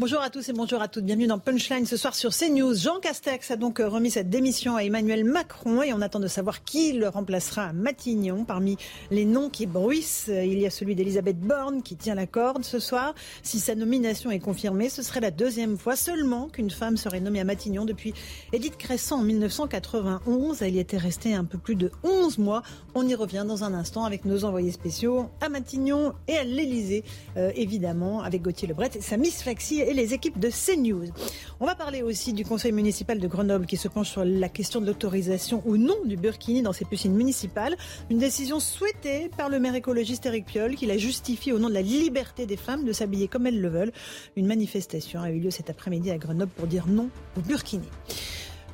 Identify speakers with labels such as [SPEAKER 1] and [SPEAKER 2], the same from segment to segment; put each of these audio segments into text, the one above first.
[SPEAKER 1] Bonjour à tous et bonjour à toutes. Bienvenue dans Punchline ce soir sur CNews. Jean Castex a donc remis cette démission à Emmanuel Macron et on attend de savoir qui le remplacera à Matignon. Parmi les noms qui bruissent, il y a celui d'Elisabeth Borne qui tient la corde ce soir. Si sa nomination est confirmée, ce serait la deuxième fois seulement qu'une femme serait nommée à Matignon depuis Édith Cresson en 1991. Elle y était restée un peu plus de 11 mois. On y revient dans un instant avec nos envoyés spéciaux à Matignon et à l'Elysée, euh, évidemment, avec Gauthier Lebret et sa Miss Faxi et les équipes de CNews. On va parler aussi du conseil municipal de Grenoble qui se penche sur la question de l'autorisation ou non du burkini dans ses piscines municipales. Une décision souhaitée par le maire écologiste Eric Piolle qui la justifie au nom de la liberté des femmes de s'habiller comme elles le veulent. Une manifestation a eu lieu cet après-midi à Grenoble pour dire non au burkini.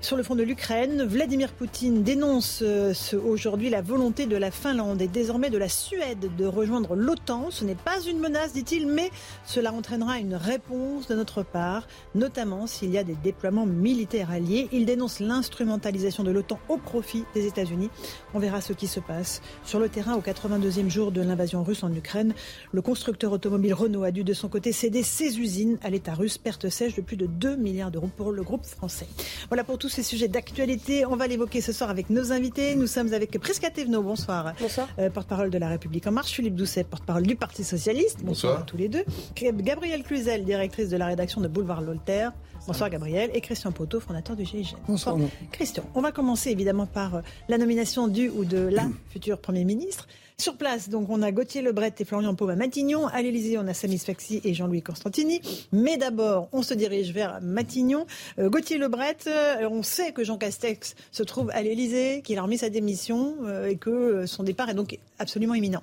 [SPEAKER 1] Sur le front de l'Ukraine, Vladimir Poutine dénonce euh, aujourd'hui la volonté de la Finlande et désormais de la Suède de rejoindre l'OTAN. Ce n'est pas une menace, dit-il, mais cela entraînera une réponse de notre part, notamment s'il y a des déploiements militaires alliés. Il dénonce l'instrumentalisation de l'OTAN au profit des États-Unis. On verra ce qui se passe sur le terrain au 82e jour de l'invasion russe en Ukraine. Le constructeur automobile Renault a dû de son côté céder ses usines à l'État russe, perte sèche de plus de 2 milliards d'euros pour le groupe français. Voilà pour ces sujets d'actualité. On va l'évoquer ce soir avec nos invités. Nous sommes avec Prisca Thévenot, bonsoir.
[SPEAKER 2] Bonsoir.
[SPEAKER 1] Euh, porte-parole de La République En Marche. Philippe Doucet, porte-parole du Parti Socialiste. Bonsoir, à tous les deux. Gabrielle Cluzel, directrice de la rédaction de Boulevard Voltaire. Bonsoir Gabriel. Et Christian Poteau, fondateur du GIGN.
[SPEAKER 3] Bonsoir.
[SPEAKER 1] Christian, on va commencer évidemment par euh, la nomination du ou de la future Premier ministre. Sur place, donc, on a Gauthier Lebret et Florian Paume à Matignon. À l'Élysée, on a Samis Faxi et Jean-Louis Constantini. Mais d'abord, on se dirige vers Matignon. Euh, Gauthier Lebret, euh, on sait que Jean Castex se trouve à l'Élysée, qu'il a remis sa démission euh, et que son départ est donc absolument imminent.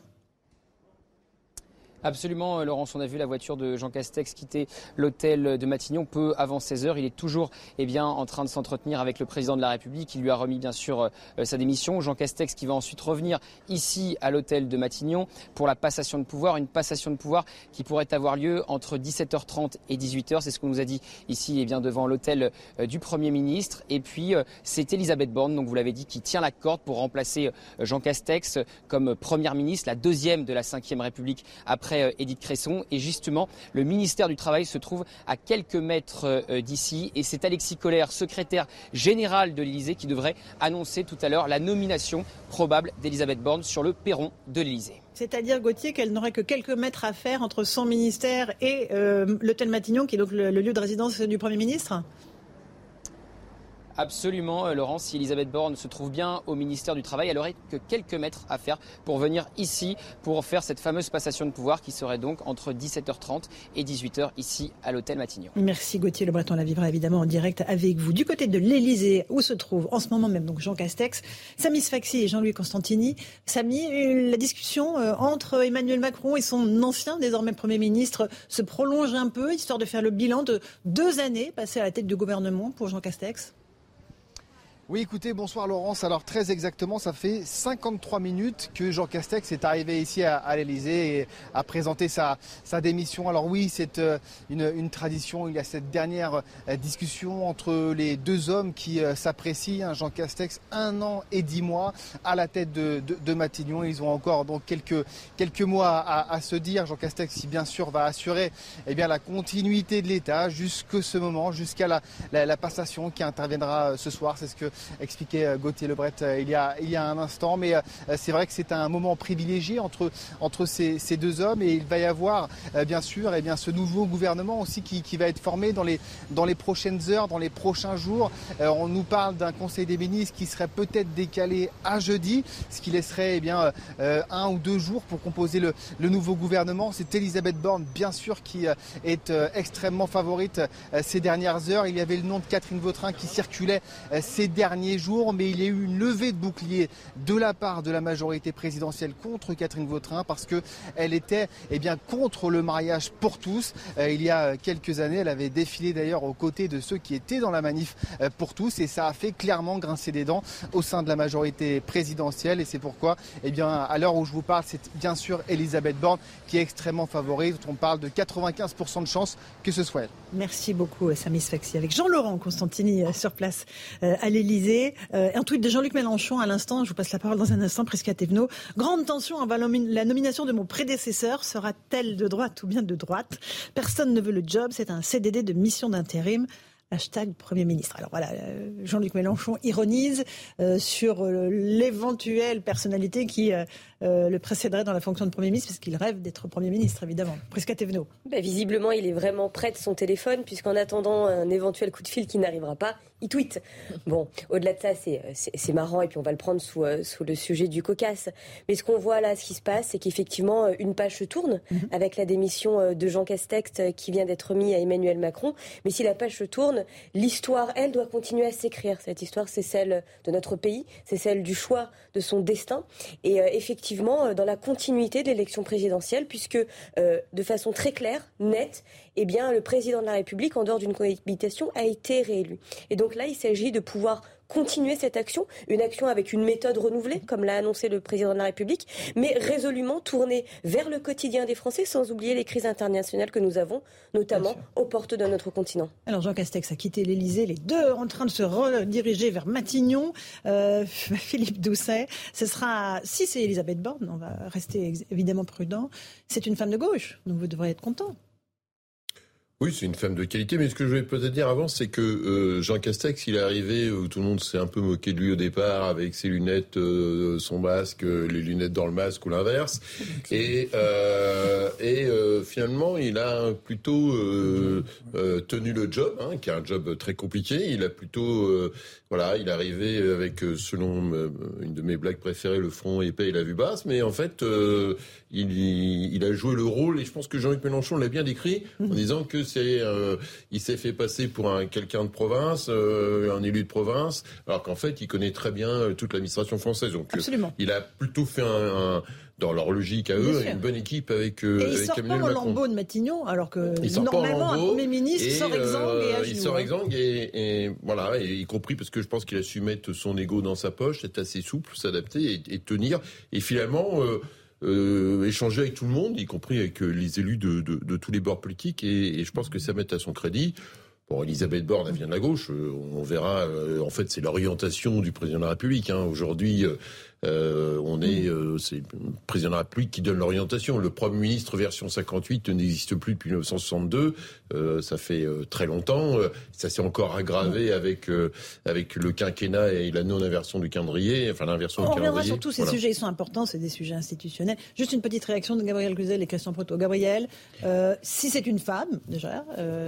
[SPEAKER 2] Absolument, euh, Laurence, on a vu la voiture de Jean Castex quitter l'hôtel de Matignon peu avant 16 heures. Il est toujours eh bien, en train de s'entretenir avec le président de la République. Il lui a remis bien sûr euh, sa démission. Jean Castex qui va ensuite revenir ici à l'hôtel de Matignon pour la passation de pouvoir. Une passation de pouvoir qui pourrait avoir lieu entre 17h30 et 18h. C'est ce qu'on nous a dit ici eh bien, devant l'hôtel euh, du Premier ministre. Et puis c'est Elisabeth Borne, donc vous l'avez dit, qui tient la corde pour remplacer Jean Castex comme Première ministre, la deuxième de la Ve République après Édith Cresson. Et justement, le ministère du Travail se trouve à quelques mètres euh, d'ici. Et c'est Alexis Collère, secrétaire général de l'Élysée, qui devrait annoncer tout à l'heure la nomination probable d'Elisabeth Borne sur le perron de l'Élysée.
[SPEAKER 1] C'est-à-dire, Gauthier, qu'elle n'aurait que quelques mètres à faire entre son ministère et euh, l'hôtel Matignon, qui est donc le lieu de résidence du Premier ministre?
[SPEAKER 2] Absolument, euh, Laurence. Si Elisabeth Borne se trouve bien au ministère du Travail, elle aurait que quelques mètres à faire pour venir ici pour faire cette fameuse passation de pouvoir qui serait donc entre 17h30 et 18h ici à l'hôtel Matignon.
[SPEAKER 1] Merci Gauthier Le Breton. On la vivra évidemment en direct avec vous. Du côté de l'Elysée, où se trouve en ce moment même donc Jean Castex, Samy Sfaxi et Jean-Louis Constantini. Samy, euh, la discussion euh, entre Emmanuel Macron et son ancien désormais Premier ministre se prolonge un peu, histoire de faire le bilan de deux années passées à la tête du gouvernement pour Jean Castex?
[SPEAKER 3] Oui, écoutez, bonsoir Laurence. Alors très exactement, ça fait 53 minutes que Jean Castex est arrivé ici à, à l'Elysée et a présenté sa, démission. Alors oui, c'est euh, une, tradition. Il y a cette dernière euh, discussion entre les deux hommes qui euh, s'apprécient. Hein, Jean Castex, un an et dix mois à la tête de, Matignon. Ils ont encore donc quelques, mois à, se dire. Jean Castex, bien sûr va assurer eh la continuité de l'État jusqu'à ce moment, jusqu'à la, passation qui interviendra ce soir. Expliquait euh, Gauthier Lebret euh, il y a, il y a un instant. Mais euh, c'est vrai que c'est un moment privilégié entre, entre ces, ces, deux hommes et il va y avoir bien sûr eh bien, ce nouveau gouvernement aussi qui, qui, va être formé dans les, dans les prochaines heures, dans les prochains jours. on nous parle d'un conseil des ministres qui serait peut-être décalé à jeudi, ce qui laisserait eh bien, un ou deux jours pour composer le, le nouveau gouvernement. C'est Elisabeth Borne, bien sûr, qui est extrêmement favorite ces dernières heures. Il y avait le nom de Catherine Vautrin qui circulait ces dernières derniers jours, mais il y a eu une levée de bouclier de la part de la majorité présidentielle contre Catherine Vautrin parce qu'elle était eh bien, contre le mariage pour tous. Euh, il y a quelques années, elle avait défilé d'ailleurs aux côtés de ceux qui étaient dans la manif euh, pour tous et ça a fait clairement grincer des dents au sein de la majorité présidentielle et c'est pourquoi, eh bien, à l'heure où je vous parle, c'est bien sûr Elisabeth Borne qui est extrêmement favorite. On parle de 95% de chances que ce soit elle.
[SPEAKER 1] Merci beaucoup, Samy Sfaxi. Avec Jean-Laurent Constantini sur place à l'Elysée. un tweet de Jean-Luc Mélenchon à l'instant. Je vous passe la parole dans un instant, Prisca Thévenot. Grande tension avant la nomination de mon prédécesseur. Sera-t-elle de droite ou bien de droite? Personne ne veut le job. C'est un CDD de mission d'intérim hashtag Premier ministre. Alors voilà, euh, Jean-Luc Mélenchon ironise euh, sur euh, l'éventuelle personnalité qui le précéderait dans la fonction de Premier ministre, parce qu'il rêve d'être Premier ministre, évidemment. Prisca Thévenot.
[SPEAKER 4] Bah, visiblement, il est vraiment près de son téléphone, puisqu'en attendant un éventuel coup de fil qui n'arrivera pas, il tweet. Bon, au-delà de ça, c'est marrant, et puis on va le prendre sous, sous le sujet du cocasse. Mais ce qu'on voit là, ce qui se passe, c'est qu'effectivement, une page se tourne mhm. avec la démission de Jean Castex qui vient d'être mis à Emmanuel Macron. Mais si la page se tourne, l'histoire, elle, doit continuer à s'écrire. Cette histoire, c'est celle de notre pays, c'est celle du choix de son destin. Et euh, effectivement, euh, dans la continuité de l'élection présidentielle, puisque euh, de façon très claire, nette, eh bien, le président de la République, en dehors d'une cohabitation, a été réélu. Et donc là, il s'agit de pouvoir continuer cette action, une action avec une méthode renouvelée, comme l'a annoncé le président de la République, mais résolument tournée vers le quotidien des Français, sans oublier les crises internationales que nous avons, notamment aux portes de notre continent.
[SPEAKER 1] Alors Jean Castex a quitté l'Elysée, les deux en train de se rediriger vers Matignon. Euh, Philippe Doucet, ce sera, si c'est Elisabeth Borne, on va rester évidemment prudent, c'est une femme de gauche, donc vous devrez être content.
[SPEAKER 5] Oui, c'est une femme de qualité, mais ce que je voulais peut-être dire avant, c'est que euh, Jean Castex, il est arrivé où tout le monde s'est un peu moqué de lui au départ, avec ses lunettes, euh, son masque, euh, les lunettes dans le masque ou l'inverse. Et, et finalement, il a plutôt tenu le job, hein, qui est un job très compliqué. Il a plutôt, voilà, il est arrivé avec, selon une de mes blagues préférées, le front épais et la vue basse, mais en fait, il, il, a joué le rôle, et je pense que Jean-Luc Mélenchon l'a bien décrit, en disant que euh, il s'est fait passer pour un quelqu'un de province, euh, un élu de province, alors qu'en fait, il connaît très bien euh, toute l'administration française. Donc, il a plutôt fait un, dans leur logique à eux, une bonne équipe avec, euh,
[SPEAKER 1] et il sort pas en lambeau de Matignon, alors que normalement un Premier ministre sort exsangue et à
[SPEAKER 5] Il sort exsangue et, voilà, et y compris parce que je pense qu'il a su mettre son ego dans sa poche, être assez souple, s'adapter et, tenir. Et finalement, euh, échanger avec tout le monde, y compris avec euh, les élus de, tous les bords politiques, et, et, je pense que ça met à son crédit. Bon, Elisabeth Borne, elle vient de la gauche. Euh, on verra. en fait, c'est l'orientation du président de la République. Hein. Aujourd'hui, euh, on est, euh, c'est le président de la République qui donne l'orientation. Le Premier ministre version 58 n'existe plus depuis 1962. Euh, ça fait très longtemps. Ça s'est encore aggravé avec avec le quinquennat et la non-inversion du calendrier. Enfin, l'inversion
[SPEAKER 1] du
[SPEAKER 5] calendrier. On reviendra
[SPEAKER 1] sur tous ces sujets. Ils sont importants. C'est des sujets institutionnels. Juste une petite réaction de Gabriel Cluzel et Christian Proto. Gabriel, si c'est une femme déjà,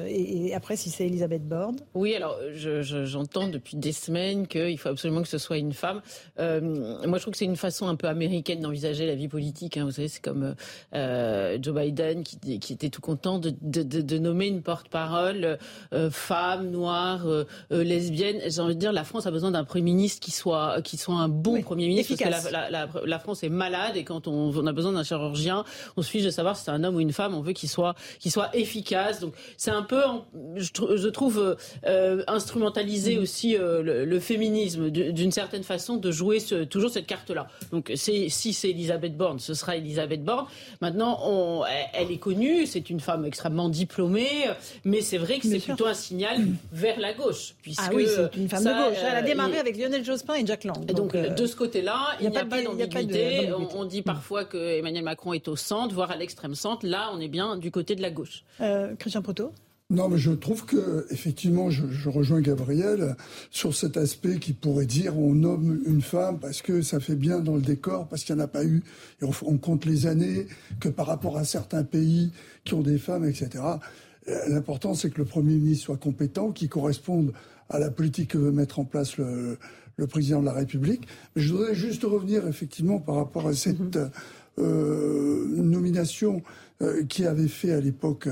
[SPEAKER 1] et, après si c'est Elisabeth Borne.
[SPEAKER 6] Oui, alors j'entends depuis des semaines qu'il faut absolument que ce soit une femme. moi, je trouve que c'est une façon un peu américaine d'envisager la vie politique. Hein. Vous savez, c'est comme euh, Joe Biden qui, qui, était tout content de, de, de, nommer une porte-parole euh, femme, noire, euh, euh, lesbienne. J'ai envie de dire, la France a besoin d'un Premier ministre qui soit, qui soit un bon Premier ministre. Parce que la, la, la, France est malade et quand on, on a besoin d'un chirurgien, on se fiche de savoir si c'est un homme ou une femme. On veut qu'il soit, qu'il soit efficace. Donc c'est un peu, je, je trouve, instrumentaliser mm. aussi le, le, féminisme d'une certaine façon de jouer ce, toujours cette carte-là. Donc si c'est Elisabeth Borne, ce sera Elisabeth Borne. Maintenant, on, elle est connue, c'est une femme extrêmement diplômée, mais c'est vrai que c'est plutôt un signal vers la gauche.
[SPEAKER 1] Puisque ah oui, c'est une femme de gauche. Elle a euh, démarré avec Lionel Jospin et Jack Lang.
[SPEAKER 6] Donc, donc euh, de ce côté-là, il n'y a, pas d'ambiguïté. On, on, dit parfois que Emmanuel Macron est au centre, voire à l'extrême centre. Là, on est bien du côté de la gauche.
[SPEAKER 1] Euh, Christian Proto
[SPEAKER 7] non, mais je trouve que effectivement, je, je, rejoins Gabriel sur cet aspect qui pourrait dire on nomme une femme parce que ça fait bien dans le décor, parce qu'il n'y en a pas eu, et on, compte les années, que par rapport à certains pays qui ont des femmes, etc. Euh, l'important, c'est que le Premier ministre soit compétent, qu'il corresponde à la politique que veut mettre en place le, le président de la République. Mais je voudrais juste revenir effectivement par rapport à cette nomination qui avait fait à l'époque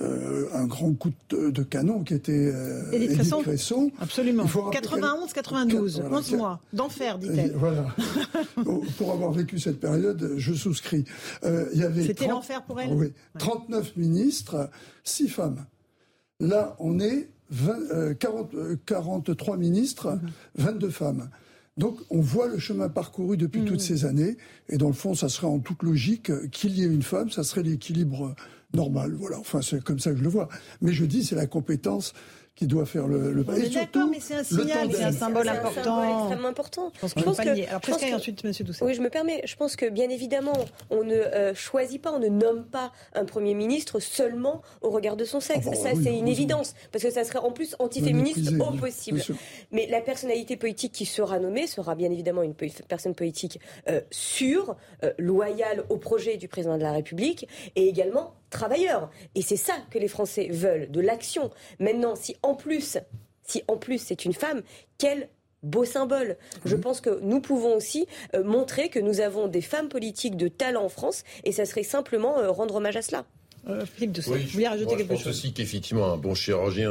[SPEAKER 7] un grand coup de, canon, qui était
[SPEAKER 1] Édith Cresson. Absolument. 91-92, 11 mois d'enfer, dit-elle.
[SPEAKER 7] Voilà. pour avoir vécu cette période, je souscris.
[SPEAKER 1] C'était l'enfer pour elle
[SPEAKER 7] Oui. 39 ministres, 6 femmes. Là, on est 40, 43 euh, ministres, 22 femmes. Donc on voit le chemin parcouru depuis toutes mm. ces années, et dans le fond, ça serait en toute logique qu'il y ait une femme, ça serait l'équilibre normal. Voilà, enfin c'est comme ça que je le vois. Mais je dis, c'est la compétence qui doit faire le, le
[SPEAKER 1] Et d'accord, mais c'est un signal, c'est un symbole important.
[SPEAKER 4] Un extrêmement important.
[SPEAKER 1] Je pense, je pense que, Alors, presque ensuite, Monsieur Doucet.
[SPEAKER 4] Oui, je me permets. Je pense que bien évidemment, on ne euh, choisit pas, on ne nomme pas un premier ministre seulement au regard de son sexe. Ah bah ça, c'est une évidence, parce que ça serait en plus antiféministe au possible. Mais la personnalité politique qui sera nommée sera bien évidemment une personne politique euh, sûre, euh, loyale au projet du président de la République, et également travailleurs. Et c'est ça que les Français veulent, de l'action. Maintenant, si en plus, si en plus c'est une femme, quel beau symbole. Je pense que nous pouvons aussi euh, montrer que nous avons des femmes politiques de talent en France, et ça serait simplement euh, rendre hommage à cela.
[SPEAKER 1] Euh, Philippe de oui, vous rajouter quelque
[SPEAKER 5] chose Je pense aussi qu'effectivement, un bon chirurgien,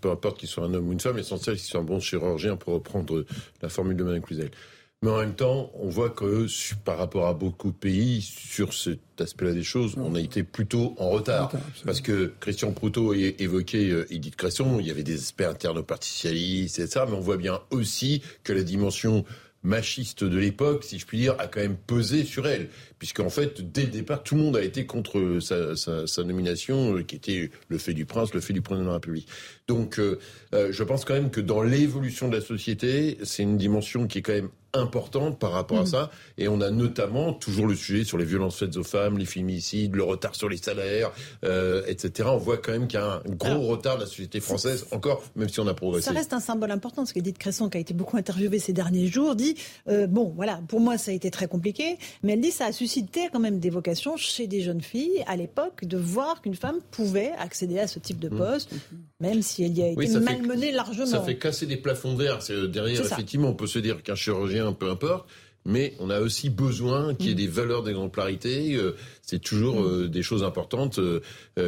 [SPEAKER 5] peu importe qu'il soit un homme ou une femme, l'essentiel, c'est qu'il soit un bon chirurgien pour reprendre la formule de Mme Cluzel. Mais en même temps, on voit que par rapport à beaucoup de pays, sur cet aspect-là des choses, on a été plutôt en retard. parce que Christian Proutot évoqué euh, Edith Cresson, il y avait des aspects internes au Parti Socialiste, etc. Mais on voit bien aussi que la dimension machiste de l'époque, si je puis dire, a quand même pesé sur elle. Puisqu'en fait, dès le départ, tout le monde a été contre sa, sa, sa nomination, euh, qui était le fait du prince, le fait du président de la République. Donc, euh, euh, je pense quand même que dans l'évolution de la société, c'est une dimension qui est quand même importante par rapport à mm. ça. Et on a notamment toujours le sujet sur les violences faites aux femmes, les féminicides, le retard sur les salaires, euh, etc. On voit quand même qu'il y a un gros retard de la société française, encore, même si on a progressé.
[SPEAKER 1] Ça reste un symbole important, ce qu'Edith Cresson, qui a été beaucoup interviewée ces derniers jours, dit euh, bon, voilà, pour moi, ça a été très compliqué, mais elle dit ça a suscité quand même des vocations chez des jeunes filles à l'époque de voir qu'une femme pouvait accéder à ce type de mm. poste, même si elle y a été malmenée largement.
[SPEAKER 5] Ça fait casser des plafonds de verre. Derrière, effectivement, on peut se dire qu'un chirurgien peu importe. Mais on a aussi besoin qu'il y ait mm. des valeurs d'exemplarité. Euh, c'est toujours mm. euh, des choses importantes. Euh,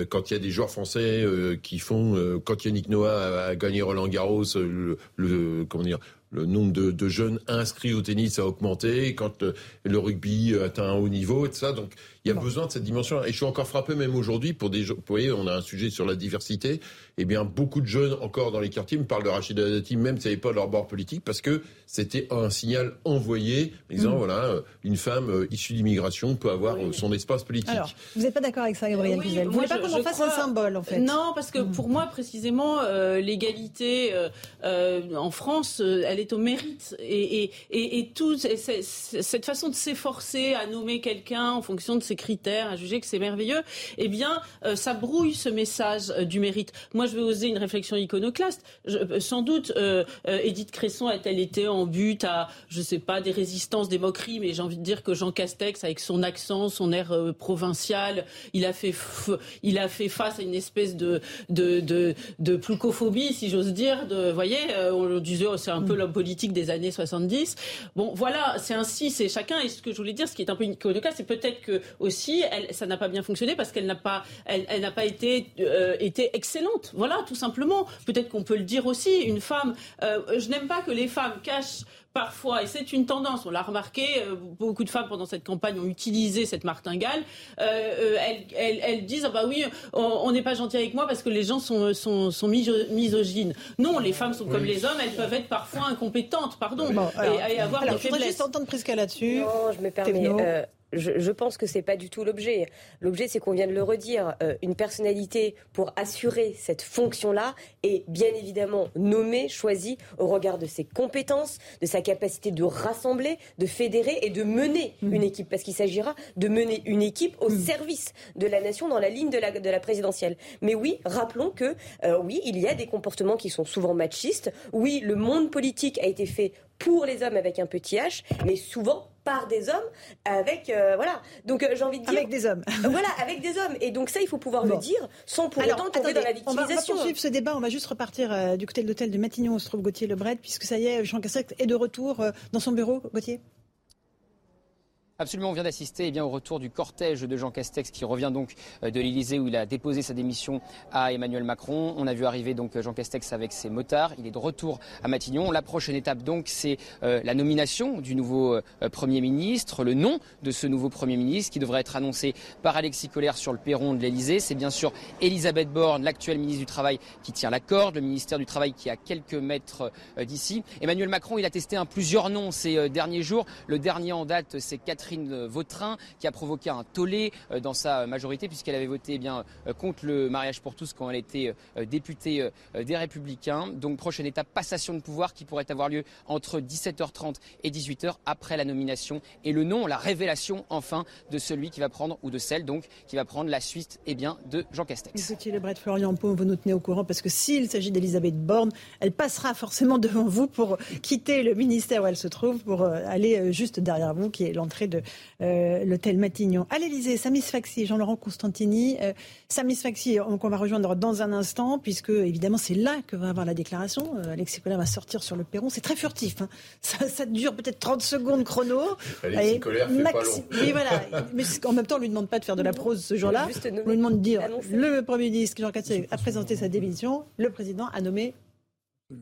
[SPEAKER 5] quand il y a des joueurs français qui font, quand Yannick Noah a, gagné Roland Garros, le, comment dire, le nombre de, jeunes inscrits au tennis a augmenté, quand le, rugby atteint un haut niveau, et ça. Donc, il y a besoin de cette dimension. Et je suis encore frappé même aujourd'hui pour des, vous voyez, on a un sujet sur la diversité. Eh bien, beaucoup de jeunes encore dans les quartiers me parlent de Rachida Dati, même si n'avait pas leur bord politique, parce que c'était un signal envoyé, disant mm. voilà, euh, une femme euh, issue d'immigration peut avoir euh, son espace politique. Alors,
[SPEAKER 1] vous n'êtes pas d'accord avec ça, Gabriel oui, Vous voulez pas qu'on en fasse un symbole, en fait?
[SPEAKER 6] Non, parce que mm. pour moi, précisément, l'égalité en France, elle est au mérite, et, et, et, et tout, cette façon de s'efforcer à nommer quelqu'un en fonction de ses critères, à juger que c'est merveilleux, eh bien, euh, ça brouille ce message euh, du mérite. Moi, je vais oser une réflexion iconoclaste. Euh, sans doute, Edith Cresson a-t-elle été en but à, je sais pas, des résistances, des moqueries, mais j'ai envie de dire que Jean Castex, avec son accent, son air provincial, il a fait, il a fait face à une espèce de de de, de plucophobie, si j'ose dire. De, vous voyez, on disait, oh, c'est un peu mm. l'homme politique des années 70. Bon, voilà, c'est ainsi, c'est chacun. Et ce que je voulais dire, ce qui est un peu iconoclaste, c'est peut-être que aussi, elle, ça n'a pas bien fonctionné parce qu'elle n'a pas, elle, n'a pas été, euh, été excellente. Voilà, tout simplement. Peut-être qu'on peut le dire aussi. Une femme, euh, je n'aime pas que les femmes cachent parfois, et c'est une tendance, on l'a remarqué, euh, beaucoup de femmes pendant cette campagne ont utilisé cette martingale, elles, disent ah bah oui, on n'est pas gentil avec moi parce que les gens sont, sont, sont misogynes. Non, les femmes sont comme les hommes, elles peuvent être parfois incompétentes, pardon, et, avoir des faiblesses.
[SPEAKER 1] juste entendre Prisca là-dessus.
[SPEAKER 4] Non, je me permets je, pense que c'est pas du tout l'objet. L'objet, c'est qu'on vient de le redire, euh, une personnalité pour assurer cette fonction-là est bien évidemment nommée, choisie au regard de ses compétences, de sa capacité de rassembler, de fédérer et de mener mmh. une équipe, parce qu'il s'agira de mener une équipe au mmh. service de la nation dans la ligne de la, de la présidentielle. Mais oui, rappelons que euh, oui, il y a des comportements qui sont souvent machistes. Oui, le monde politique a été fait pour les hommes avec un petit H, mais souvent par des hommes avec euh, voilà. Donc euh, j'ai envie de dire
[SPEAKER 1] avec des hommes.
[SPEAKER 4] Voilà avec des hommes. Et donc ça il faut pouvoir le dire sans pour autant tomber dans la victimisation
[SPEAKER 1] on va, poursuivre ce débat. On va juste repartir euh, du côté de l'hôtel de Matignon où se trouve Gauthier Lebret puisque ça y est Jean Castex est de retour dans son bureau. Gauthier?
[SPEAKER 2] Absolument, on vient d'assister eh au retour du cortège de Jean Castex qui revient donc euh, de l'Elysée où il a déposé sa démission à Emmanuel Macron. On a vu arriver donc Jean Castex avec ses motards. Il est de retour à Matignon. La prochaine étape donc c'est euh, la nomination du nouveau euh, Premier ministre, le nom de ce nouveau Premier ministre qui devrait être annoncé par Alexis Collère sur le perron de l'Elysée. C'est bien sûr Elisabeth Borne, l'actuelle ministre du Travail, qui tient la corde, le ministère du Travail qui est à quelques mètres d'ici. Emmanuel Macron, il a testé un plusieurs noms ces derniers jours. Le dernier en date, c'est Catherine Catherine Vautrin, qui a provoqué un tollé euh, dans sa majorité, puisqu'elle avait voté eh bien, euh, contre le mariage pour tous quand elle était euh, députée des Républicains. Donc, prochaine étape, passation de pouvoir qui pourrait avoir lieu entre 17h30 et 18h après la nomination et le nom, la révélation enfin de celui qui va prendre, ou de celle donc, qui va prendre la suite eh bien, de Jean Castex.
[SPEAKER 1] Écoutez, le Brett Florian Pau, vous nous tenez au courant parce que s'il s'agit d'Elisabeth Borne, elle passera forcément devant vous pour quitter le ministère où elle se trouve, pour aller juste derrière vous, qui est l'entrée de euh, l'hôtel Matignon. À l'Elysée, Samis Faxi, Jean-Laurent Constantini. Euh, Samis Faxi, on va rejoindre dans un instant, puisque évidemment c'est là que va avoir la déclaration. Euh, Alexis Collère va sortir sur le perron. C'est très furtif. Hein. Ça, dure peut-être 30 secondes chrono.
[SPEAKER 5] Alexis Collère fait pas long.
[SPEAKER 1] Oui, voilà. Mais en même temps, on lui demande pas de faire de la prose ce jour-là. On lui demande de dire le Premier ministre Jean Castex a présenté sa démission. Le président a nommé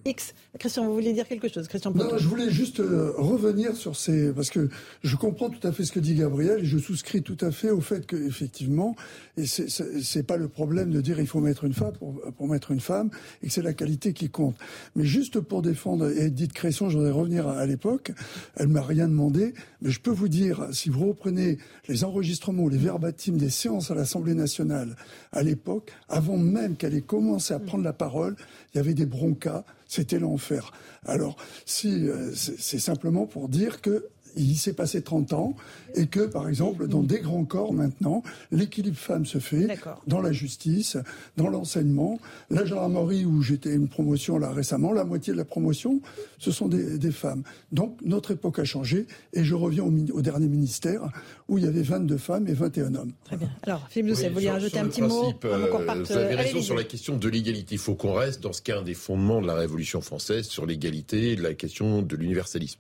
[SPEAKER 1] X. Christian, vous vouliez dire quelque chose Christian
[SPEAKER 7] Non, je voulais juste euh, revenir sur ces... Parce que je comprends tout à fait ce que dit Gabriel et je souscris tout à fait au fait qu'effectivement, et c'est pas le problème de dire il faut mettre une femme pour, pour mettre une femme et que c'est la qualité qui compte. Mais juste pour défendre Edith Cresson, je voudrais revenir à, l'époque, elle m'a rien demandé, mais je peux vous dire, si vous reprenez les enregistrements ou les verbatims des séances à l'Assemblée nationale à l'époque, avant même qu'elle ait commencé à prendre la parole, il y avait des broncas, c'était l'enfer. Alors, si euh, c'est simplement pour dire que il s'est passé 30 ans et que, par exemple, dans des grands corps maintenant, l'équilibre femme se fait dans la justice, dans l'enseignement. La gendarmerie, où j'étais une promotion là récemment, la moitié de la promotion, ce sont des, femmes. Donc notre époque a changé et je reviens au, dernier ministère où il y avait 22 femmes et 21 hommes.
[SPEAKER 1] Très bien. Alors, Philippe Doucet, vous vouliez rajouter un petit mot
[SPEAKER 5] euh, Vous avez raison sur la question de l'égalité. Il faut qu'on reste dans ce qui est un des fondements de la Révolution française, sur l'égalité, la question de l'universalisme.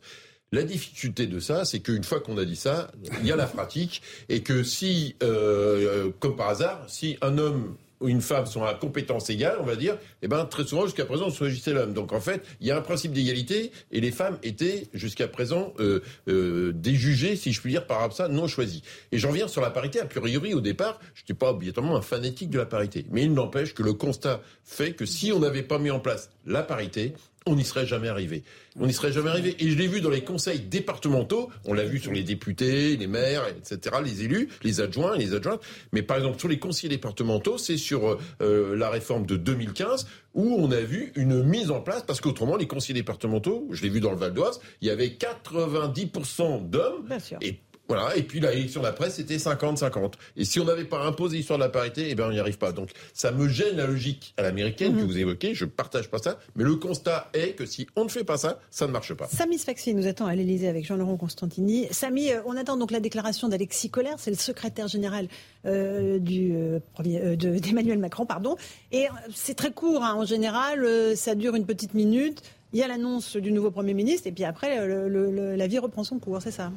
[SPEAKER 5] La difficulté de ça, c'est qu'une fois qu'on a dit ça, il y a la pratique, et que si, euh, comme par hasard, si un homme ou une femme sont à compétence égale, on va dire, eh ben très souvent jusqu'à présent on choisissait l'homme. Donc en fait, il y a un principe d'égalité et les femmes étaient jusqu'à présent euh, euh, déjugées, si je puis dire, par ça, non choisies. Et j'en viens sur la parité. A priori, au départ, je n'étais pas obligatoirement un fanatique de la parité, mais il n'empêche que le constat fait que si on n'avait pas mis en place la parité, on n'y serait jamais arrivé. On n'y serait jamais arrivé. Et je l'ai vu dans les conseils départementaux, on l'a vu sur les députés, les maires, etc., les élus, les adjoints, les adjointes. Mais par exemple, sur les conseillers départementaux, c'est sur euh, la réforme de 2015 où on a vu une mise en place, parce qu'autrement, les conseillers départementaux, je l'ai vu dans le Val d'Oise, il y avait 90% d'hommes et voilà. Et puis l'élection de la presse, c'était 50-50. Et si on n'avait pas imposé l'histoire de la parité, eh ben on n'y arrive pas. Donc ça me gêne la logique à l'américaine que mhm. vous évoquez. Je partage pas ça. Mais le constat est que si on ne fait pas ça, ça ne marche pas.
[SPEAKER 1] Samy Sfaxi nous attend à l'Élysée avec Jean-Laurent Constantini. Samy, euh, on attend donc la déclaration d'Alexis Collère. C'est le secrétaire général euh, du, euh, d'Emmanuel Macron. pardon. Et c'est très court hein, en général. ça dure une petite minute. Il y a l'annonce du nouveau Premier ministre. Et puis après, la vie reprend son cours. C'est ça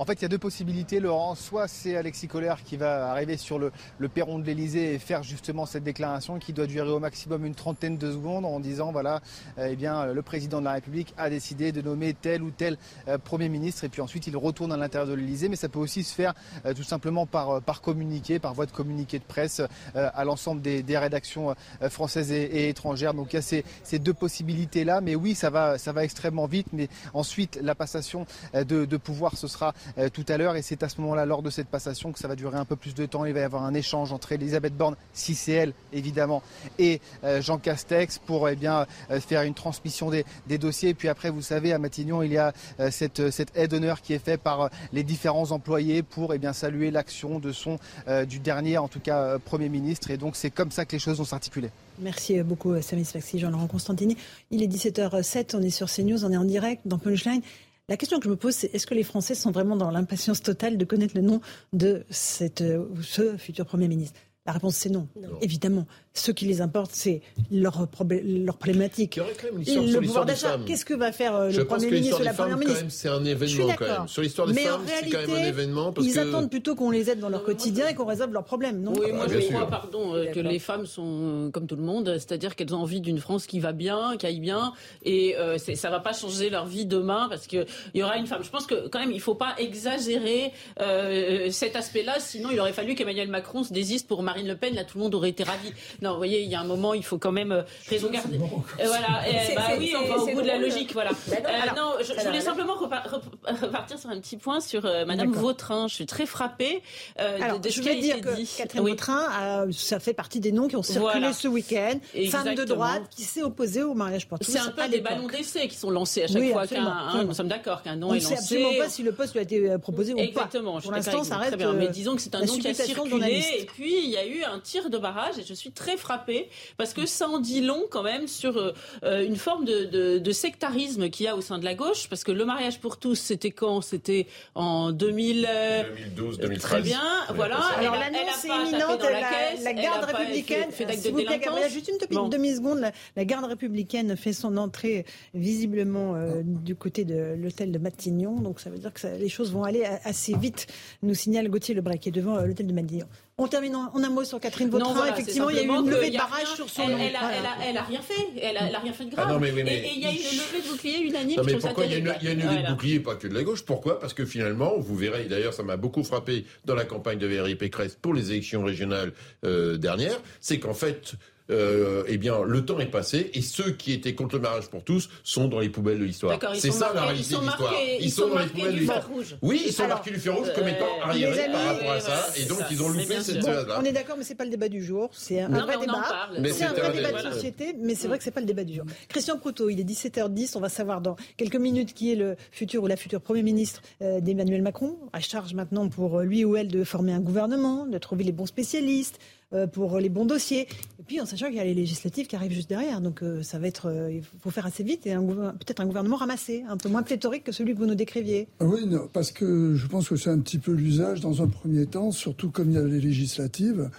[SPEAKER 3] en fait, il y a deux possibilités, Laurent. Soit c'est Alexis Collère qui va arriver sur le, perron de l'Elysée et faire justement cette déclaration qui doit durer au maximum une trentaine de secondes en disant voilà, euh, eh bien, le président de la République a décidé de nommer tel ou tel euh, Premier ministre et puis ensuite il retourne à l'intérieur de l'Elysée. Mais ça peut aussi se faire euh, tout simplement par, par communiqué, par voie de communiqué de presse à l'ensemble des, rédactions françaises et, étrangères. Donc il y a ces, ces deux possibilités-là. Mais oui, ça va, ça va extrêmement vite. Mais ensuite, la passation de, de pouvoir, ce sera euh, tout à l'heure. Et c'est à ce moment-là, lors de cette passation, que ça va durer un peu plus de temps. Il va y avoir un échange entre Elisabeth Borne, si c'est elle, évidemment, et euh, Jean Castex pour eh euh, faire une transmission des, dossiers. Et puis après, vous savez, à Matignon, il y a cette, aide d'honneur qui est faite par les différents employés pour eh saluer l'action de son, du dernier, en tout cas, Premier ministre. Et donc, c'est comme ça que les choses vont s'articuler.
[SPEAKER 1] Merci beaucoup, Samis Faxi, Jean-Laurent Constantini. Il est 17h07, on est sur CNews, on est en direct dans Punchline. La question que je me pose, c'est est-ce que les Français sont vraiment dans l'impatience totale de connaître le nom de cette, ce futur Premier ministre? La réponse c'est non. Évidemment, ce qui les importe, c'est leur, leur problématique.
[SPEAKER 5] Il y aurait quand même
[SPEAKER 1] le pouvoir d'achat. Qu'est-ce que va faire euh, le Premier ministre ou la Première ministre
[SPEAKER 5] C'est un événement quand même. Sur l'histoire des
[SPEAKER 1] Mais
[SPEAKER 5] femmes,
[SPEAKER 1] c'est
[SPEAKER 5] quand même un événement. Parce
[SPEAKER 1] ils
[SPEAKER 5] que...
[SPEAKER 1] attendent plutôt qu'on les aide dans leur quotidien et qu'on résolve leurs problèmes, non
[SPEAKER 6] Oui, moi
[SPEAKER 5] Ah,
[SPEAKER 6] je crois, pardon, euh, que les femmes sont euh, comme tout le monde, c'est-à-dire qu'elles ont envie d'une France qui va bien, qui aille bien, et euh, ça va pas changer leur vie demain parce qu'il y aura une femme. Je pense que quand même, il faut pas exagérer euh, cet aspect-là, sinon il aurait fallu qu'Emmanuel Macron se désiste pour Marine Le Pen, là tout le monde aurait été ravi. Non, vous voyez, il y a un moment, il faut quand même euh, raison garder. Euh, voilà, et, bah oui, on va au bout de la logique, voilà.
[SPEAKER 4] Bah non,
[SPEAKER 6] Euh,
[SPEAKER 4] alors,
[SPEAKER 6] non, je, je voulais simplement repa- rep- repartir sur un petit point sur euh, Madame. Vautrin. Je suis très frappée euh, de-
[SPEAKER 1] Alors,
[SPEAKER 6] de, ce
[SPEAKER 1] je
[SPEAKER 6] qui a
[SPEAKER 1] dire
[SPEAKER 6] été
[SPEAKER 1] que
[SPEAKER 6] dit.
[SPEAKER 1] Catherine
[SPEAKER 6] Oui.
[SPEAKER 1] Vautrin, a- ça fait partie des noms qui ont circulé
[SPEAKER 6] Voilà.
[SPEAKER 1] ce week-end. Femme de droite qui s'est opposée au mariage pour tous.
[SPEAKER 6] C'est un peu des ballons d'essai qui sont lancés à chaque
[SPEAKER 1] Oui,
[SPEAKER 6] fois qu'un. hein,
[SPEAKER 1] absolument.
[SPEAKER 6] nous sommes d'accord qu'un nom
[SPEAKER 1] On ne
[SPEAKER 6] est
[SPEAKER 1] sait
[SPEAKER 6] lancé.
[SPEAKER 1] absolument pas si le poste lui a été euh, proposé ou pas.
[SPEAKER 6] Exactement, je
[SPEAKER 1] Pour l'instant, ça reste.
[SPEAKER 6] bien. Mais
[SPEAKER 1] euh,
[SPEAKER 6] disons que c'est un nom qui a circulé et puis il y a eu un tir de barrage et je suis très frappée parce que ça en dit long quand même sur euh, euh, une forme de, de, de sectarisme qu'il y a au sein de la gauche parce que le mariage pour tous c'était quand? C'était en 2000. euh,
[SPEAKER 5] 2012,
[SPEAKER 6] Très
[SPEAKER 5] 2013.
[SPEAKER 6] bien, voilà.
[SPEAKER 1] Alors l'annonce imminente,
[SPEAKER 6] dans la
[SPEAKER 1] la,
[SPEAKER 6] caisse,
[SPEAKER 1] la
[SPEAKER 6] elle
[SPEAKER 1] garde républicaine,
[SPEAKER 6] fait-
[SPEAKER 1] vous plaît,
[SPEAKER 6] délinquance.
[SPEAKER 1] Gabriel, juste une petite
[SPEAKER 6] Bon.
[SPEAKER 1] demi-seconde, la, la garde républicaine fait son entrée visiblement euh, du côté de l'hôtel de Matignon, donc ça veut dire que ça- les choses vont aller assez vite, nous signale Gauthier Lebray qui est devant euh, l'hôtel de Matignon. On termine en, un mot sur Catherine Vautrin,
[SPEAKER 6] Non, voilà,
[SPEAKER 1] effectivement il y a eu
[SPEAKER 6] c'est
[SPEAKER 1] une levée de
[SPEAKER 6] a
[SPEAKER 1] barrage
[SPEAKER 6] rien-
[SPEAKER 1] sur son
[SPEAKER 6] elle,
[SPEAKER 1] nom.
[SPEAKER 6] elle a,
[SPEAKER 1] Voilà.
[SPEAKER 6] elle, a, elle a rien fait, elle a, elle a rien fait de grave.
[SPEAKER 5] Ah non, mais oui, mais-
[SPEAKER 6] Et il y a eu une levée de bouclier unanime.
[SPEAKER 5] Non mais pourquoi il y a une,
[SPEAKER 6] terrible.
[SPEAKER 5] il y a une levée de bouclier, pas que de la gauche? Pourquoi? Parce que finalement, vous verrez, d'ailleurs ça m'a beaucoup frappé dans la campagne de Valérie Pécresse pour les élections régionales euh, dernières, c'est qu'en fait, euh, eh bien, le temps est passé et ceux qui étaient contre le mariage pour tous sont dans les poubelles de l'histoire.
[SPEAKER 6] D'accord, ils
[SPEAKER 5] C'est
[SPEAKER 6] sont
[SPEAKER 5] ça la
[SPEAKER 6] marqués-
[SPEAKER 5] réalité
[SPEAKER 6] ils sont
[SPEAKER 5] de l'histoire. Ils,
[SPEAKER 6] ils
[SPEAKER 5] sont
[SPEAKER 6] sont
[SPEAKER 5] dans les
[SPEAKER 6] marqués
[SPEAKER 5] poubelles de
[SPEAKER 6] du
[SPEAKER 5] l'histoire.
[SPEAKER 6] fer rouge.
[SPEAKER 5] Oui, ils sont
[SPEAKER 1] Alors,
[SPEAKER 5] marqués du fer rouge comme
[SPEAKER 6] euh,
[SPEAKER 5] étant
[SPEAKER 1] les
[SPEAKER 5] arriérés
[SPEAKER 1] amis,
[SPEAKER 5] par rapport à ça et donc
[SPEAKER 6] ça,
[SPEAKER 5] ils ont loupé cette phase-là.
[SPEAKER 1] On est d'accord, mais c'est pas le débat du jour. C'est un
[SPEAKER 6] Non,
[SPEAKER 1] vrai
[SPEAKER 6] mais on en
[SPEAKER 1] débat.
[SPEAKER 6] parle.
[SPEAKER 5] Mais
[SPEAKER 1] C'est un
[SPEAKER 5] c'est
[SPEAKER 1] vrai
[SPEAKER 5] un
[SPEAKER 1] débat
[SPEAKER 5] débat,
[SPEAKER 1] de société, mais c'est vrai que c'est pas le débat du jour. Christian Proutot, il est 17h10. On va savoir dans quelques minutes qui est le futur ou la future Premier ministre euh, d'Emmanuel Macron. À charge maintenant pour lui ou elle de former un gouvernement, de trouver les bons spécialistes, euh, pour les bons dossiers. Et puis en sachant qu'il y a les législatives qui arrivent juste derrière. Donc euh, ça va être, euh, il faut faire assez vite et peut-être un gouvernement ramassé, un peu moins pléthorique que celui que vous nous décriviez.
[SPEAKER 7] Ah Oui, parce que je pense que c'est un petit peu l'usage dans un premier temps, surtout comme il y a les législatives,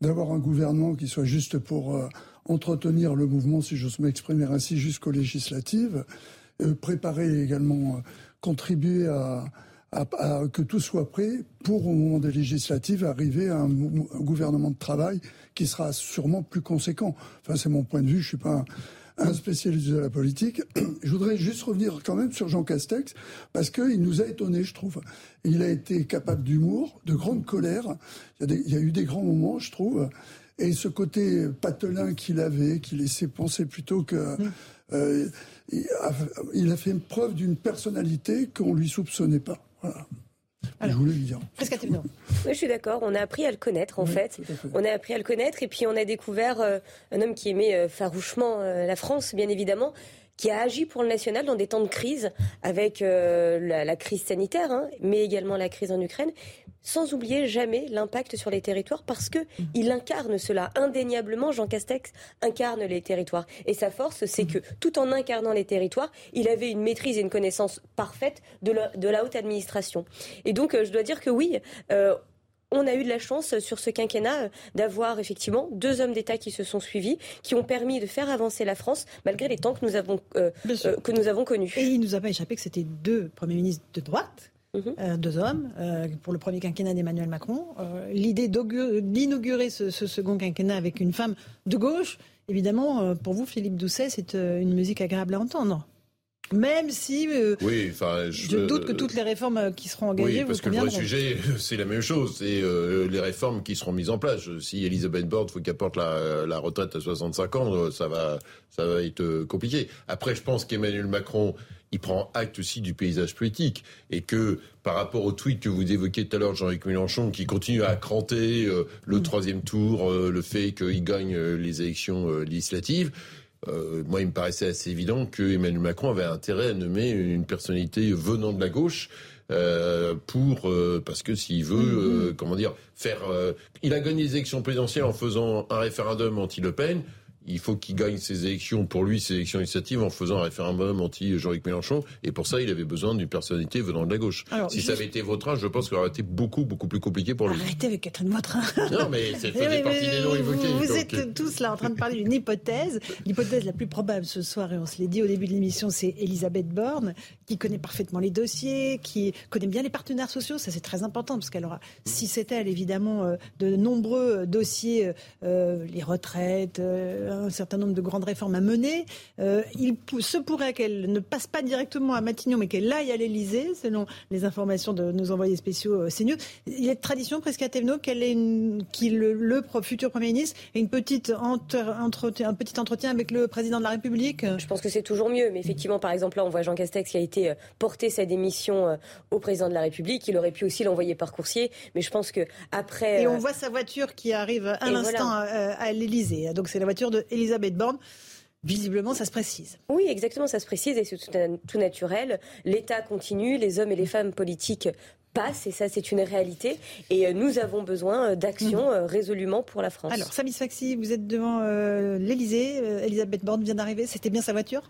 [SPEAKER 7] d'avoir un gouvernement qui soit juste pour euh, entretenir le mouvement, si j'ose m'exprimer ainsi, jusqu'aux législatives, euh, préparer également, euh, contribuer à, à- à que tout soit prêt pour, au moment des législatives, arriver à un, gouvernement de travail qui sera sûrement plus conséquent. Enfin, c'est mon point de vue, je suis pas un, un spécialiste de la politique. Je voudrais juste revenir quand même sur Jean Castex, parce qu'il nous a étonnés, je trouve. Il a été capable d'humour, de grande colère. Il y, a des- il y a eu des grands moments, je trouve. Et ce côté patelin qu'il avait, qui laissait penser plutôt que... euh, il, a, il a fait preuve d'une personnalité qu'on lui soupçonnait pas. Voilà. je voulais le dire.
[SPEAKER 1] Presque à Thévenot.
[SPEAKER 4] Oui, je suis d'accord. On a appris à le connaître, en
[SPEAKER 7] Oui,
[SPEAKER 4] fait. On a appris à le connaître et puis on a découvert euh, un homme qui aimait euh, farouchement euh, la France, bien évidemment, qui a agi pour le national dans des temps de crise, avec euh, la, la crise sanitaire, hein, mais également la crise en Ukraine, sans oublier jamais l'impact sur les territoires, parce que il incarne cela indéniablement. Jean Castex incarne les territoires, et sa force, c'est que tout en incarnant les territoires, il avait une maîtrise et une connaissance parfaite de la, de la haute administration. Et donc, euh, je dois dire que oui. euh, on a eu de la chance euh, sur ce quinquennat euh, d'avoir effectivement deux hommes d'État qui se sont suivis, qui ont permis de faire avancer la France malgré les temps que nous avons, euh, euh, que nous avons connus.
[SPEAKER 1] Et il nous a pas échappé que c'était deux premiers ministres de droite,
[SPEAKER 4] Mhm.
[SPEAKER 1] euh, deux hommes, pour le premier quinquennat d'Emmanuel Macron. L'idée d'inaugurer ce, ce second quinquennat avec une femme de gauche, évidemment, pour vous, Philippe Doucet, c'est une musique agréable à entendre. Même si euh,
[SPEAKER 5] Oui, enfin, je,
[SPEAKER 1] je doute que toutes les réformes euh, qui seront engagées
[SPEAKER 5] Oui,
[SPEAKER 1] vous
[SPEAKER 5] parce que le vrai sujet, c'est la même chose. C'est euh, les réformes qui seront mises en place. Si Elisabeth Borne faut qu'elle porte la, la retraite à 65 ans, euh, ça va, ça va être euh, compliqué. Après, je pense qu'Emmanuel Macron, il prend acte aussi du paysage politique et que par rapport au tweet que vous évoquiez tout à l'heure, Jean-Luc Mélenchon, qui continue à cranter euh, le
[SPEAKER 1] Mm.
[SPEAKER 5] troisième tour, euh, le fait qu'il gagne euh, les élections euh, législatives. Euh, moi, il me paraissait assez évident que Emmanuel Macron avait intérêt à nommer une personnalité venant de la gauche euh, pour euh, parce que s'il veut, euh, comment dire, faire. euh, il a gagné les élections présidentielles en faisant un référendum anti-Le Pen. Il faut qu'il gagne ses élections, pour lui, ses élections initiatives, en faisant un référendum anti-Jean-Luc Mélenchon. Et pour ça, il avait besoin d'une personnalité venant de la gauche. si ça avait été Vautrin, je pense qu'il aurait été beaucoup, beaucoup plus compliqué pour lui.
[SPEAKER 1] Arrêtez avec Catherine Vautrin.
[SPEAKER 5] Non, mais ça faisait partie des noms évoqués.
[SPEAKER 1] Vous, êtes euh. tous là en train de parler d'une hypothèse. L'hypothèse la plus probable ce soir, et on se l'est dit au début de l'émission, c'est Elisabeth Borne, qui connaît parfaitement les dossiers, qui connaît bien les partenaires sociaux. Ça, c'est très important, parce qu'elle aura, si c'est elle, évidemment, euh, de nombreux dossiers, euh, les retraites, un certain nombre de grandes réformes à mener. Euh, il se pourrait qu'elle ne passe pas directement à Matignon, mais qu'elle aille à l'Elysée, selon les informations de nos envoyés spéciaux euh, CNews. Il est de tradition presque à Thévenot qu'elle ait une, le, futur Premier ministre ait une petite entretien, un petit entretien avec le président de la République.
[SPEAKER 4] Je pense que c'est toujours mieux, mais effectivement, par exemple, là, on voit Jean Castex qui a été euh, porté sa démission au président de la République. Il aurait pu aussi l'envoyer par coursier, mais je pense que après.
[SPEAKER 1] Et on voit sa voiture qui arrive à l'instant à, à l'Elysée. Donc c'est la voiture de Elisabeth Borne. Visiblement, ça se précise.
[SPEAKER 4] Oui, exactement, ça se précise et c'est tout, naturel. L'État continue, les hommes et les femmes politiques passent et ça c'est une réalité et euh, nous avons besoin euh, d'action mhm. euh, résolument pour la France.
[SPEAKER 1] Alors Samy Faxi, vous êtes devant l'Elysée, Elisabeth Borne vient d'arriver, c'était bien sa voiture?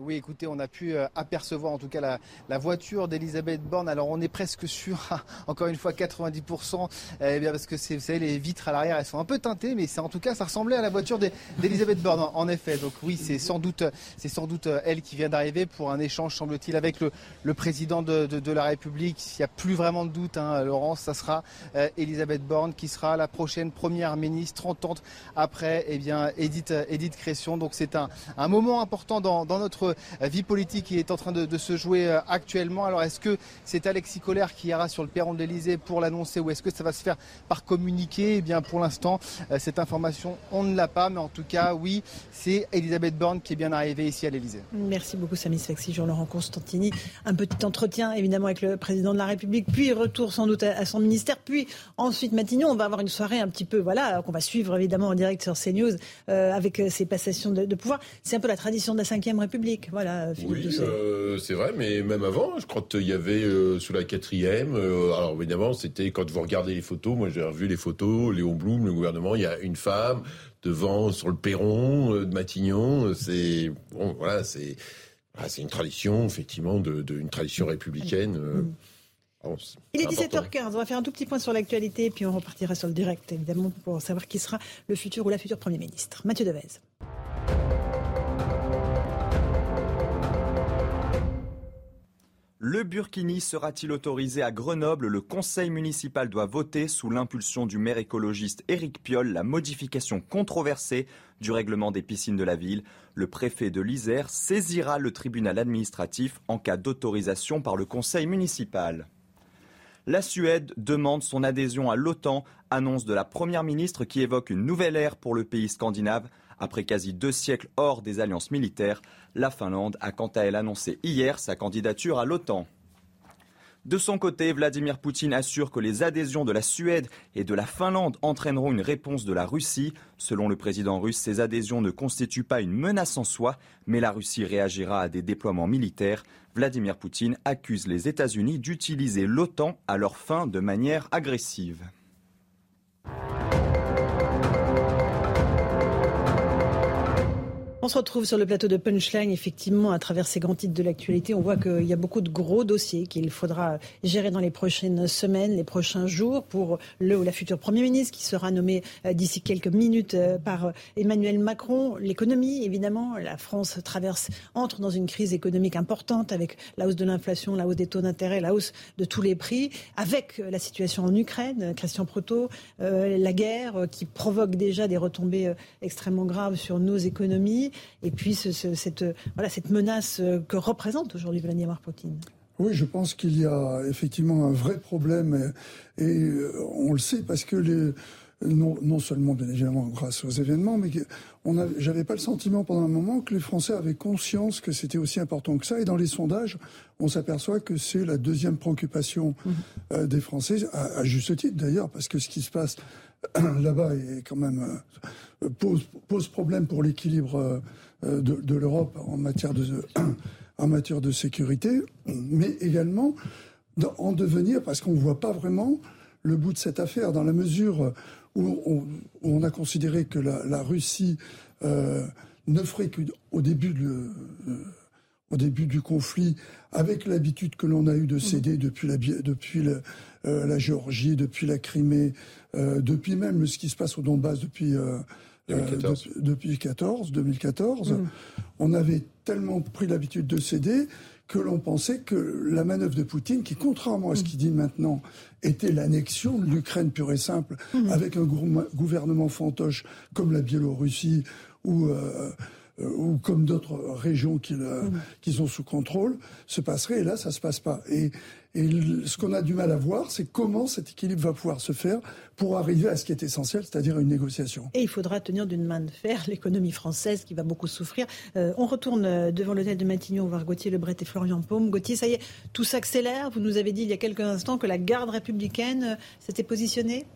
[SPEAKER 3] Oui, écoutez, on a pu euh, apercevoir en tout cas la, voiture d'Elisabeth Borne. Alors on est presque sûr, encore une fois 90%, eh bien parce que vous savez, les vitres à l'arrière, elles sont un peu teintées, mais en tout cas, ça ressemblait à la voiture d'Elisabeth Borne, en, effet. Donc oui, c'est sans doute, c'est sans doute euh, elle qui vient d'arriver pour un échange, semble-t-il, avec le, président de, la République. S'il n'y a plus vraiment de doute, hein, Laurence, ça sera euh, Elisabeth Borne qui sera la prochaine première ministre, 30 ans après, eh bien, Edith, Edith Cresson. Donc c'est un, moment important dans notre euh, vie politique qui est en train de, se jouer euh, actuellement. Alors est-ce que c'est Alexis Collère qui ira sur le perron de l'Elysée pour l'annoncer ou est-ce que ça va se faire par communiqué? Eh bien pour l'instant, euh, cette information, on ne l'a pas. Mais en tout cas, oui, c'est Elisabeth Borne qui est bien arrivée ici à l'Elysée.
[SPEAKER 1] Merci beaucoup Samy Sexy, Jean-Laurent Constantini. Un petit entretien évidemment avec le président de la République, puis retour sans doute à, son ministère, puis ensuite Matignon. On va avoir une soirée un petit peu, voilà, qu'on va suivre évidemment en direct sur CNews avec ces passations de, de pouvoir. C'est un peu la tradition de la Ve République. Voilà,
[SPEAKER 5] oui, euh, c'est vrai, mais même avant, je crois qu'il y avait euh, sous la quatrième. Euh, alors évidemment, c'était quand vous regardez les photos. Moi, j'ai revu les photos. Léon Blum, le gouvernement, il y a une femme devant sur le perron de Matignon. C'est bon, voilà, c'est ah, c'est une tradition effectivement de, une tradition républicaine. Mm.
[SPEAKER 1] Il est 17h15, on va faire un tout petit point sur l'actualité, puis on repartira sur le direct, évidemment, pour savoir qui sera le futur ou la future Premier ministre. Mathieu Devez.
[SPEAKER 8] Le burkini sera-t-il autorisé à Grenoble? Le conseil municipal doit voter, sous l'impulsion du maire écologiste Éric Piolle, la modification controversée du règlement des piscines de la ville. Le préfet de l'Isère saisira le tribunal administratif en cas d'autorisation par le conseil municipal. La Suède demande son adhésion à l'OTAN, annonce de la Première ministre qui évoque une nouvelle ère pour le pays scandinave après quasi deux siècles hors des alliances militaires, la Finlande a quant à elle annoncé hier sa candidature à l'OTAN. De son côté, Vladimir Poutine assure que les adhésions de la Suède et de la Finlande entraîneront une réponse de la Russie. Selon le président russe, ces adhésions ne constituent pas une menace en soi, mais la Russie réagira à des déploiements militaires. Vladimir Poutine accuse les États-Unis d'utiliser l'OTAN à leur fin de manière agressive.
[SPEAKER 1] On se retrouve sur le plateau de Punchline, effectivement, à travers ces grands titres de l'actualité. On voit qu'il y a beaucoup de gros dossiers qu'il faudra gérer dans les prochaines semaines, les prochains jours pour le ou la future Premier ministre qui sera nommé euh, d'ici quelques minutes euh, par euh, Emmanuel Macron. L'économie, évidemment, la France traverse, entre dans une crise économique importante avec la hausse de l'inflation, la hausse des taux d'intérêt, la hausse de tous les prix, avec la situation en Ukraine, Christian Proto, la guerre qui provoque déjà des retombées extrêmement graves sur nos économies et puis cette, voilà, cette menace que représente aujourd'hui Vladimir Poutine.
[SPEAKER 7] Oui, je pense qu'il y a effectivement un vrai problème et, euh, on le sait parce que les, non, non, seulement bien évidemment grâce aux événements, mais j'avais pas le sentiment pendant un moment que les Français avaient conscience que c'était aussi important que ça. Et dans les sondages, on s'aperçoit que c'est la deuxième préoccupation mmh. euh, des Français, à, juste titre d'ailleurs, parce que ce qui se passe là-bas est quand même euh, pose, pose problème pour l'équilibre euh, de, de l'Europe en matière de en matière de sécurité, mais également en devenir parce qu'on ne voit pas vraiment le bout de cette affaire, dans la mesure où on, a considéré que la, Russie euh, ne ferait qu'au début, au début du conflit, avec l'habitude que l'on a eu de céder depuis la, depuis la Géorgie, depuis la Crimée, depuis même ce qui se passe au Donbass depuis 2014. depuis 14, 2014, mm. on avait tellement pris l'habitude de céder que l'on pensait que la manœuvre de Poutine, qui contrairement à ce mm. qu'il dit maintenant, était l'annexion de l'Ukraine pure et simple, mm. avec un gouvernement fantoche comme la Biélorussie ou euh, euh, ou comme d'autres régions qui, qui, sont sous contrôle, se passerait. Et là, ça se passe pas. Et, et ce qu'on a du mal à voir, c'est comment cet équilibre va pouvoir se faire pour arriver à ce qui est essentiel, c'est-à-dire une négociation.
[SPEAKER 1] Et il faudra tenir d'une main de fer l'économie française qui va beaucoup souffrir. Euh, on retourne euh, devant l'hôtel de Matignon voir Gauthier Lebret et Florian Paume. Gauthier, ça y est, tout s'accélère. Vous nous avez dit il y a quelques instants que la garde républicaine s'était positionnée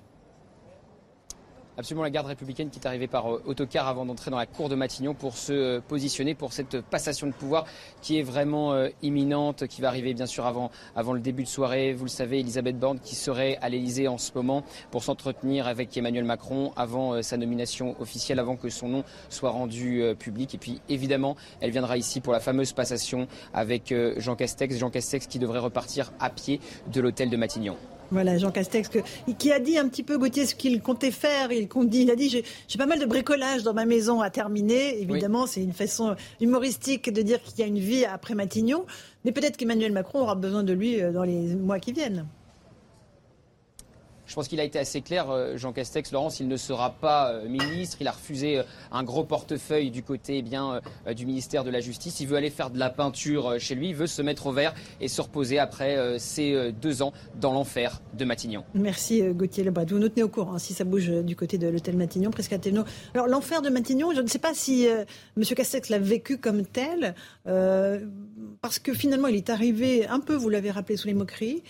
[SPEAKER 2] Absolument, la garde républicaine qui est arrivée par euh, autocar avant d'entrer dans la cour de Matignon pour se euh, positionner pour cette passation de pouvoir qui est vraiment euh, imminente, qui va arriver bien sûr avant, avant le début de soirée. Vous le savez, Elisabeth Borne qui serait à l'Elysée en ce moment pour s'entretenir avec Emmanuel Macron avant sa nomination officielle, avant que son nom soit rendu public. Et puis évidemment, elle viendra ici pour la fameuse passation avec Jean Castex. Jean Castex qui devrait repartir à pied de l'hôtel de Matignon.
[SPEAKER 1] Voilà, Jean Castex, qui a dit un petit peu, Gauthier, ce qu'il comptait faire. Il, il a dit j'ai pas mal de bricolage dans ma maison à terminer. Évidemment, c'est une façon humoristique de dire qu'il y a une vie après Matignon. Mais peut-être qu'Emmanuel Macron aura besoin de lui euh, dans les mois qui viennent.
[SPEAKER 2] Je pense qu'il a été assez clair, euh, Jean Castex, Laurence, il ne sera pas euh, ministre. Il a refusé euh, un gros portefeuille du côté eh bien, du ministère de la Justice. Il veut aller faire de la peinture chez lui. Il veut se mettre au vert et se reposer après ces deux ans dans l'enfer de Matignon.
[SPEAKER 1] Merci Gauthier Lebras. Vous nous tenez au courant hein, si ça bouge du côté de l'hôtel Matignon, presque Athéno. Alors l'enfer de Matignon, je ne sais pas si M. Castex l'a vécu comme tel, parce que finalement il est arrivé un peu, vous l'avez rappelé, sous les moqueries.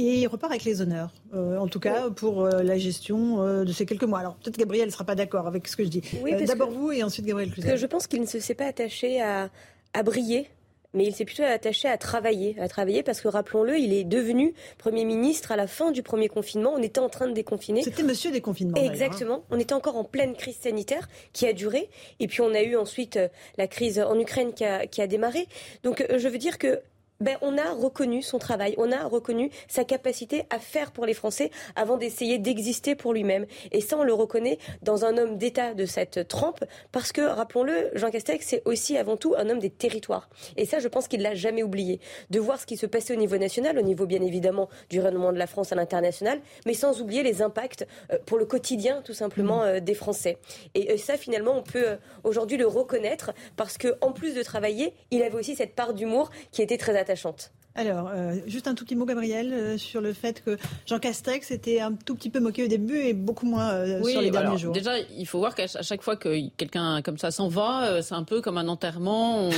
[SPEAKER 1] Et il repart avec les honneurs, euh, en tout cas pour euh, la gestion euh, de ces quelques mois. Alors peut-être Gabriel ne sera pas d'accord avec ce que je dis. D'abord vous et ensuite Gabriel
[SPEAKER 4] Cluzel. Je pense qu'il ne se s'est pas attaché à, à briller mais il s'est plutôt attaché à travailler, à travailler parce que rappelons-le, il est devenu Premier ministre à la fin du premier confinement. On était en train de déconfiner.
[SPEAKER 1] C'était Monsieur déconfinement.
[SPEAKER 4] Hein. Exactement. On était encore en pleine crise sanitaire qui a duré, et puis on a eu ensuite la crise en Ukraine qui a, qui a démarré. Donc je veux dire que ben, on a reconnu son travail, on a reconnu sa capacité à faire pour les Français avant d'essayer d'exister pour lui-même. Et ça, on le reconnaît dans un homme d'État de cette trempe, parce que, rappelons-le, Jean Castex, c'est aussi avant tout un homme des territoires. Et ça, je pense qu'il l'a jamais oublié. De voir ce qui se passait au niveau national, au niveau bien évidemment du rayonnement de la France à l'international, mais sans oublier les impacts euh, pour le quotidien, tout simplement, euh, des Français. Et ça, finalement, on peut euh, aujourd'hui le reconnaître, parce que en plus de travailler, il avait aussi cette part d'humour qui était très attachante attachante.
[SPEAKER 1] Alors, euh, juste un tout petit mot, Gabriel, euh, sur le fait que Jean Castex était un tout petit peu moqué au début et beaucoup moins euh, sur les derniers jours.
[SPEAKER 6] Déjà, il faut voir qu'à chaque fois que quelqu'un comme ça s'en va, c'est un peu comme un enterrement.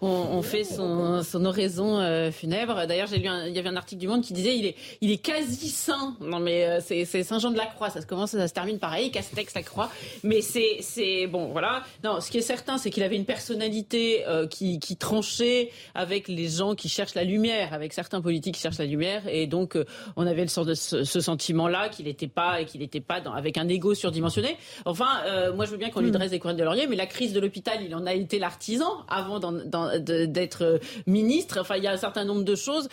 [SPEAKER 6] On, on, fait son, son oraison funèbre. D'ailleurs, j'ai lu, il y avait un article du Monde qui disait il est, il est quasi saint. Non, mais c'est Saint Jean de la Croix. Ça se commence, ça se termine pareil. Castex la Croix. Mais c'est, c'est bon, voilà. Non, ce qui est certain, c'est qu'il avait une personnalité qui, qui tranchait avec les gens qui cherchent la lumière avec certains politiques qui cherchent la lumière, et donc euh, on avait le sens de ce, sentiment-là qu'il n'était pas qu'il n'était pas dans, avec un ego surdimensionné. Enfin, euh, moi je veux bien qu'on lui hmm. dresse des couronnes de laurier, mais la crise de l'hôpital, il en a été l'artisan avant d'être euh, ministre. Enfin, il y a un certain nombre de choses,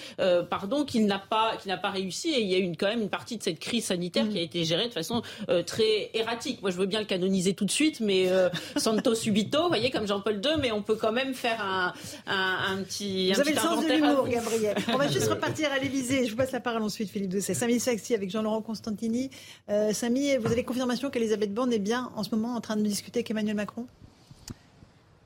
[SPEAKER 6] pardon, qu'il n'a pas qu'il n'a pas réussi, et il y a une quand même une partie de cette crise sanitaire qui a hmm. été gérée de façon très erratique. Moi, je veux bien le canoniser tout de suite, mais santo subito, vous voyez, comme Jean-Paul II, mais on peut quand même faire un, un, petit,
[SPEAKER 1] vous un avez le sens de on va juste repartir à l'Elysée. Je vous passe la parole ensuite, Philippe Doucet. Samy Saxi avec Jean-Laurent Constantini. Euh, Samy, vous avez confirmation qu'Elisabeth Borne est bien en ce moment en train de discuter avec Emmanuel Macron?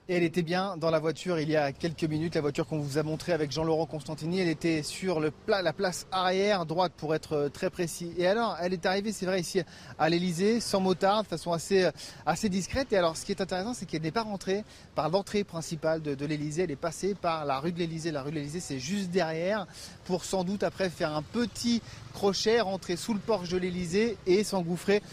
[SPEAKER 3] Et elle était bien dans la voiture il y a quelques minutes, la voiture qu'on vous a montrée avec Jean-Laurent Constantini. Elle était sur la place arrière, droite pour être euh, très précis. Et alors, elle est arrivée, c'est vrai, ici à l'Elysée, sans motard, de façon assez, euh, assez discrète. Et alors, ce qui est intéressant, c'est qu'elle n'est pas rentrée par l'entrée principale de, de l'Elysée. Elle est passée par la rue de l'Elysée. La rue de l'Elysée, c'est juste derrière, pour sans doute après faire un petit crochet, rentrer sous le porche de l'Elysée et s'engouffrer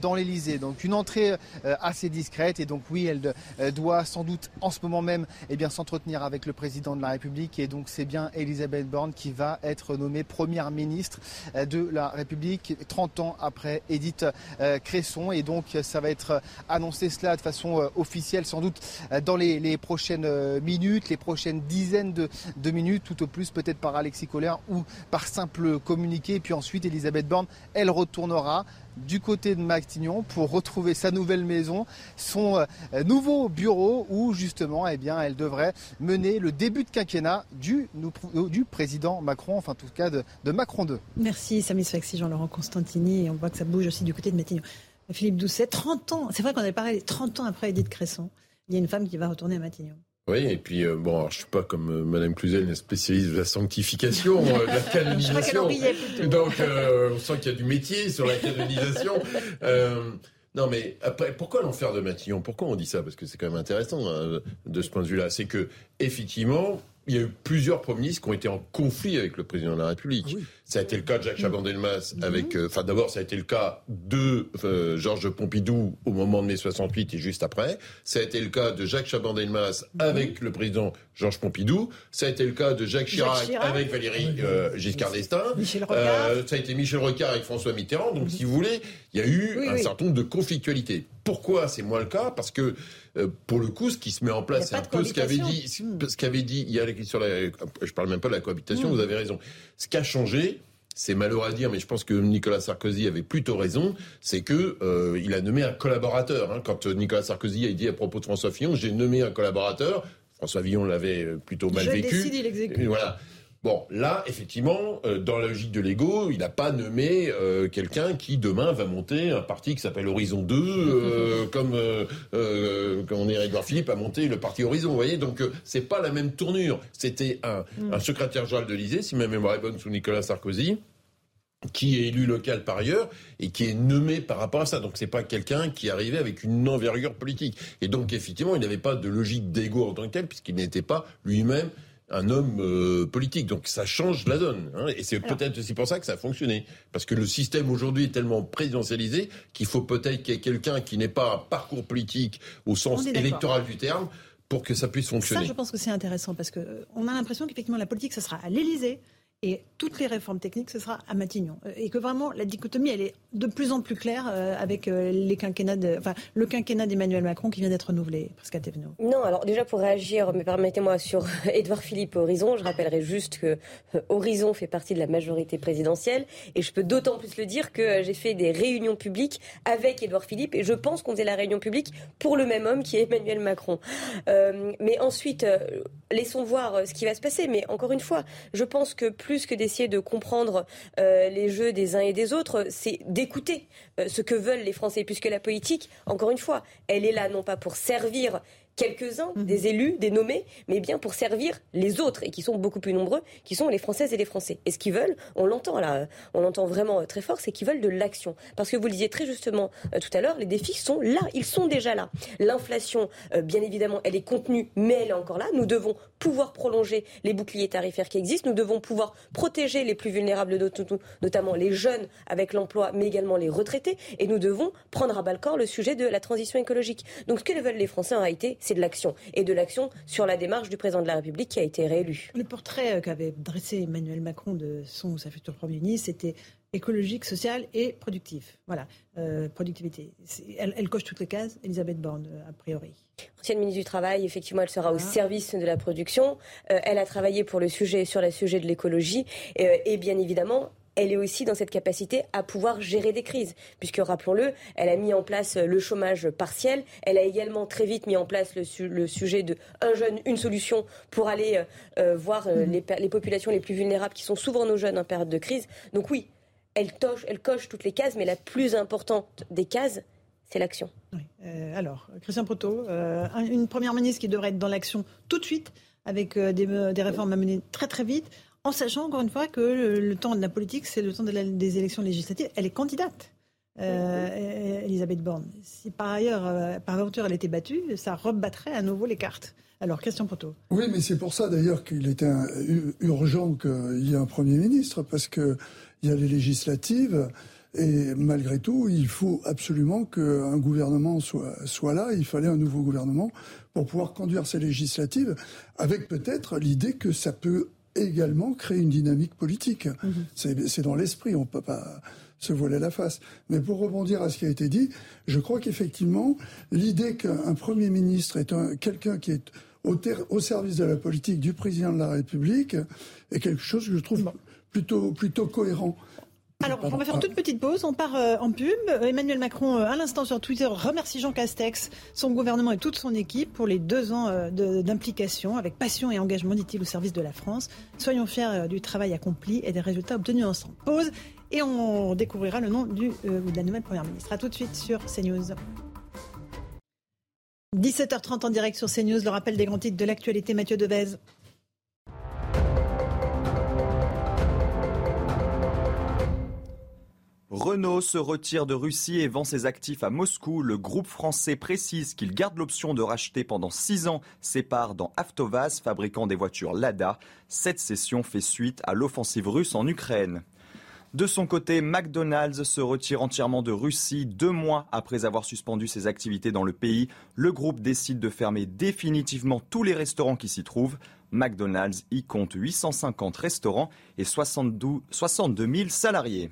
[SPEAKER 3] dans l'Elysée. Donc une entrée assez discrète et donc oui, elle doit sans doute en ce moment même eh bien s'entretenir avec le président de la République et donc c'est bien Elisabeth Borne qui va être nommée première ministre de la République 30 ans après Edith Cresson et donc ça va être annoncé cela de façon officielle sans doute dans les, prochaines minutes, les prochaines dizaines de, minutes, tout au plus peut-être par Alexis Collère ou par simple communiqué. Ensuite, Elisabeth Borne, elle retournera du côté de Matignon pour retrouver sa nouvelle maison, son euh, nouveau bureau où justement eh bien, elle devrait mener le début de quinquennat du, du président Macron, enfin en tout cas de, Macron 2.
[SPEAKER 1] Merci Samy Sfaxi, Jean-Laurent Constantini on voit que ça bouge aussi du côté de Matignon. Philippe Doucet, 30 ans, c'est vrai qu'on avait parlé 30 ans après Edith Cresson, il y a une femme qui va retourner à Matignon.
[SPEAKER 5] Oui, et puis euh, bon, je suis pas comme euh, Madame Cluzel, une spécialiste de la sanctification, euh, de la canonisation. Donc, on sent qu'il y a du métier sur la canonisation. non, mais après, pourquoi l'enfer de Matignon? Pourquoi on dit ça? Parce que c'est quand même intéressant hein, de ce point de vue-là. C'est que effectivement, il y a eu plusieurs premiers ministres qui ont été en conflit avec le président de la République. Ça a été le cas de Jacques Chaban-Delmas avec, euh, enfin d'abord ça a été le cas de euh, Georges Pompidou au moment de mai 68 et juste après. Ça a été le cas de Jacques Chaban-Delmas avec le président Georges Pompidou. Ça a été le cas de Jacques Chirac, avec Valérie euh, Giscard d'Estaing. ça a été Michel Rocard avec François Mitterrand. Donc si vous voulez, il y a eu un certain nombre de conflictualités. Pourquoi c'est moins le cas? Parce que pour le coup, ce qui se met en place, c'est un peu ce qu'avait dit, ce qu'avait dit, il y a sur la, je parle même pas de la cohabitation, vous avez raison. Ce qui a changé, c'est malheureux à dire, mais je pense que Nicolas Sarkozy avait plutôt raison, c'est que euh, il a nommé un collaborateur. Hein. Quand Nicolas Sarkozy a dit à propos de François Fillon, j'ai nommé un collaborateur. François Fillon l'avait euh, plutôt mal vécu.
[SPEAKER 1] Décide, il exécute.
[SPEAKER 5] Voilà. Bon, là, effectivement, euh, dans la logique de l'ego, il n'a pas nommé euh, quelqu'un qui demain va monter un parti qui s'appelle Horizon 2, euh, comme quand on est Edouard Philippe a monté le parti Horizon. Vous voyez, donc c'est pas la même tournure. C'était un, mm. un secrétaire général de l'Élysée, si ma mémoire est bonne, sous Nicolas Sarkozy qui est élu local par ailleurs et qui est nommé par rapport à ça. Donc c'est pas quelqu'un qui arrivait avec une envergure politique. Et donc effectivement, il n'avait pas de logique d'ego en tant que tel puisqu'il n'était pas lui-même un homme euh, politique. Donc ça change la donne. Hein. et c'est peut-être aussi pour ça que ça a fonctionné. Parce que le système aujourd'hui est tellement présidentialisé qu'il faut peut-être qu'il y ait quelqu'un qui n'ait pas un parcours politique au sens électoral du terme pour que ça puisse fonctionner.
[SPEAKER 1] Ça, je pense que c'est intéressant parce qu'on euh, a l'impression qu'effectivement la politique, ce sera à l'Élysée et toutes les réformes techniques, ce sera à Matignon. Euh, et que vraiment, la dichotomie, elle est de plus en plus claire euh, avec euh, les quinquennats enfin, le quinquennat d'Emmanuel Macron qui vient d'être renouvelé, Pascal Thévenot.
[SPEAKER 4] Non, alors déjà pour réagir, mais permettez-moi, sur Édouard Philippe Horizon, je rappellerai juste que Horizon fait partie de la majorité présidentielle. Et je peux d'autant plus le dire que j'ai fait des réunions publiques avec Édouard Philippe. Et je pense qu'on faisait la réunion publique pour le même homme qui est Emmanuel Macron. mais ensuite, laissons voir ce qui va se passer. Mais encore une fois, je pense que plus plus que d'essayer de comprendre euh, les jeux des uns et des autres, c'est d'écouter euh, ce que veulent les Français, puisque la politique, encore une fois, elle est là non pas pour servir quelques-uns, mhm. des élus, des nommés, mais bien pour servir les autres, et qui sont beaucoup plus nombreux, qui sont les Françaises et les Français. Et ce qu'ils veulent, on l'entend là, on l'entend vraiment euh, très fort, c'est qu'ils veulent de l'action. Parce que vous le disiez très justement euh, tout à l'heure, les défis sont là, ils sont déjà là. L'inflation, euh, bien évidemment, elle est contenue, mais elle est encore là. Nous devons pouvoir prolonger les boucliers tarifaires qui existent, nous devons pouvoir protéger les plus vulnérables, notamment les jeunes avec l'emploi, mais également les retraités, et nous devons prendre à bas le corps le sujet de la transition écologique. Donc ce que veulent les Français en réalité, c'est de l'action. Et de l'action sur la démarche du président de la République qui a été réélu.
[SPEAKER 1] Le portrait euh, qu'avait dressé Emmanuel Macron de son ou sa future Premier ministre, c'était écologique, social et productif. Voilà, euh, productivité. Elle, coche toutes les cases, Elisabeth Borne, euh, a priori.
[SPEAKER 4] Ancienne ministre du Travail, effectivement, elle sera au service de la production. elle a travaillé pour le sujet, sur le sujet de l'écologie. et bien évidemment, elle est aussi dans cette capacité à pouvoir gérer des crises, puisque rappelons-le, elle a mis en place le chômage partiel, elle a également très vite mis en place le, sujet de un jeune, une solution pour aller euh, euh, voir euh, mm. les, populations les plus vulnérables, qui sont souvent nos jeunes en période de crise. Donc oui, elle, elle coche toutes les cases, mais la plus importante des cases, c'est l'action.
[SPEAKER 1] alors, Christian Proto, une première ministre qui devrait être dans l'action tout de suite, avec des, des réformes à mener très très vite en sachant encore une fois que le, temps de la politique, c'est le temps des élections législatives. Elle est candidate. Euh, Elisabeth Borne. Si par ailleurs, euh, par aventure, elle était battue, ça rebattrait à nouveau les cartes. Alors, question Proto.
[SPEAKER 7] Oui, mais c'est pour ça d'ailleurs qu'il était urgent qu'il y ait un Premier ministre, parce que il y a les législatives. Et malgré tout, il faut absolument qu'un gouvernement soit, soit là. Il fallait un nouveau gouvernement pour pouvoir conduire ces législatives, avec peut-être l'idée que ça peut également créer une dynamique politique. Mhm. C'est dans l'esprit, on ne peut pas se voiler la face. Mais pour rebondir à ce qui a été dit, je crois qu'effectivement, l'idée qu'un Premier ministre est quelqu'un qui est au, au, service de la politique du président de la République est quelque chose que je trouve plutôt, plutôt cohérent.
[SPEAKER 1] Alors, on va faire une toute petite pause. On part euh, en pub. Emmanuel Macron, euh, à l'instant sur Twitter, remercie Jean Castex, son gouvernement et toute son équipe pour les deux ans euh, d'implication avec passion et engagement, dit-il, au service de la France. Soyons fiers du travail accompli et des résultats obtenus ensemble. Pause et on découvrira le nom du, de la nouvelle Première ministre. A tout de suite sur CNews. 17h30 en direct sur CNews, le rappel des grands titres de l'actualité, Mathieu Devez.
[SPEAKER 8] Renault se retire de Russie et vend ses actifs à Moscou. Le groupe français précise qu'il garde l'option de racheter pendant six ans ses parts dans Avtovaz, fabricant des voitures Lada. Cette cession fait suite à l'offensive russe en Ukraine. De son côté, McDonald's se retire entièrement de Russie. Deux mois après avoir suspendu ses activités dans le pays, le groupe décide de fermer définitivement tous les restaurants qui s'y trouvent. McDonald's y compte 850 restaurants et 62 000 salariés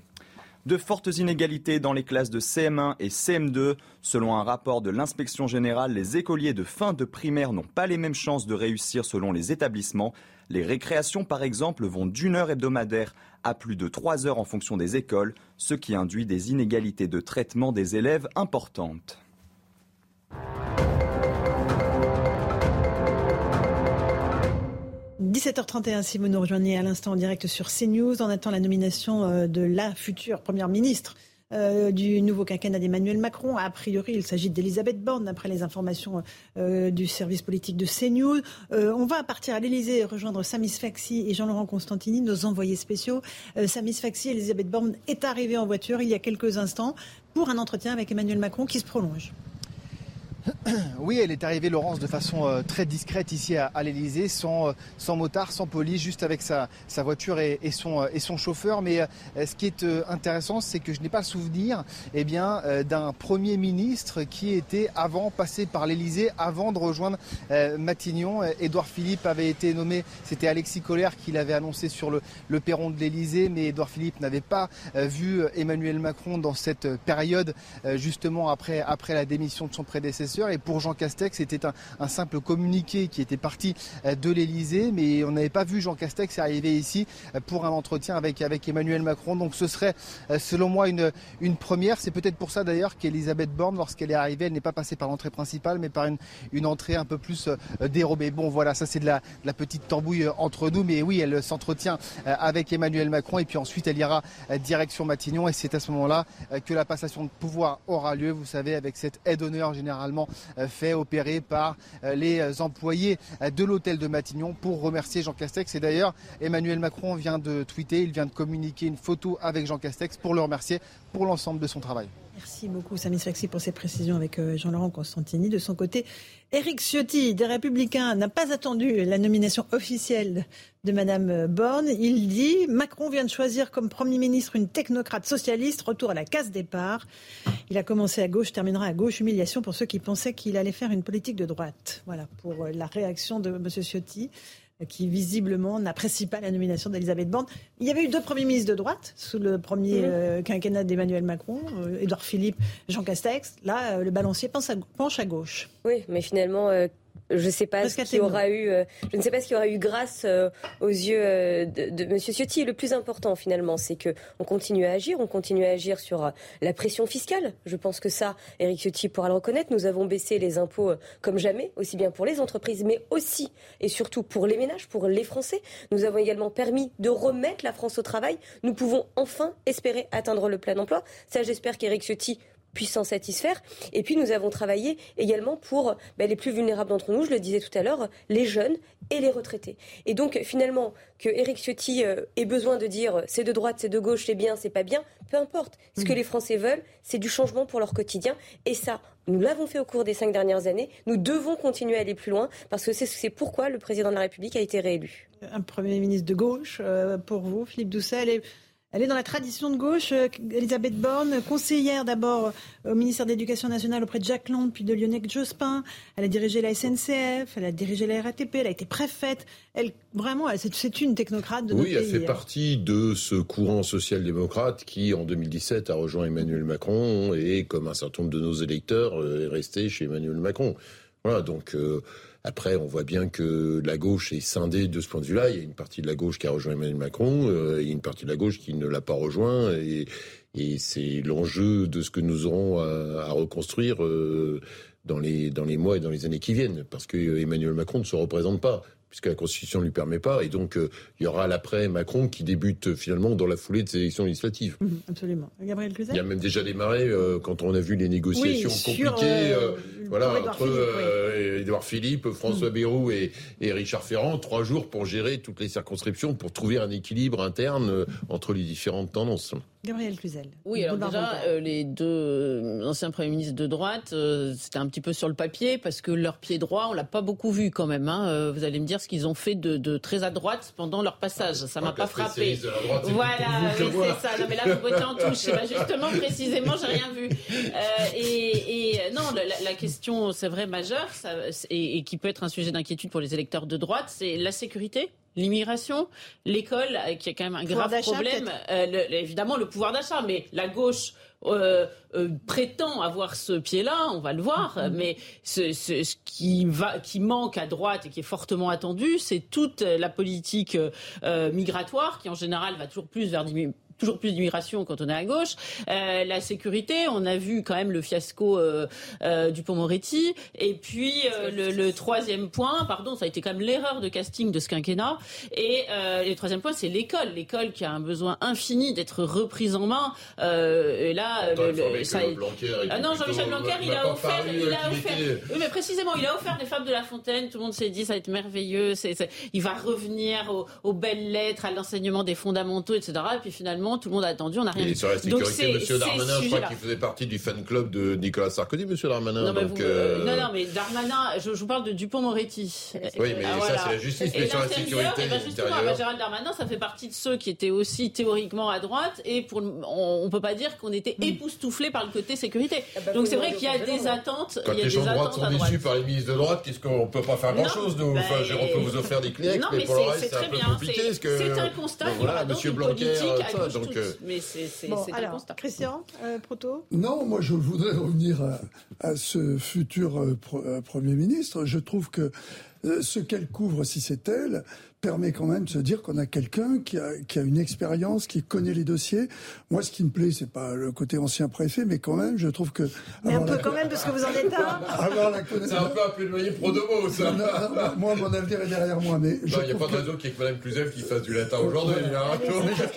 [SPEAKER 8] de fortes inégalités dans les classes de CM1 et CM2. Selon un rapport de l'inspection générale, les écoliers de fin de primaire n'ont pas les mêmes chances de réussir selon les établissements. Les récréations, par exemple, vont d'une heure hebdomadaire à plus de trois heures en fonction des écoles, ce qui induit des inégalités de traitement des élèves importantes.
[SPEAKER 1] 17h31, si vous nous rejoignez à l'instant en direct sur CNews, on attend la nomination euh, de la future Première ministre euh, du nouveau quinquennat d'Emmanuel Macron. A priori, il s'agit d'Elisabeth Borne, d'après les informations euh, du service politique de CNews. on va partir à l'Elysée rejoindre Samis Faxi et Jean-Laurent Constantini, nos envoyés spéciaux. Samis Faxi, Elisabeth Borne est arrivée en voiture il y a quelques instants pour un entretien avec Emmanuel Macron qui se prolonge.
[SPEAKER 3] Oui, elle est arrivée, Laurence, de façon euh, très discrète ici à, l'Elysée, sans, euh, sans motard, sans police, juste avec sa, voiture et, son, euh, et son chauffeur. Mais ce qui est intéressant, c'est que je n'ai pas souvenir eh bien, d'un Premier ministre qui était avant passé par l'Elysée, avant de rejoindre Matignon. Édouard Philippe avait été nommé, c'était Alexis Collère qui l'avait annoncé sur le, le perron de l'Elysée, mais Édouard Philippe n'avait pas vu Emmanuel Macron dans cette période, justement après la démission de son prédécesseur. Et pour Jean Castex, c'était un, simple communiqué qui était parti euh, de l'Elysée, mais on n'avait pas vu Jean Castex arriver ici euh, pour un entretien avec, Emmanuel Macron. Donc ce serait, euh, selon moi, une, première. C'est peut-être pour ça d'ailleurs qu'Elisabeth Borne, lorsqu'elle est arrivée, elle n'est pas passée par l'entrée principale, mais par une, entrée un peu plus dérobée. Bon, voilà, ça c'est de la, la, petite tambouille entre nous, mais oui, elle s'entretient avec Emmanuel Macron et puis ensuite elle ira direction Matignon et c'est à ce moment-là que la passation de pouvoir aura lieu, vous savez, avec cette aide d'honneur généralement euh, fait opérer par euh, les employés euh, de l'hôtel de Matignon pour remercier Jean Castex. Et d'ailleurs, Emmanuel Macron vient de tweeter, il vient de communiquer une photo avec Jean Castex pour le remercier pour l'ensemble de son travail.
[SPEAKER 1] Merci beaucoup, Samy Faxi, pour ces précisions avec Jean-Laurent Constantini. De son côté, Éric Ciotti, des Républicains, n'a pas attendu la nomination officielle de Madame Borne. Il dit Macron vient de choisir comme Premier ministre une technocrate socialiste. Retour à la case départ. Il a commencé à gauche, terminera à gauche. Humiliation pour ceux qui pensaient qu'il allait faire une politique de droite. Voilà pour la réaction de Monsieur Ciotti qui visiblement n'apprécie pas la nomination d'Elisabeth Borne. Il y avait eu deux premiers ministres de droite sous le premier euh, quinquennat d'Emmanuel Macron, euh, Édouard Philippe, Jean Castex. Là, euh, le balancier penche à, gauche.
[SPEAKER 4] Oui, mais finalement, je sais pas ce qui aura eu, euh, je ne sais pas ce qui aura eu grâce euh, aux yeux euh, de, de Monsieur Ciotti. Le plus important finalement, c'est que on continue à agir, on continue à agir sur la pression fiscale. Je pense que ça, Éric Ciotti pourra le reconnaître. Nous avons baissé les impôts comme jamais, aussi bien pour les entreprises, mais aussi et surtout pour les ménages, pour les Français. Nous avons également permis de remettre la France au travail. Nous pouvons enfin espérer atteindre le plein emploi. Ça, j'espère qu'Éric Ciotti puisse s'en satisfaire. Et puis nous avons travaillé également pour ben, les plus vulnérables d'entre nous, je le disais tout à l'heure, les jeunes et les retraités. Et donc finalement que Éric Ciotti euh, ait besoin de dire c'est de droite, c'est de gauche, c'est bien, c'est pas bien, peu importe. Ce que mm. les Français veulent, c'est du changement pour leur quotidien. Et ça, nous l'avons fait au cours des cinq dernières années. Nous devons continuer à aller plus loin parce que c'est pourquoi le président de la République a été réélu.
[SPEAKER 1] Un Premier ministre de gauche euh, pour vous, Philippe Doucet, Elle est dans la tradition de gauche, euh, Elisabeth Borne, conseillère d'abord au ministère de l'Éducation nationale auprès de Jacques Land, puis de Lionel Jospin. Elle a dirigé la SNCF, elle a dirigé la RATP, elle a été préfète. Elle, vraiment, c'est une technocrate de
[SPEAKER 5] Oui,
[SPEAKER 1] elle
[SPEAKER 5] fait partie de ce courant social-démocrate qui, en 2017, a rejoint Emmanuel Macron et, comme un certain nombre de nos électeurs, euh, est resté chez Emmanuel Macron. Voilà, donc euh, après, on voit bien que la gauche est scindée de ce point de vue-là. Il y a une partie de la gauche qui a rejoint Emmanuel Macron, euh, il une partie de la gauche qui ne l'a pas rejoint, et, c'est l'enjeu de ce que nous aurons à, reconstruire euh, dans les dans les mois et dans les années qui viennent, parce que Emmanuel Macron ne se représente pas puisque la Constitution ne lui permet pas. Et donc, euh, il y aura l'après Macron qui débute euh, finalement dans la foulée de ces élections législatives.
[SPEAKER 1] Mmh, absolument. Gabriel
[SPEAKER 5] Il y a même déjà démarré euh, quand on a vu les négociations compliquées voilà, entre Édouard Philippe, François mmh. Bayrou et, et, Richard Ferrand. Trois jours pour gérer toutes les circonscriptions, pour trouver un équilibre interne entre les différentes tendances.
[SPEAKER 1] Gabriel Cluzel.
[SPEAKER 6] Oui, alors déjà, euh, les deux euh, anciens premiers ministres de droite, euh, c'était un petit peu sur le papier parce que leur pied droit, on l'a pas beaucoup vu quand même. Hein. vous allez me dire ce qu'ils ont fait de, de, très à droite pendant leur passage. Ça m'a pas frappé. voilà, c'est ça. Non, mais là, vous votez en touche. Bah, justement, précisément, j'ai rien vu. et, et, non, la, la question, c'est vrai, majeure, ça, et, et qui peut être un sujet d'inquiétude pour les électeurs de droite, c'est la sécurité l'immigration, l'école, euh, qui est quand même un grave problème. Euh, évidemment, le pouvoir d'achat, mais la gauche euh, prétend avoir ce pied-là, on va le voir, mm-hmm. mais ce, qui, va, qui manque à droite et qui est fortement attendu, c'est toute la politique migratoire qui en général va toujours plus vers toujours plus d'immigration quand on est à gauche. Euh, la sécurité, on a vu quand même le fiasco euh, euh, du Pont-Moretti. Et puis le, le, troisième point, pardon, ça a été quand même l'erreur de casting de ce quinquennat. Et le troisième point, c'est l'école. L'école qui a un besoin infini d'être reprise en main. et là, le, ça
[SPEAKER 5] ah
[SPEAKER 6] non, Jean-Michel Blanquer, il a offert, il a offert. Oui, mais précisément, il a offert des femmes de La Fontaine. Tout le monde s'est dit, ça va être merveilleux. Il va revenir aux, aux belles lettres, à l'enseignement des fondamentaux, etc. Et puis finalement tout le monde a attendu, on n'a rien
[SPEAKER 5] Et sur la sécurité, M. Darmanin, je crois qu'il faisait partie du fan club de Nicolas Sarkozy, M. Darmanin.
[SPEAKER 6] Non, donc, euh... non, non, mais Darmanin, je, je vous parle de Dupont-Moretti.
[SPEAKER 5] Oui, mais ah, ça, c'est la justice, mais sur la sécurité.
[SPEAKER 6] Et ben justement, bah, Gérald Darmanin, ça fait partie de ceux qui étaient aussi théoriquement à droite, et pour, on ne peut pas dire qu'on était hmm. époustouflés par le côté sécurité. Ah bah donc c'est vrai qu'il y a des attentes.
[SPEAKER 5] Quand les gens de droite sont déçus par les ministres de droite, qu'est-ce qu'on peut pas faire grand-chose, nous Enfin, on peut vous offrir des clés, mais pour le reste, c'est un peu compliqué.
[SPEAKER 6] C'est un constat.
[SPEAKER 5] Voilà, M. Blanquer,
[SPEAKER 6] donc. Mais c'est alors,
[SPEAKER 1] Christian, euh, Proto
[SPEAKER 7] Non, moi je voudrais revenir à, ce futur euh, euh, Premier ministre. Je trouve que ce qu'elle couvre, si c'est elle, permet quand même de se dire qu'on a quelqu'un qui a, qui a une expérience, qui connaît les dossiers. Moi, ce qui me plaît, c'est pas le côté ancien préfet, mais quand même, je trouve que.
[SPEAKER 1] Mais un peu quand même, parce que vous en êtes un.
[SPEAKER 5] C'est un peu un plaidoyer pro de mots, ça.
[SPEAKER 7] moi, mon avenir est derrière moi, mais.
[SPEAKER 5] il n'y a pas de raison qu'il y ait Mme Cluzel qui fasse du latin aujourd'hui.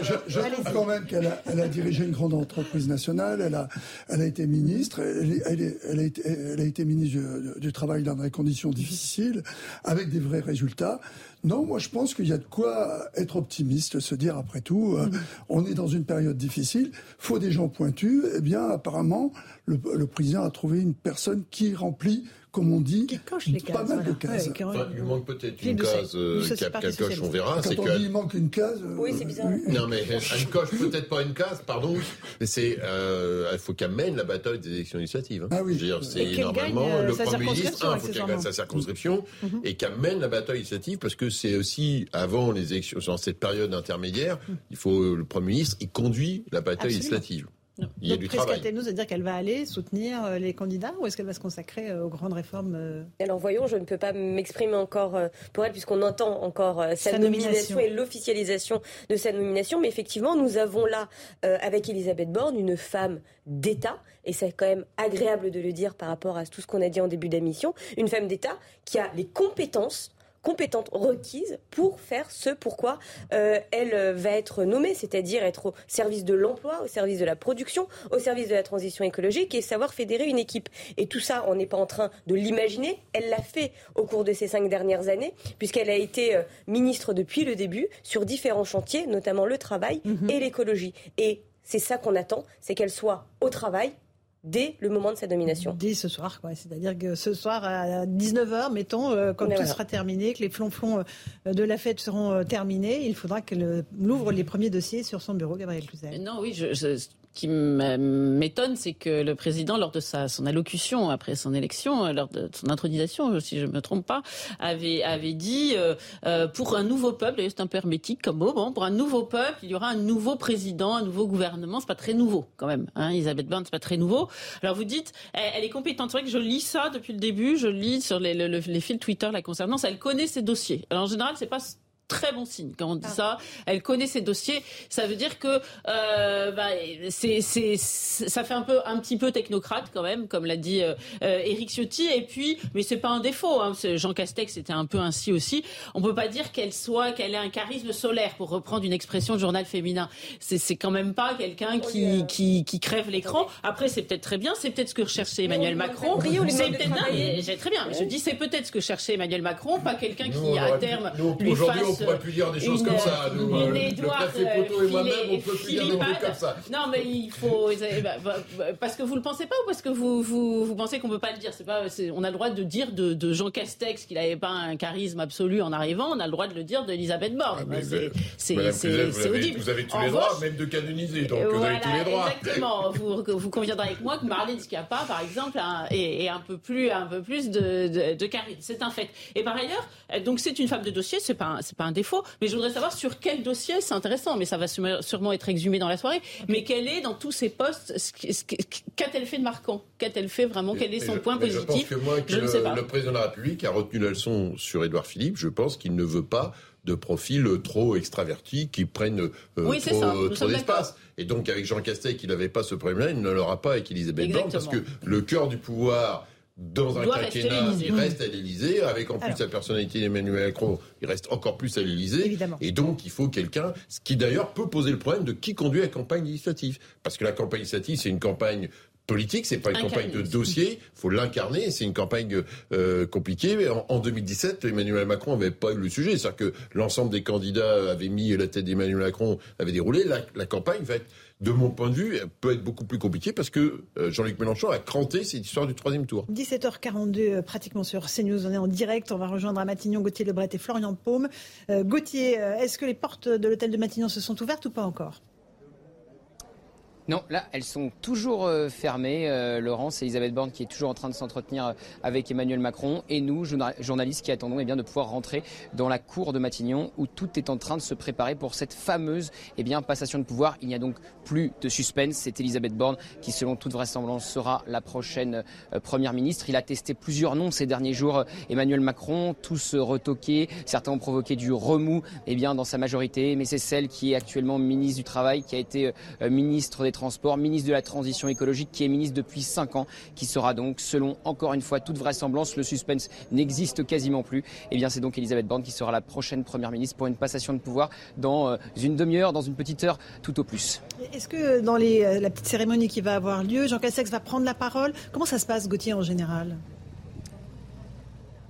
[SPEAKER 7] Je, je trouve quand même qu'elle a, elle a dirigé une grande entreprise nationale, elle a, elle a été ministre, elle, elle, elle a, été, elle a été ministre du, du Travail dans des conditions difficiles, avec des vrais résultats. Non, moi je pense qu'il y a de quoi être optimiste, se dire après tout, euh, mm. on est dans une période difficile, faut des gens pointus. Eh bien, apparemment, le, le président a trouvé une personne qui remplit comme on dit,
[SPEAKER 1] qui coche les
[SPEAKER 7] pas mal de cases.
[SPEAKER 5] il lui manque peut-être une case euh, qu'elle coche, on verra.
[SPEAKER 7] Quand on dit il manque une case. Euh,
[SPEAKER 4] oui, c'est bizarre.
[SPEAKER 5] non, mais elle coche peut-être pas une case, pardon, mais c'est, euh, il faut qu'elle mène la bataille des élections législatives. Hein.
[SPEAKER 7] Ah oui.
[SPEAKER 5] C'est normalement le Premier ministre, il faut qu'elle gagne sa circonscription mm-hmm. et qu'elle mène la bataille législative parce que c'est aussi avant les élections, dans cette période intermédiaire, il faut le Premier ministre, il conduit la bataille législative.
[SPEAKER 1] Il y a Donc, du qu'elle va aller soutenir euh, les candidats ou est-ce qu'elle va se consacrer euh, aux grandes réformes euh
[SPEAKER 4] Alors voyons, je ne peux pas m'exprimer encore pour elle puisqu'on entend encore sa, nomination. et l'officialisation de sa nomination. Mais effectivement, nous avons là, avec Elisabeth Borne, une femme d'État, et c'est quand même agréable de le dire par rapport à tout ce qu'on a dit en début d'émission, une femme d'État qui a les compétences compétentes requises pour faire ce pourquoi euh, elle euh, va être nommée, c'est-à-dire être au service de l'emploi, au service de la production, au service de la transition écologique et savoir fédérer une équipe. Et tout ça, on n'est pas en train de l'imaginer. Elle l'a fait au cours de ces cinq dernières années, puisqu'elle a été euh, ministre depuis le début sur différents chantiers, notamment le travail mhm. et l'écologie. Et c'est ça qu'on attend, c'est qu'elle soit au travail, dès le moment de sa nomination.
[SPEAKER 1] Dès ce soir, quoi. C'est-à-dire que ce soir à 19h, mettons, euh, quand tout sera terminé, que les flonflons euh, de la fête seront euh, terminés, il faudra qu'elle ouvre les premiers dossiers sur son bureau, Gabriel Cluzel.
[SPEAKER 6] Non, oui, je, qui m'étonne, c'est que le président, lors de sa, son allocution après son élection, lors de son intronisation, si je ne me trompe pas, avait, avait dit euh, pour un nouveau peuple, c'est un peu hermétique comme mot, bon, pour un nouveau peuple, il y aura un nouveau président, un nouveau gouvernement. C'est pas très nouveau quand même. Hein, Elisabeth Borne, c'est pas très nouveau. Alors vous dites, elle, est compétente. C'est vrai que je lis ça depuis le début. Je lis sur les, les fils Twitter la concernant. Elle connaît ses dossiers. Alors en général, c'est pas très bon signe quand on dit ah. ça. Elle connaît ses dossiers. Ça veut dire que euh, bah, c'est, c'est, ça fait un peu, un petit peu technocrate quand même, comme l'a dit euh, Eric euh, Ciotti. Et puis, mais c'est pas un défaut. Hein. Jean Castex était un peu ainsi aussi. On peut pas dire qu'elle soit, qu'elle ait un charisme solaire, pour reprendre une expression de journal féminin. C'est, c'est quand même pas quelqu'un qui, qui, qui crève l'écran. Après, c'est peut-être très bien. C'est peut-être ce que recherchait Emmanuel Macron. C'est peut-être j'ai très bien. Mais je dis, c'est peut-être ce que cherchait Emmanuel Macron, pas quelqu'un qui à terme lui fasse
[SPEAKER 5] pourrait plus dire des choses comme ça. Nous, euh, le préfet Poteau et moi-même, on peut plus dire des trucs comme ça.
[SPEAKER 6] Non, mais il faut. Bah, bah, bah, parce que vous le pensez pas ou parce que vous, vous, vous pensez qu'on peut pas le dire? C'est pas. On a le droit de dire de, de Jean Castex qu'il n'avait pas un charisme absolu en arrivant. On a le droit de le dire d'Elisabeth Borne. Ah, c'est audible.
[SPEAKER 5] Vous avez tous les droits, même de canoniser. Donc vous avez tous les droits.
[SPEAKER 6] Exactement. vous, vous conviendrez avec moi que Marlène Schiappa, par exemple, est, un peu plus, un peu plus de, de, de charisme. C'est un fait. Et par ailleurs, donc c'est une femme de dossier. C'est pas, c'est pas un défaut. Mais je voudrais savoir sur quel dossier, c'est intéressant, mais ça va sûrement être exhumé dans la soirée. Mais quelle est dans tous ces postes, qu'a-t-elle fait de marquant? Qu'a-t-elle fait vraiment? Quel est son point positif
[SPEAKER 5] Je pense que, le, président de la République a retenu la leçon sur Édouard Philippe. Je pense qu'il ne veut pas de profils trop extravertis qui prennent euh, trop, d'espace. Et donc avec Jean Castex, il n'avait pas ce problème-là, il ne l'aura pas avec Elisabeth Borne, parce que le cœur du pouvoir dans un quinquennat, il reste à l'Élysée, avec en plus sa personnalité d'Emmanuel Macron, il reste encore plus à l'Élysée. Et donc, il faut quelqu'un, ce qui d'ailleurs peut poser le problème de qui conduit la campagne législative. Parce que la campagne législative, c'est une campagne politique, c'est pas une campagne de dossier, faut l'incarner, c'est une campagne euh, compliquée. En, en, 2017, Emmanuel Macron avait pas eu le sujet, c'est-à-dire que l'ensemble des candidats avaient mis la tête d'Emmanuel Macron, avait déroulé. La, la, campagne va être, de mon point de vue, peut être beaucoup plus compliquée parce que euh, Jean-Luc Mélenchon a cranté cette histoire du troisième tour.
[SPEAKER 1] 17h42, euh, pratiquement sur CNews, on est en direct, on va rejoindre à Matignon Gauthier Lebret et Florian Paume. Gauthier, est-ce que les portes de l'hôtel de Matignon se sont ouvertes ou pas encore?
[SPEAKER 2] Non, là, elles sont toujours euh, fermées. Euh, Laurence et Elisabeth Borne qui est toujours en train de s'entretenir euh, avec Emmanuel Macron et nous, journalistes qui attendons eh bien, de pouvoir rentrer dans la cour de Matignon où tout est en train de se préparer pour cette fameuse eh bien, passation de pouvoir. Il n'y a donc plus de suspense. C'est Elisabeth Borne qui, selon toute vraisemblance, sera la prochaine première ministre. Il a testé plusieurs noms ces derniers jours. Emmanuel Macron, tous retoqués. Certains ont provoqué du remous eh bien, dans sa majorité, mais c'est celle qui est actuellement ministre du Travail, qui a été ministre des Transports, ministre de la Transition écologique, qui est ministre depuis 5 ans, qui sera donc, selon encore une fois toute vraisemblance, le suspense n'existe quasiment plus. Et eh bien c'est donc Elisabeth Borne qui sera la prochaine première ministre pour une passation de pouvoir dans euh, une demi-heure, dans une petite heure, tout au plus.
[SPEAKER 1] Est-ce que dans euh, la petite cérémonie qui va avoir lieu, Jean Castex va prendre la parole? Comment ça se passe, Gauthier, en général?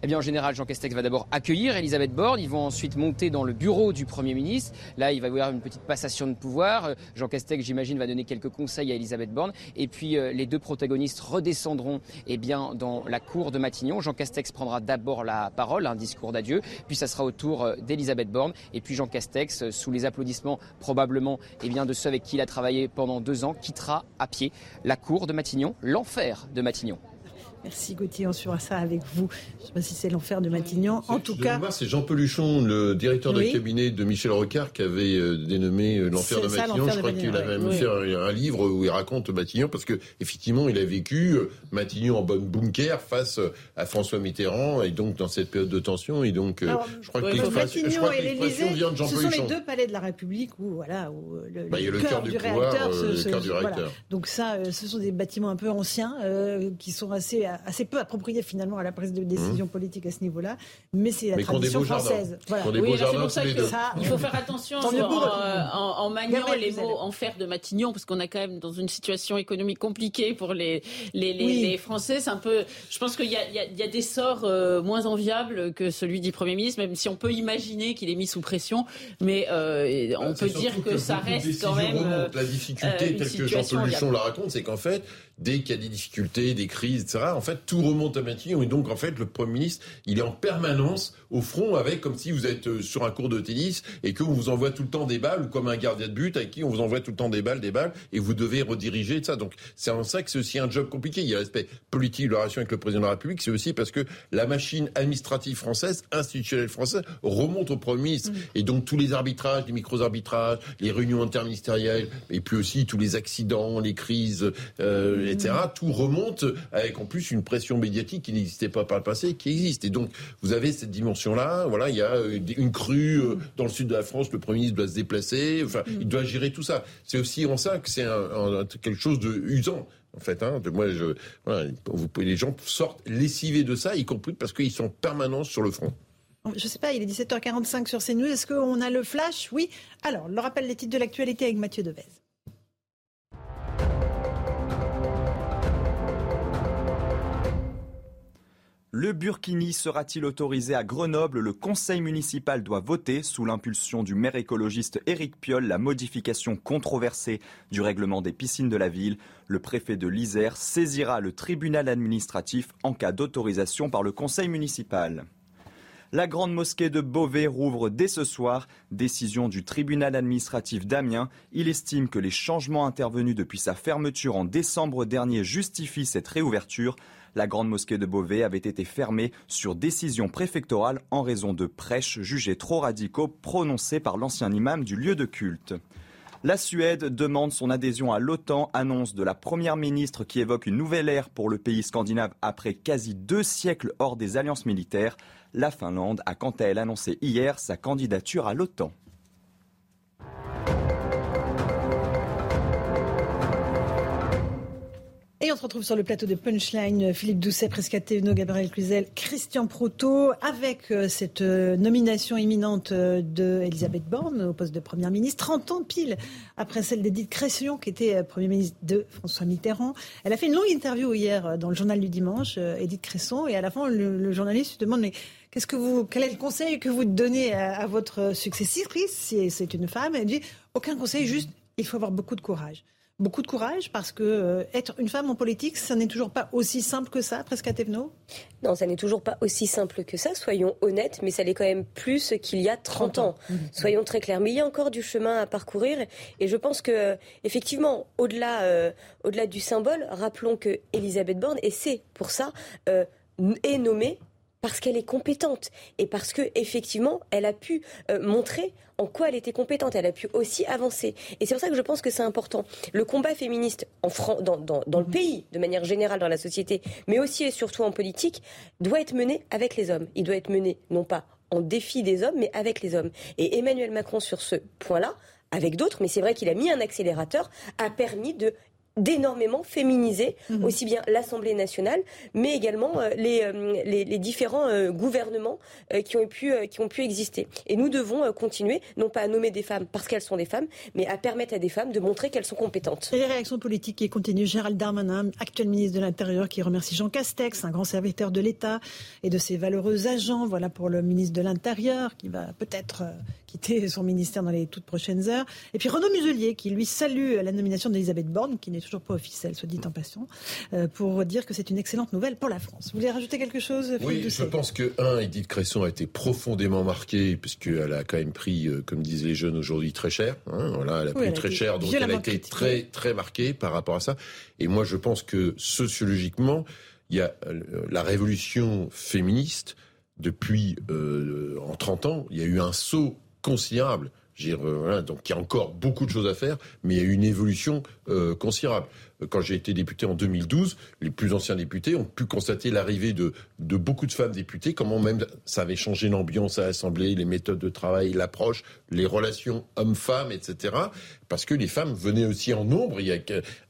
[SPEAKER 2] Eh bien, en général, Jean Castex va d'abord accueillir Elisabeth Borne. Ils vont ensuite monter dans le bureau du Premier ministre. Là, il va y avoir une petite passation de pouvoir. Euh, Jean Castex, j'imagine, va donner quelques conseils à Elisabeth Borne. Et puis, euh, les deux protagonistes redescendront eh bien, dans la cour de Matignon. Jean Castex prendra d'abord la parole, un discours d'adieu. Puis, ça sera au tour euh, d'Elisabeth Borne. Et puis, Jean Castex, sous les applaudissements probablement eh bien, de ceux avec qui il a travaillé pendant deux ans, quittera à pied la cour de Matignon, l'enfer de Matignon.
[SPEAKER 1] Merci Gauthier, on suivra ça avec vous. Je ne sais pas si c'est l'enfer de Matignon. En tout cas.
[SPEAKER 5] C'est Jean Peluchon, le directeur de cabinet de Michel Rocard, qui avait euh, dénommé euh, l'enfer de Matignon. Je crois qu'il avait même fait un, livre où il raconte Matignon, parce que effectivement, il a vécu euh, Matignon en bonne bunker face à François Mitterrand, et donc dans cette période de tension. Et donc, je crois que l'expression vient de Jean
[SPEAKER 1] Ce
[SPEAKER 5] sont
[SPEAKER 1] les deux palais de la République où, voilà, où le,
[SPEAKER 5] bah, il y a le cœur du, pouvoir, le cœur du réacteur.
[SPEAKER 1] Donc ça, ce sont des bâtiments un peu anciens qui sont assez assez peu approprié finalement à la prise de décision mmh. politique à ce niveau-là, mais c'est la tradition française.
[SPEAKER 6] Voilà. Oui, c'est pour ça qu'il faut faire attention en, maniant les mots en fer de Matignon, parce qu'on a quand même dans une situation économique compliquée pour les, les, les, Français. C'est un peu, je pense qu'il y, y, a des sorts euh, moins enviables que celui du Premier ministre, même si on peut imaginer qu'il est mis sous pression, mais euh, on bah, peut dire que, ça reste quand même.
[SPEAKER 5] la difficulté, euh, telle que Jean-Paul Luchon la raconte, c'est qu'en fait, dès qu'il y a des difficultés, des crises, etc., en fait, tout remonte à Matignon. Et donc, en fait, le Premier ministre, il est en permanence au front avec, comme si vous êtes euh, sur un cours de tennis et qu'on vous envoie tout le temps des balles, ou comme un gardien de but avec qui on vous envoie tout le temps des balles, des balles, et vous devez rediriger ça. Donc, c'est en ça que c'est aussi un job compliqué. Il y a l'aspect politique de la relation avec le président de la République, c'est aussi parce que la machine administrative française, institutionnelle française, remonte au Premier ministre. Mm. Et donc, tous les arbitrages, les micro-arbitrages, les réunions interministérielles, et puis aussi tous les accidents, les crises, euh, etc., tout remonte avec en plus une pression médiatique qui n'existait pas par le passé, qui existe. Et donc, vous avez cette dimension-là. Voilà, il y a une crue euh, dans le sud de la France, le Premier ministre doit se déplacer. Enfin, il doit gérer tout ça. C'est aussi en ça que c'est quelque chose de usant. En fait, hein, de moi, je, voilà, vous, les gens sortent lessivés de ça, y compris parce qu'ils sont permanents sur le front.
[SPEAKER 1] Je ne sais pas, il est 17h45 sur CNews. Est-ce qu'on a le flash? Oui. Alors, le rappel des titres de l'actualité avec Mathieu Devez.
[SPEAKER 8] Le Burkini sera-t-il autorisé à Grenoble? Le conseil municipal doit voter, sous l'impulsion du maire écologiste Éric Piolle, la modification controversée du règlement des piscines de la ville. Le préfet de l'Isère saisira le tribunal administratif en cas d'autorisation par le conseil municipal. La grande mosquée de Beauvais rouvre dès ce soir. Décision du tribunal administratif d'Amiens. Il estime que les changements intervenus depuis sa fermeture en décembre dernier justifient cette réouverture. La grande mosquée de Beauvais avait été fermée sur décision préfectorale en raison de prêches jugées trop radicaux prononcés par l'ancien imam du lieu de culte. La Suède demande son adhésion à l'OTAN, annonce de la Première ministre qui évoque une nouvelle ère pour le pays scandinave après quasi deux siècles hors des alliances militaires. La Finlande a quant à elle annoncé hier sa candidature à l'OTAN.
[SPEAKER 1] Et on se retrouve sur le plateau de Punchline, Philippe Doucet, Prescaté, Gabriel Cluzel, Christian Proto, avec euh, cette euh, nomination imminente euh, d'Elisabeth Borne au poste de Première ministre, 30 ans pile après celle d'Edith Cresson, qui était Premier ministre de François Mitterrand. Elle a fait une longue interview hier dans le journal du dimanche, Edith Cresson, et à la fin, le, journaliste lui demande, mais que vous, quel est le conseil que vous donnez à, à votre successrice, si c'est une femme. Elle dit, aucun conseil, juste, il faut avoir beaucoup de courage beaucoup de courage parce que euh, être une femme en politique, ça n'est toujours pas aussi simple que ça, presque à Thévenot
[SPEAKER 4] Non, ça n'est toujours pas aussi simple que ça, soyons honnêtes, mais ça l'est quand même plus qu'il y a 30, ans. Mmh. Soyons très clairs. Mais il y a encore du chemin à parcourir et je pense que, effectivement, au-delà euh, au-delà du symbole, rappelons que Elisabeth Borne, et c'est pour ça, euh, est nommée parce qu'elle est compétente et parce que effectivement elle a pu euh, montrer en quoi elle était compétente. Elle a pu aussi avancer. Et c'est pour ça que je pense que c'est important. Le combat féministe en dans, dans, le pays, de manière générale dans la société, mais aussi et surtout en politique, doit être mené avec les hommes. Il doit être mené non pas en défi des hommes, mais avec les hommes. Et Emmanuel Macron, sur ce point-là, avec d'autres, mais c'est vrai qu'il a mis un accélérateur, a permis de d'énormément féminiser mhm. aussi bien l'Assemblée nationale, mais également euh, les, euh, les, les, différents euh, gouvernements qui, ont pu, qui ont pu exister. Et nous devons continuer, non pas à nommer des femmes parce qu'elles sont des femmes, mais à permettre à des femmes de montrer qu'elles sont compétentes.
[SPEAKER 1] Et les réactions politiques qui continuent. Gérald Darmanin, actuel ministre de l'Intérieur, qui remercie Jean Castex, un grand serviteur de l'État et de ses valeureux agents. Voilà pour le ministre de l'Intérieur, qui va peut-être quitter son ministère dans les toutes prochaines heures. Et puis Renaud Muselier, qui lui salue la nomination d'Elisabeth Borne, qui n'est toujours pas officielle, soit dit en passant, euh, pour dire que c'est une excellente nouvelle pour la France. Vous voulez rajouter quelque chose
[SPEAKER 5] Oui, je pense que, un, Edith Cresson a été profondément marquée, puisqu'elle a quand même pris, euh, comme disent les jeunes aujourd'hui, très cher. Hein, voilà, elle a pris très cher, donc elle a été très, très marquée par rapport à ça. Et moi, je pense que sociologiquement, il y a euh, la révolution féministe depuis en 30 ans, il y a eu un saut considérable. Euh, donc il y a encore beaucoup de choses à faire, mais il y a une évolution euh, considérable. Quand j'ai été député en 2012, les plus anciens députés ont pu constater l'arrivée de, de beaucoup de femmes députées, comment même ça avait changé l'ambiance à l'Assemblée, les méthodes de travail, l'approche, les relations hommes-femmes, etc parce que les femmes venaient aussi en nombre. Il y a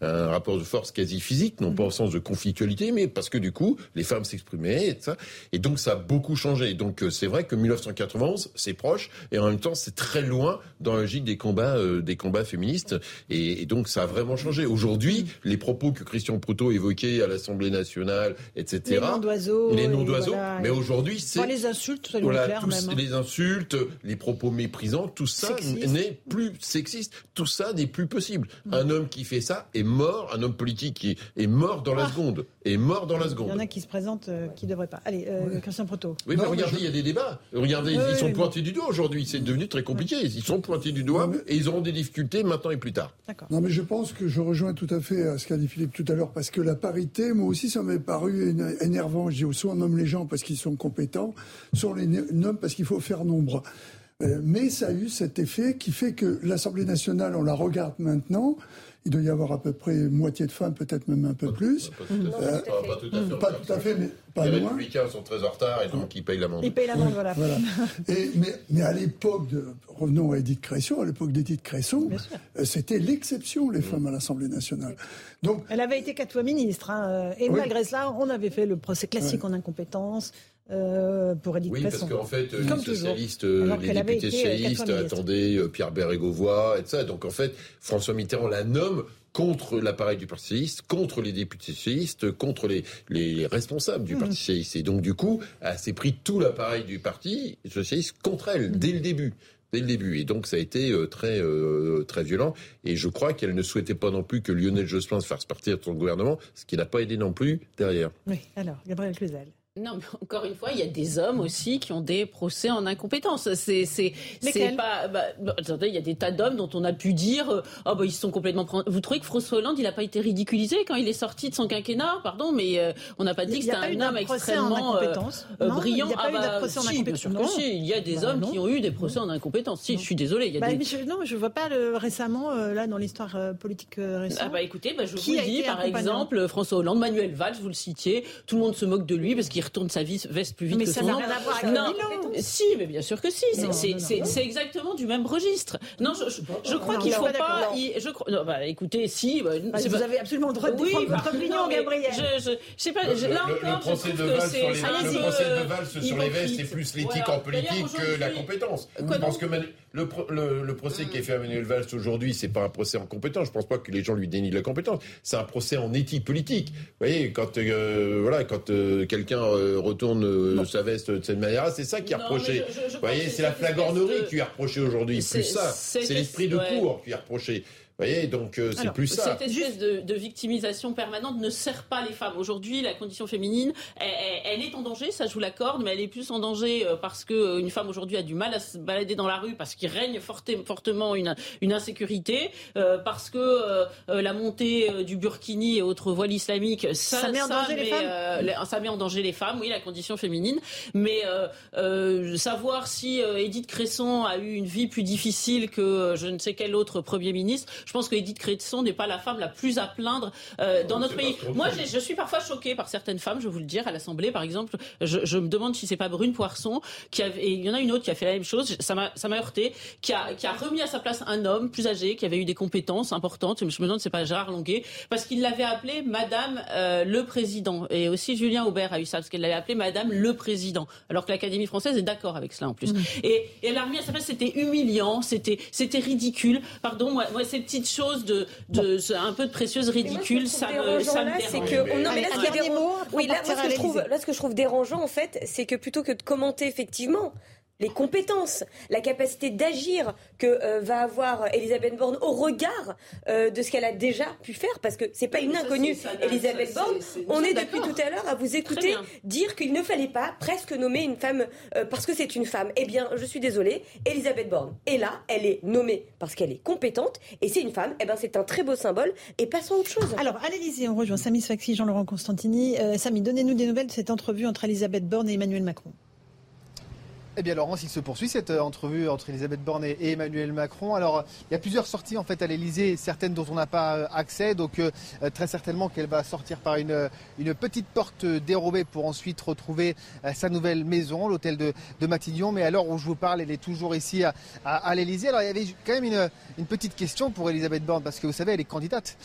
[SPEAKER 5] un rapport de force quasi physique, non pas au sens de conflictualité, mais parce que du coup, les femmes s'exprimaient et ça. Et donc, ça a beaucoup changé. Donc, euh, c'est vrai que 1991, c'est proche, et en même temps, c'est très loin dans la logique des combats, euh, des combats féministes. Et, donc, ça a vraiment changé. Aujourd'hui, les propos que Christian Proutot évoquait à l'Assemblée nationale, etc.
[SPEAKER 1] Les noms d'oiseaux.
[SPEAKER 5] Les noms d'oiseaux.
[SPEAKER 1] voilà.
[SPEAKER 5] Mais aujourd'hui, c'est
[SPEAKER 1] Enfin, les insultes, ça nous
[SPEAKER 5] voilà,
[SPEAKER 1] clair
[SPEAKER 5] tous
[SPEAKER 1] même. hein.
[SPEAKER 5] les insultes, les propos méprisants, tout ça n'est plus sexiste, tout ça n'est plus possible.
[SPEAKER 1] Mm.
[SPEAKER 5] Un homme qui fait ça est mort, un homme politique qui est mort dans la
[SPEAKER 1] Ah.
[SPEAKER 5] seconde, est mort dans la
[SPEAKER 1] Il y
[SPEAKER 5] seconde.
[SPEAKER 1] en a qui se présentent, euh, qui ne devraient pas. Allez, euh, Christian Proto.
[SPEAKER 5] Oui, mais regardez, il y a des débats. Regardez,
[SPEAKER 1] Oui,
[SPEAKER 5] ils sont
[SPEAKER 1] oui,
[SPEAKER 5] pointés du doigt aujourd'hui. C'est devenu très compliqué. Ils sont pointés du doigt et ils auront des difficultés maintenant et plus tard.
[SPEAKER 1] D'accord.
[SPEAKER 7] Non, mais je pense que je rejoins tout à fait à ce qu'a dit Philippe tout à l'heure, parce que la parité, moi aussi, ça m'est paru éne- énervant. Je dis, soit on nomme les gens parce qu'ils sont compétents, soit on les nomme parce qu'il faut faire nombre. Euh, Mais ça a eu cet effet qui fait que l'Assemblée nationale, on la regarde maintenant. Il doit y avoir à peu près moitié de femmes, peut-être même un peu plus.
[SPEAKER 5] Pas tout à fait.
[SPEAKER 7] Euh,
[SPEAKER 5] Pas, tout à fait.
[SPEAKER 7] Pas tout à fait, mais pas
[SPEAKER 5] les
[SPEAKER 7] loin.
[SPEAKER 5] républicains sont très en retard et donc ils payent l'amende.
[SPEAKER 1] Il paye l'amende, voilà.
[SPEAKER 7] Voilà. Et, mais, mais à l'époque de, revenons à Edith Cresson, à l'époque d'Edith Cresson, euh, c'était l'exception, les femmes à l'Assemblée nationale. Donc,
[SPEAKER 1] Elle avait été quatre fois ministre. hein, Et
[SPEAKER 7] Oui.
[SPEAKER 1] malgré cela, on avait fait le procès classique en incompétence euh, pour Edith
[SPEAKER 5] Oui, parce qu'en fait,
[SPEAKER 1] Comme
[SPEAKER 5] les socialistes, euh,
[SPEAKER 1] Alors
[SPEAKER 5] les députés
[SPEAKER 1] euh,
[SPEAKER 5] socialistes attendaient euh, Pierre Bérégovoy et ça. Donc en fait, François Mitterrand la nomme contre l'appareil du Parti socialiste, contre les députés socialistes, contre les, les, les responsables
[SPEAKER 1] Mmh.
[SPEAKER 5] du Parti socialiste. Et donc du coup, elle s'est pris tout l'appareil du Parti socialiste contre elle,
[SPEAKER 1] Mmh.
[SPEAKER 5] dès le début. Dès le début. Et donc ça a été très, euh, très violent. Et je crois qu'elle ne souhaitait pas non plus que Lionel Jospin se fasse partir de son gouvernement, ce qui n'a pas aidé non plus derrière.
[SPEAKER 1] Oui, alors, Gabriel Cluzel.
[SPEAKER 6] Non, mais encore une fois, il y a des hommes aussi qui ont des procès en incompétence. C'est, c'est, c'est pas. Bah, bah, attendez, il y a des tas d'hommes dont on a pu dire, euh, oh bah ils sont complètement. Vous trouvez que François Hollande, il n'a pas été ridiculisé quand il est sorti de son quinquennat? Pardon, mais euh, on n'a pas dit que c'était un homme extrêmement euh,
[SPEAKER 1] Non,
[SPEAKER 6] brillant.
[SPEAKER 1] il y a pas
[SPEAKER 6] ah
[SPEAKER 1] eu de procès en
[SPEAKER 6] si, bien
[SPEAKER 1] incompétence.
[SPEAKER 6] sûr que
[SPEAKER 1] Non.
[SPEAKER 6] si. Il y a des
[SPEAKER 1] Bah,
[SPEAKER 6] hommes
[SPEAKER 1] non.
[SPEAKER 6] qui ont eu des procès en incompétence. Si, je suis désolée. Il y a des...
[SPEAKER 1] mais je, non, je vois pas le, récemment, euh, là, dans l'histoire politique récente.
[SPEAKER 6] Ah écoutez, je vous dis, par exemple, François Hollande, Manuel Valls, vous le citiez, tout le monde se moque de lui parce qu'il retourne sa vis- veste plus vite
[SPEAKER 1] Mais
[SPEAKER 6] que
[SPEAKER 1] ça
[SPEAKER 6] son
[SPEAKER 1] n'a
[SPEAKER 6] nom.
[SPEAKER 1] rien à voir avec
[SPEAKER 6] Non,
[SPEAKER 1] le.
[SPEAKER 6] Si, mais bien sûr que si. C'est- exactement du même registre. Non, je, je, je crois qu'il
[SPEAKER 1] suis
[SPEAKER 6] faut
[SPEAKER 1] pas
[SPEAKER 6] pas.
[SPEAKER 1] d'accord.
[SPEAKER 6] y- je crois, non, bah écoutez, si. Bah,
[SPEAKER 1] Bah, vous
[SPEAKER 6] pas-
[SPEAKER 1] avez absolument le droit de
[SPEAKER 6] oui,
[SPEAKER 1] défendre votre opinion, Gabriel.
[SPEAKER 6] Je, je, je sais pas.
[SPEAKER 5] Le,
[SPEAKER 6] là
[SPEAKER 5] le-
[SPEAKER 6] encore,
[SPEAKER 5] le
[SPEAKER 6] je
[SPEAKER 5] procès
[SPEAKER 6] trouve
[SPEAKER 5] de
[SPEAKER 6] que c'est-
[SPEAKER 5] sur les,
[SPEAKER 6] c'est
[SPEAKER 5] le
[SPEAKER 6] un
[SPEAKER 5] procès
[SPEAKER 6] peu
[SPEAKER 5] de Valls sur les vestes, c'est plus l'éthique en politique que la compétence. Je pense que le, pro- le, le procès qui est fait à Manuel Valls aujourd'hui, c'est pas un procès en compétence. Je pense pas que les gens lui dénient de la compétence. C'est un procès en éthique politique. Vous voyez, quand euh, voilà, quand euh, quelqu'un euh, retourne sa veste de cette manière, c'est ça qui est reproché.
[SPEAKER 6] mais je- je- je
[SPEAKER 5] Vous voyez, c'est la flagornerie
[SPEAKER 6] de-
[SPEAKER 5] qui lui est reproché aujourd'hui.
[SPEAKER 6] C'est-
[SPEAKER 5] Plus ça,
[SPEAKER 6] c'est-
[SPEAKER 5] l'esprit de
[SPEAKER 6] ouais.
[SPEAKER 5] cours qui est reproché. Vous voyez, donc euh, c'est plus ça.
[SPEAKER 6] Cette espèce de, de victimisation permanente ne sert pas les femmes. Aujourd'hui, la condition féminine, elle, est en danger, ça je vous l'accorde, mais elle est plus en danger euh, parce que euh, une femme aujourd'hui a du mal à se balader dans la rue parce qu'il règne forte- fortement une, une insécurité, euh, parce que euh, la montée du burkini et autres voiles islamiques, ça,
[SPEAKER 1] Ça met en danger les femmes
[SPEAKER 6] euh, ça met en danger les femmes, oui, la condition féminine. Mais euh, euh, savoir si euh, Edith Cresson a eu une vie plus difficile que je ne sais quel autre Premier ministre, je pense que Edith Cresson n'est pas la femme la plus à plaindre euh, dans
[SPEAKER 5] Non,
[SPEAKER 6] notre
[SPEAKER 5] c'est
[SPEAKER 6] pays. Moi, je, je suis parfois choquée par certaines femmes, je vais vous le dire, à l'Assemblée, par exemple. Je, je me demande si c'est pas Brune Poisson qui avait, et il y en a une autre qui a fait la même chose. Ça m'a, ça m'a heurté, qui a, qui a remis à sa place un homme plus âgé, qui avait eu des compétences importantes. Je me demande si c'est pas Gérard Longuet, parce qu'il l'avait appelé Madame euh, le Président. Et aussi Julien Aubert a eu ça, parce qu'elle l'avait appelé Madame le Président. Alors que l'Académie française est d'accord avec cela en plus. Et, et elle l'a remis à sa place. C'était humiliant, c'était, c'était ridicule. Pardon, moi, moi ces petites choses de, de, un peu de précieuses ridicules, ça me, ça me dérange.
[SPEAKER 4] que
[SPEAKER 5] Mais-
[SPEAKER 4] non, mais là, ce qui est oui,
[SPEAKER 1] on
[SPEAKER 4] là, moi, ce que je trouve, là, ce que je trouve dérangeant, en fait, c'est que plutôt que de commenter effectivement les compétences, la capacité d'agir que euh, va avoir Elisabeth Borne au regard euh, de ce qu'elle a déjà pu faire, parce que c'est pas une inconnue,
[SPEAKER 6] ça,
[SPEAKER 4] Elisabeth Borne. On est depuis tout à l'heure à vous écouter
[SPEAKER 6] bien.
[SPEAKER 4] dire qu'il ne fallait pas presque nommer une femme euh, parce que c'est une femme. Eh bien, je suis désolée, Elisabeth Borne est là, elle est nommée parce qu'elle est compétente, et c'est une femme. Eh ben, c'est un très beau symbole. Et passons à autre chose.
[SPEAKER 1] Alors, à l'Élysée, on rejoint Samy Sfaxi, Jean-Laurent Constantini. Euh, Samy, donnez-nous des nouvelles de cette entrevue entre Elisabeth Borne et Emmanuel Macron.
[SPEAKER 3] Eh bien, Laurence, il se poursuit cette euh, entrevue entre Elisabeth Borne et Emmanuel Macron. Alors, il y a plusieurs sorties en fait à l'Elysée, certaines dont on n'a pas euh, accès. Donc, euh, très certainement qu'elle va sortir par une, petite porte dérobée pour ensuite retrouver sa nouvelle maison, l'hôtel de, Matignon. Mais à l'heure où je vous parle, elle est toujours ici à, à, l'Elysée. Alors, il y avait quand même une, petite question pour Elisabeth Borne, parce que vous savez, elle est candidate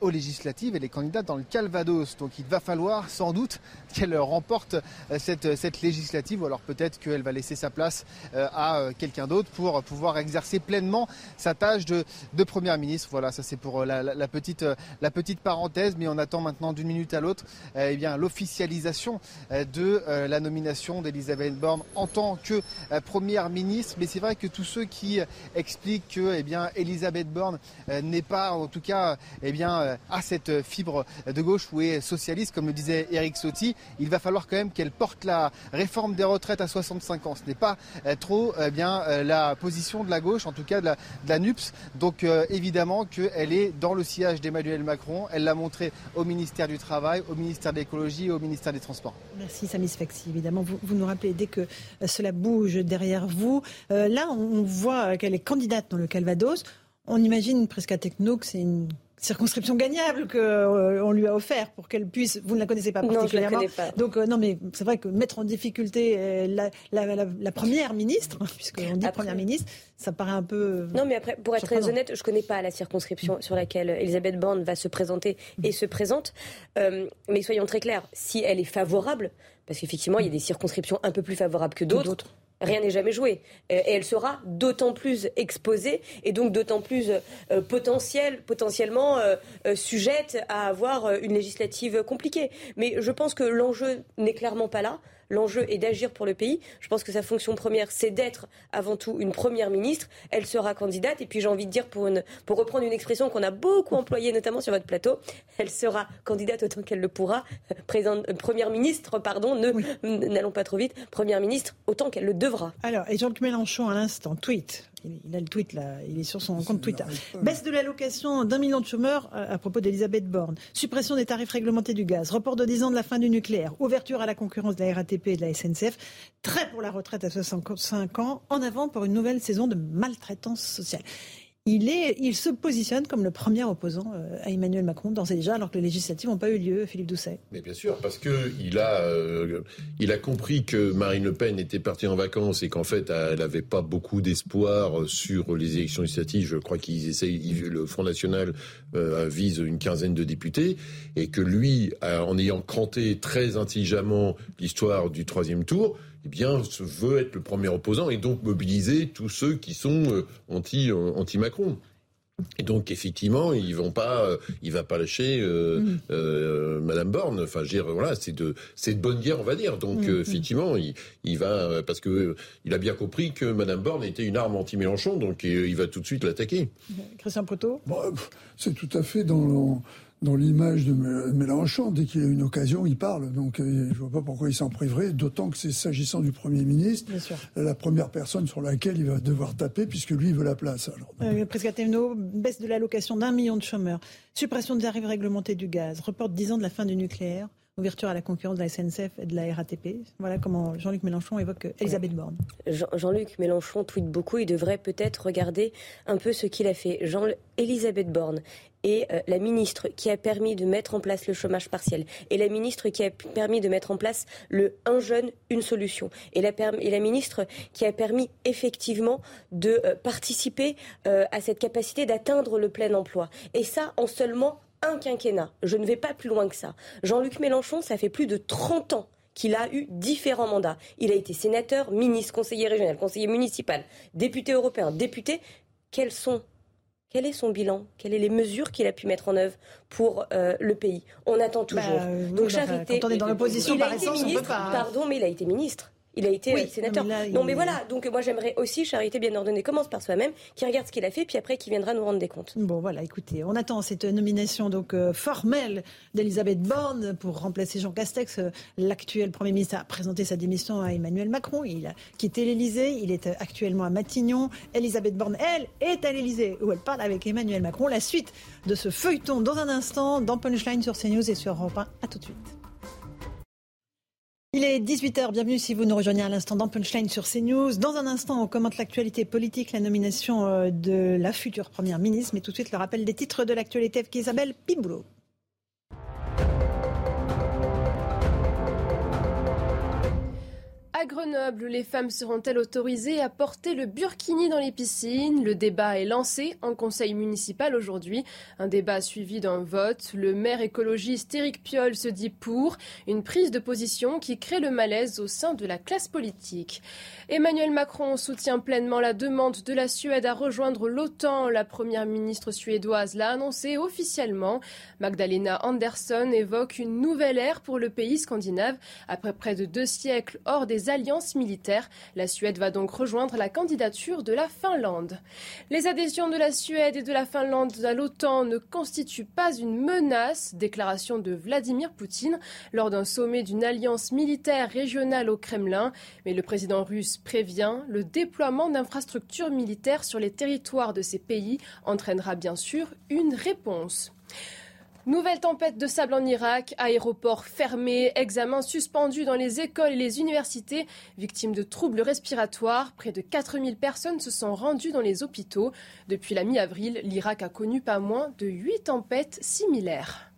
[SPEAKER 3] aux législatives, elle est candidate dans le Calvados. Donc, il va falloir sans doute qu'elle remporte euh, cette, cette législative, ou alors peut-être qu'elle va laisser sa place à quelqu'un d'autre pour pouvoir exercer pleinement sa tâche de, Première ministre. Voilà, ça c'est pour la, petite, la petite parenthèse, mais on attend maintenant d'une minute à l'autre eh bien l'officialisation de la nomination d'Elisabeth Borne en tant que Première ministre. Mais c'est vrai que tous ceux qui expliquent que eh bien, Elisabeth Borne n'est pas, en tout cas, eh bien, à cette fibre de gauche ou est socialiste, comme le disait Eric Sotti, il va falloir quand même qu'elle porte la réforme des retraites à 65 ans. Ce n'est pas euh, trop eh bien, euh, la position de la gauche, en tout cas de la, NUPS. Donc euh, évidemment qu'elle est dans le sillage d'Emmanuel Macron. Elle l'a montré au ministère du Travail, au ministère de l'Écologie et au ministère des Transports.
[SPEAKER 1] Merci Samy Sfaxi. Évidemment, vous, vous, nous rappelez dès que cela bouge derrière vous. là, on voit qu'elle est candidate dans le Calvados. On imagine presque à Techno que c'est une circonscription gagnable qu'on euh, lui a offert pour qu'elle puisse. Vous ne la connaissez pas particulièrement.
[SPEAKER 4] Non, je la connais
[SPEAKER 1] pas. Donc euh, non, mais c'est vrai que mettre en difficulté euh, la, la, la, première ministre, puisqu'on dit première ministre, ça paraît un peu.
[SPEAKER 4] Non, mais après, pour être très honnête, je ne connais pas la circonscription sur laquelle Elisabeth Borne va se présenter et se présente. mais soyons très clairs, si elle est favorable, parce qu'effectivement, il y a des circonscriptions un peu plus favorables que d'autres rien n'est jamais joué. Euh, et elle sera d'autant plus exposée et donc d'autant plus euh, potentielle, potentiellement euh, sujette à avoir une législative compliquée. Mais je pense que l'enjeu n'est clairement pas là. L'enjeu est d'agir pour le pays. Je pense que sa fonction première, c'est d'être avant tout une première ministre. Elle sera candidate. Et puis j'ai envie de dire, pour, une, pour reprendre une expression qu'on a beaucoup employée, notamment sur votre plateau, elle sera candidate autant qu'elle le pourra. Euh, première ministre, pardon, n'allons pas trop vite. Première ministre autant qu'elle le devra.
[SPEAKER 1] Alors, et Jean-Luc Mélenchon, à l'instant, tweet il a le tweet là, il est sur son compte Twitter. Baisse de l'allocation d'un million de chômeurs euh, à, propos d'Elisabeth Borne. Suppression des tarifs réglementés du gaz. Report de 10 ans de la fin du nucléaire. Ouverture à la concurrence de la RATP et de la SNCF. Trait pour la retraite à 65 ans. En avant pour une nouvelle saison de maltraitance sociale il, se positionne comme le premier opposant euh, à Emmanuel Macron, d'ores et déjà, alors que les législatives n'ont pas eu lieu, Philippe Doucet.
[SPEAKER 5] Mais bien sûr, parce qu'il a, euh, a compris que Marine Le Pen était partie en vacances et qu'en fait, elle n'avait pas beaucoup d'espoir sur les élections législatives. Je crois qu'ils essayent, le Front National euh, vise une quinzaine de députés et que lui, en ayant cranté très intelligemment l'histoire du troisième tour, eh bien, veut être le premier opposant et donc mobiliser tous ceux qui sont euh, anti, euh, anti Macron. Et donc effectivement, ils vont pas, euh, il va pas lâcher mm. Madame Borne. Enfin, je dire, voilà, c'est de, c'est de bonne guerre, on va dire. Donc mm. effectivement, il, il, va parce que il a bien compris que Madame Borne était une arme anti-Mélenchon, donc il va tout de suite l'attaquer.
[SPEAKER 1] Christian Proto.
[SPEAKER 7] c'est tout à fait dans dans l'image de Mélenchon. Dès qu'il a une occasion, il parle. Donc euh, je ne vois pas pourquoi il s'en priverait, d'autant que c'est s'agissant du Premier ministre, la première personne sur laquelle il va devoir taper, puisque lui, il veut la place. Alors,
[SPEAKER 1] euh, baisse de l'allocation d'un million de chômeurs, suppression des arrives réglementées du gaz, report de 10 ans de la fin du nucléaire, ouverture à la concurrence de la SNCF et de la RATP. Voilà comment Jean-Luc Mélenchon évoque Elisabeth Borne.
[SPEAKER 4] Jean-Luc Mélenchon tweet beaucoup. Il devrait peut-être regarder un peu ce qu'il a fait. Jean Elisabeth Borne et euh, la ministre qui a permis de mettre en place le chômage partiel et la ministre qui a permis de mettre en place le un jeune, une solution et la, ministre qui a permis effectivement de euh, participer euh, à cette capacité d'atteindre le plein emploi. Et ça en seulement un quinquennat. Je ne vais pas plus loin que ça. Jean-Luc Mélenchon, ça fait plus de 30 ans qu'il a eu différents mandats. Il a été sénateur, ministre, conseiller régional, conseiller municipal, député européen, député. Quels sont quel est son bilan? Quelles sont les mesures qu'il a pu mettre en œuvre pour euh, le pays? On attend toujours. Bah,
[SPEAKER 1] Donc, charité. Quand on est dans l'opposition, par
[SPEAKER 4] essence, on peut pas. Pardon, mais il a été ministre. Il a été sénateur. Non, mais, voilà. Donc moi, j'aimerais aussi, Charité bien ordonnée commence par soi-même, qui regarde ce qu'il a fait, puis après, qui viendra nous rendre des comptes.
[SPEAKER 1] Bon, voilà. Écoutez, on attend cette nomination donc euh, formelle d'Elisabeth Borne pour remplacer Jean Castex. Euh, l'actuel Premier ministre a présenté sa démission à Emmanuel Macron. Il a quitté l'Élysée. Il est actuellement à Matignon. Elisabeth Borne, elle, est à l'Élysée où elle parle avec Emmanuel Macron. La suite de ce feuilleton dans un instant dans Punchline sur CNews et sur Europe 1. À tout de suite. Il est 18h, bienvenue si vous nous rejoignez à l'instant dans Punchline sur CNews. Dans un instant, on commente l'actualité politique, la nomination euh, de la future Première ministre, mais tout de suite le rappel des titres de l'actualité avec Isabelle Piboulot.
[SPEAKER 9] Grenoble, les femmes seront-elles autorisées à porter le burkini dans les piscines? Le débat est lancé en conseil municipal aujourd'hui. Un débat suivi d'un vote. Le maire écologiste Éric Piolle se dit pour une prise de position qui crée le malaise au sein de la classe politique. Emmanuel Macron soutient pleinement la demande de la Suède à rejoindre l'OTAN. La première ministre suédoise l'a annoncé officiellement. Magdalena Andersson évoque une nouvelle ère pour le pays scandinave après près de deux siècles hors des alliances militaires. La Suède va donc rejoindre la candidature de la Finlande. Les adhésions de la Suède et de la Finlande à l'OTAN ne constituent pas une menace, déclaration de Vladimir Poutine lors d'un sommet d'une alliance militaire régionale au Kremlin. Mais le président russe prévient, le déploiement d'infrastructures militaires sur les territoires de ces pays entraînera bien sûr une réponse. Nouvelle tempête de sable en Irak, aéroport fermé, examens suspendus dans les écoles et les universités, victimes de troubles respiratoires. Près de 4000 personnes se sont rendues dans les hôpitaux. Depuis la mi-avril, l'Irak a connu pas moins de 8 tempêtes similaires.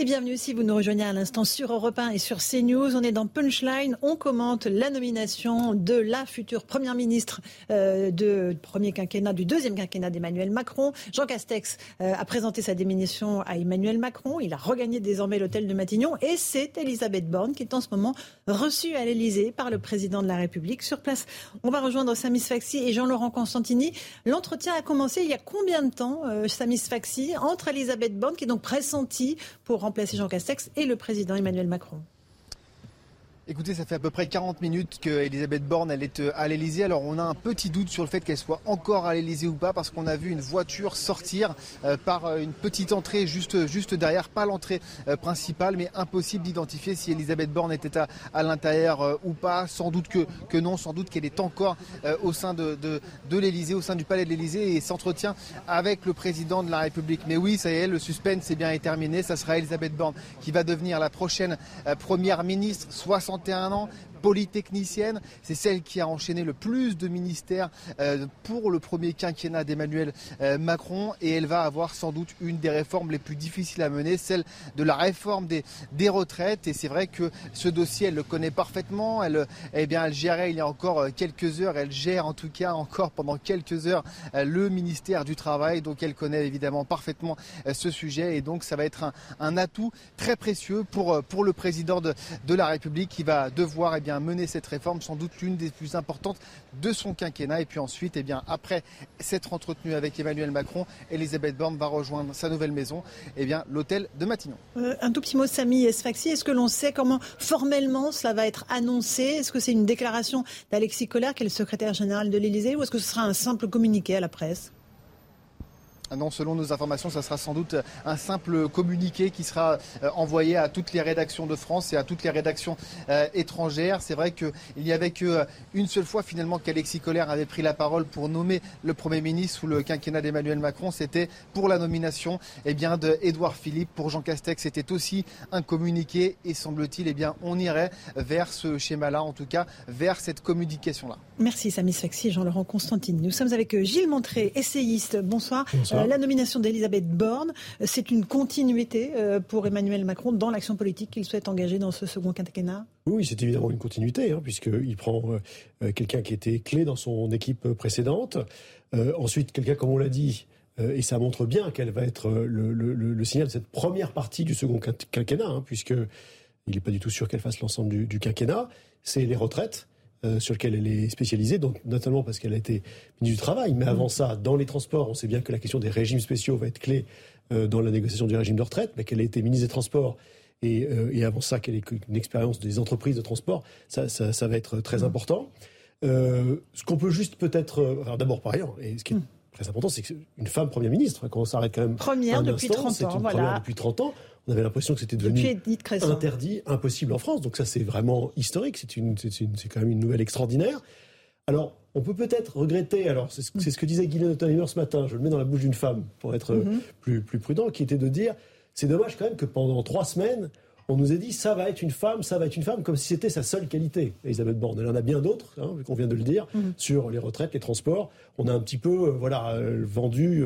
[SPEAKER 1] Et bienvenue si vous nous rejoignez à l'instant sur Europe 1 et sur CNews. On est dans Punchline. On commente la nomination de la future première ministre euh, de premier quinquennat, du deuxième quinquennat d'Emmanuel Macron. Jean Castex euh, a présenté sa démission à Emmanuel Macron. Il a regagné désormais l'hôtel de Matignon. Et c'est Elisabeth Borne qui est en ce moment reçue à l'Elysée par le président de la République sur place. On va rejoindre Samis Faxi et Jean-Laurent Constantini. L'entretien a commencé il y a combien de temps, euh, Samis Faxi, entre Elisabeth Borne, qui est donc pressentie pour remplacer Jean Castex et le président Emmanuel Macron.
[SPEAKER 3] Écoutez, ça fait à peu près 40 minutes que Elisabeth Borne elle est euh, à l'Elysée. Alors on a un petit doute sur le fait qu'elle soit encore à l'Elysée ou pas parce qu'on a vu une voiture sortir euh, par euh, une petite entrée juste, juste derrière, pas l'entrée principale, mais impossible d'identifier si Elisabeth Borne était à, à l'intérieur ou pas. Sans doute que, que non, sans doute qu'elle est encore au sein de, de, de l'Elysée, au sein du palais de l'Elysée et s'entretient avec le président de la République. Mais oui, ça y est, le suspense est bien terminé. Ça sera Elisabeth Borne qui va devenir la prochaine première ministre. 60 61 ans, polytechnicienne. C'est celle qui a enchaîné le plus de ministères euh, pour le premier quinquennat d'Emmanuel euh, Macron et elle va avoir sans doute une des réformes les plus difficiles à mener, celle de la réforme des, retraites. Et c'est vrai que ce dossier, elle le connaît parfaitement. Elle, eh bien, elle gérait il y a encore euh, quelques heures, elle gère en tout cas encore pendant quelques heures le ministère du Travail. Donc elle connaît évidemment parfaitement ce sujet et donc ça va être un, un atout très précieux pour, pour le président de, de la République qui va devoir eh bien, mener cette réforme, sans doute l'une des plus importantes de son quinquennat. Et puis ensuite, eh bien, après s'être entretenu avec Emmanuel Macron, Elisabeth Borne va rejoindre sa nouvelle maison, eh bien, l'hôtel de Matignon.
[SPEAKER 1] Euh, un tout petit mot, Samy Esfaxi. Est-ce que l'on sait comment formellement cela va être annoncé? Est-ce que c'est une déclaration d'Alexis Collère, qui est le secrétaire général de l'Élysée, ou est-ce que ce sera un simple communiqué à la presse?
[SPEAKER 3] Non, selon nos informations, ça sera sans doute un simple communiqué qui sera euh, envoyé à toutes les rédactions de France et à toutes les rédactions euh, étrangères. C'est vrai qu'il n'y avait qu'une seule fois finalement qu'Alexis Collère avait pris la parole pour nommer le Premier ministre sous le quinquennat d'Emmanuel Macron. C'était pour la nomination eh bien, de Édouard Philippe. Pour Jean Castex, c'était aussi un communiqué et semble-t-il, eh bien, on irait vers ce schéma-là, en tout cas, vers cette communication-là.
[SPEAKER 1] Merci Samy Sfaxi et Jean-Laurent Constantine. Nous sommes avec euh, Gilles Montré, essayiste. Bonsoir. Bonsoir. Euh, la nomination d'Elisabeth Borne, euh, c'est une continuité euh, pour Emmanuel Macron dans l'action politique qu'il souhaite engager dans ce second quinquennat?
[SPEAKER 10] Oui, c'est évidemment une continuité, hein, puisqu'il prend quelqu'un qui était clé dans son équipe précédente. ensuite, quelqu'un, comme on l'a dit, et ça montre bien qu'elle va être le, le, le, signal de cette première partie du second quinquennat, hein, puisque il n'est pas du tout sûr qu'elle fasse l'ensemble du, du quinquennat. C'est les retraites. Euh, sur lequel elle est spécialisée, donc notamment parce qu'elle a été ministre du Travail. Mais avant ça, dans les transports, on sait bien que la question des régimes spéciaux va être clé euh, dans la négociation du régime de retraite, mais qu'elle a été ministre des Transports et, euh, et avant ça qu'elle ait une expérience des entreprises de transport, ça, ça, ça va être très important. ce qu'on peut juste peut-être... Alors d'abord par ailleurs, et ce qui est très important, c'est qu'une femme première ministre, quand on s'arrête quand même...
[SPEAKER 1] Première depuis
[SPEAKER 10] instant,
[SPEAKER 1] 30 ans,
[SPEAKER 10] une
[SPEAKER 1] voilà.
[SPEAKER 10] Première depuis 30 ans on avait l'impression que c'était devenu interdit, impossible en France. Donc ça, c'est vraiment historique. C'est quand même une nouvelle extraordinaire. Alors, on peut peut-être regretter, alors c'est ce, ce, que disait Guylaine Ottenheimer ce matin, je le mets dans la bouche d'une femme pour être mm-hmm. plus, plus prudent, qui était de dire, c'est dommage quand même que pendant trois semaines, on nous a dit ça va être une femme, ça va être une femme, comme si c'était sa seule qualité. Elisabeth Borne, elle en a bien d'autres, hein, qu'on vient de le dire, mm. sur les retraites, les transports. On a un petit peu, euh, voilà, euh, vendu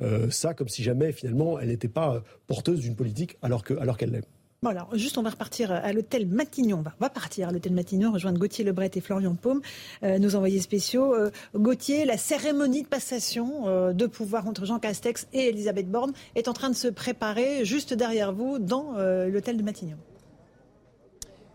[SPEAKER 10] euh, ça comme si jamais finalement elle n'était pas porteuse d'une politique alors que, alors qu'elle l'est.
[SPEAKER 1] Bon alors, juste, on va repartir à l'hôtel Matignon. On va, partir à l'hôtel Matignon, rejoindre Gauthier Lebret et Florian Paume, nos envoyés spéciaux. Gauthier, la cérémonie de passation de pouvoir entre Jean Castex et Elisabeth Borne est en train de se préparer juste derrière vous dans l'hôtel de Matignon.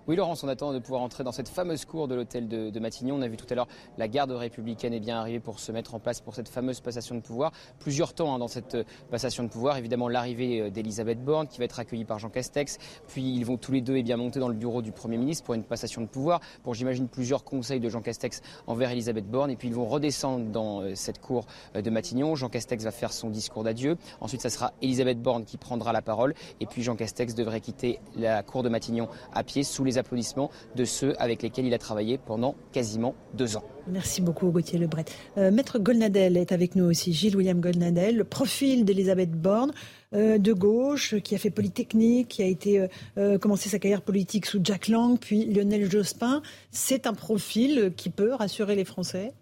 [SPEAKER 2] Oui, Laurence, on attend de pouvoir entrer dans cette fameuse cour de l'hôtel de, Matignon. On a vu tout à l'heure la garde républicaine est bien arrivée pour se mettre en place pour cette fameuse passation de pouvoir. Plusieurs temps hein, dans cette euh, passation de pouvoir. Évidemment, l'arrivée euh, d'Elisabeth Borne qui va être accueillie par Jean Castex. Puis ils vont tous les deux eh bien, monter dans le bureau du Premier ministre pour une passation de pouvoir, pour j'imagine plusieurs conseils de Jean Castex envers Elisabeth Borne. Et puis ils vont redescendre dans euh, cette cour de Matignon. Jean Castex va faire son discours d'adieu. Ensuite, ça sera Elisabeth Borne qui prendra la parole. Et puis Jean Castex devrait quitter la cour de Matignon à pied sous les applaudissements de ceux avec lesquels il a travaillé pendant quasiment deux ans.
[SPEAKER 1] Merci beaucoup Gauthier Lebret. Euh, Maître Golnadel est avec nous aussi, Gilles William Golnadel, le profil d'Elisabeth Borne, euh, de gauche, qui a fait Polytechnique, qui a été euh, commencé sa carrière politique sous Jack Lang, puis Lionel Jospin. C'est un profil qui peut rassurer les Français?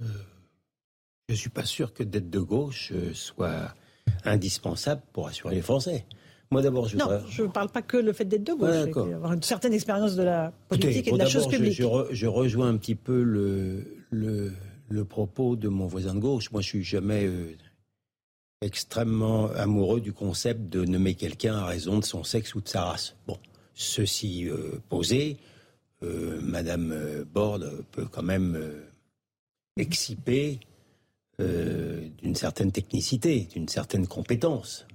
[SPEAKER 11] Je ne suis pas sûr que d'être de gauche soit indispensable pour rassurer les Français.
[SPEAKER 1] Moi d'abord, je. Non, je ne parle pas que le fait d'être de gauche, avoir une certaine expérience de la politique et de la chose publique.
[SPEAKER 11] Je, rejoins un petit peu le, le, propos de mon voisin de gauche. Moi, je suis jamais euh, extrêmement amoureux du concept de nommer quelqu'un à raison de son sexe ou de sa race. Bon, ceci euh, posé, euh, Madame Borde peut quand même exciper d'une certaine technicité, d'une certaine compétence.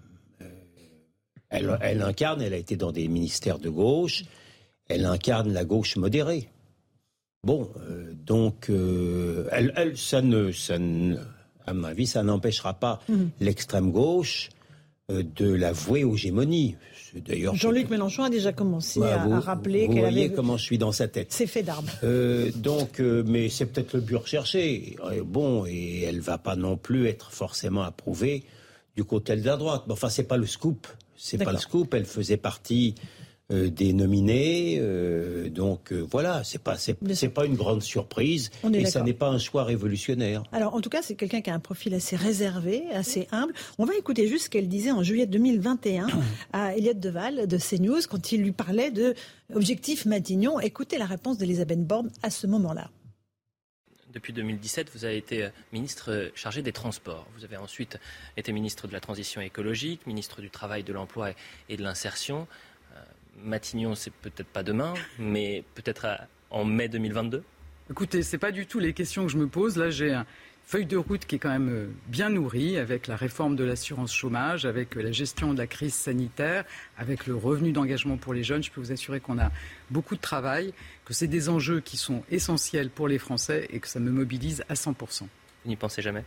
[SPEAKER 11] Elle, incarne, elle a été dans des ministères de gauche, elle incarne la gauche modérée. Bon, euh, donc, euh, elle, ça ne, ça à mon avis, ça n'empêchera pas mhm. l'extrême gauche euh, de la vouer aux gémonies.
[SPEAKER 1] D'ailleurs, Jean-Luc Mélenchon a déjà commencé bah, à, rappeler qu'elle avait.
[SPEAKER 11] voyez comment je suis dans sa tête.
[SPEAKER 1] C'est fait d'armes.
[SPEAKER 11] donc, mais c'est peut-être le but recherché. bon, et elle va pas non plus être forcément approuvée du côté de la droite. Mais enfin, c'est pas le scoop. C'est pas le scoop. Elle faisait partie euh, des nominés. Euh, donc euh, voilà, c'est pas c'est, pas une grande surprise et ça n'est pas un choix révolutionnaire.
[SPEAKER 1] Alors en tout cas, c'est quelqu'un qui a un profil assez réservé, assez humble. On va écouter juste ce qu'elle disait en juillet 2021 à Elliot Deval de CNews quand il lui parlait de objectif Matignon. Écoutez la réponse d'Elisabeth Borne à ce moment-là
[SPEAKER 12] depuis 2017, vous avez été euh, ministre euh, chargé des Transports. Vous avez ensuite été ministre de la Transition écologique, ministre du Travail, de l'Emploi et de l'Insertion. Euh, Matignon, c'est peut-être pas demain, mais peut-être en mai 2022
[SPEAKER 13] Écoutez, ce n'est pas du tout les questions que je me pose. Là, j'ai un feuille de route qui est quand même bien nourrie avec la réforme de l'assurance chômage, avec la gestion de la crise sanitaire, avec le revenu d'engagement pour les jeunes. Je peux vous assurer qu'on a beaucoup de travail, que c'est des enjeux qui sont essentiels pour les Français et que ça me mobilise à 100%. Vous
[SPEAKER 12] n'y pensez jamais?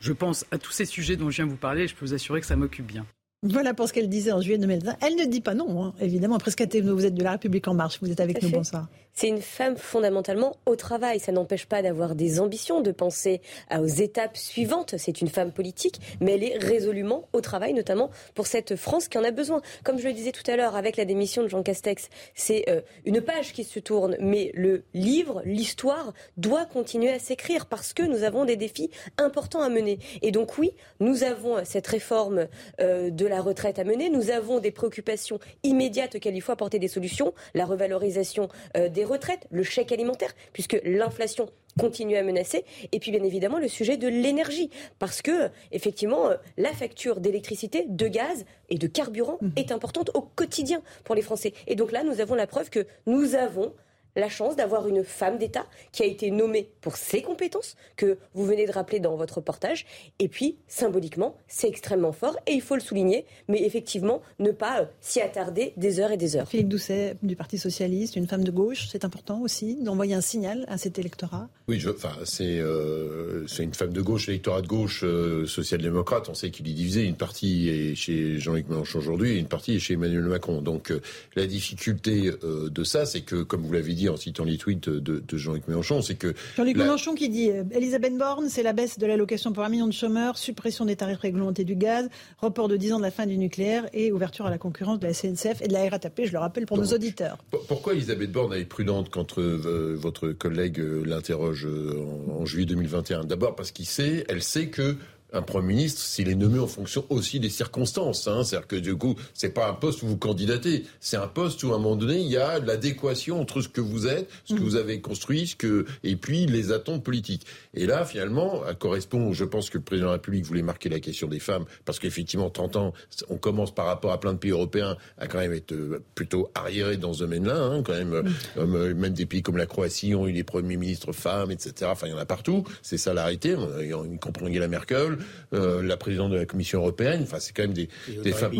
[SPEAKER 13] Je pense à tous ces sujets dont je viens vous parler et je peux vous assurer que ça m'occupe bien.
[SPEAKER 1] Voilà pour ce qu'elle disait en juillet 2020. Elle ne dit pas non, hein. évidemment. Après ce vous êtes de la République en marche, vous êtes avec nous, bonsoir.
[SPEAKER 4] C'est une femme fondamentalement au travail. Ça n'empêche pas d'avoir des ambitions, de penser aux étapes suivantes. C'est une femme politique, mais elle est résolument au travail, notamment pour cette France qui en a besoin. Comme je le disais tout à l'heure, avec la démission de Jean Castex, c'est euh, une page qui se tourne, mais le livre, l'histoire, doit continuer à s'écrire parce que nous avons des défis importants à mener. Et donc oui, nous avons cette réforme euh, de la retraite à mener. Nous avons des préoccupations immédiates auxquelles il faut apporter des solutions. La revalorisation euh, des retraites, le chèque alimentaire, puisque l'inflation continue à menacer. Et puis bien évidemment le sujet de l'énergie, parce que effectivement euh, la facture d'électricité, de gaz et de carburant mmh. est importante au quotidien pour les Français. Et donc là, nous avons la preuve que nous avons la chance d'avoir une femme d'État qui a été nommée pour ses compétences, que vous venez de rappeler dans votre reportage. Et puis, symboliquement, c'est extrêmement fort et il faut le souligner, mais effectivement, ne pas euh, s'y attarder des heures et des heures.
[SPEAKER 1] Philippe Doucet, du Parti Socialiste, une femme de gauche, c'est important aussi d'envoyer un signal à cet électorat?
[SPEAKER 5] Oui, enfin, euh, c'est une femme de gauche, l'électorat de gauche euh, social-démocrate. On sait qu'il est divisé. Une partie est chez Jean-Luc Mélenchon aujourd'hui et une partie est chez Emmanuel Macron. Donc, la difficulté de ça, c'est que, comme vous l'avez dit, dit en citant les tweets de, Jean-Luc Mélenchon, c'est que...
[SPEAKER 1] Jean-Luc Mélenchon qui dit, euh, Elisabeth Borne, c'est la baisse de l'allocation pour un million de chômeurs, suppression des tarifs réglementés du gaz, report de 10 ans de la fin du nucléaire et ouverture à la concurrence de la CNCF et de la RATP, je le rappelle pour nos auditeurs.
[SPEAKER 5] Pourquoi Elisabeth Borne est prudente quand euh, votre collègue l'interroge en, en juillet 2021 D'abord parce qu'il sait, elle sait que un Premier ministre s'il est nommé en fonction aussi des circonstances. Hein. C'est-à-dire que du coup, c'est pas un poste où vous candidatez, c'est un poste où à un moment donné, il y a l'adéquation entre ce que vous êtes, ce que mm. vous avez construit, ce que et puis les attentes politiques. Et là, finalement, ça correspond, je pense que le président de la République voulait marquer la question des femmes, parce qu'effectivement, 30 ans, on commence par rapport à plein de pays européens à quand même être euh, plutôt arriéré dans ce domaine-là, hein, quand même, mm. euh, même des pays comme la Croatie ont eu des premiers ministres femmes, etc. Enfin, il y en a partout. C'est ça l'arrêté. On comprend Angela Merkel. Euh, la présidente de la Commission européenne. Enfin, c'est quand même des, des femmes.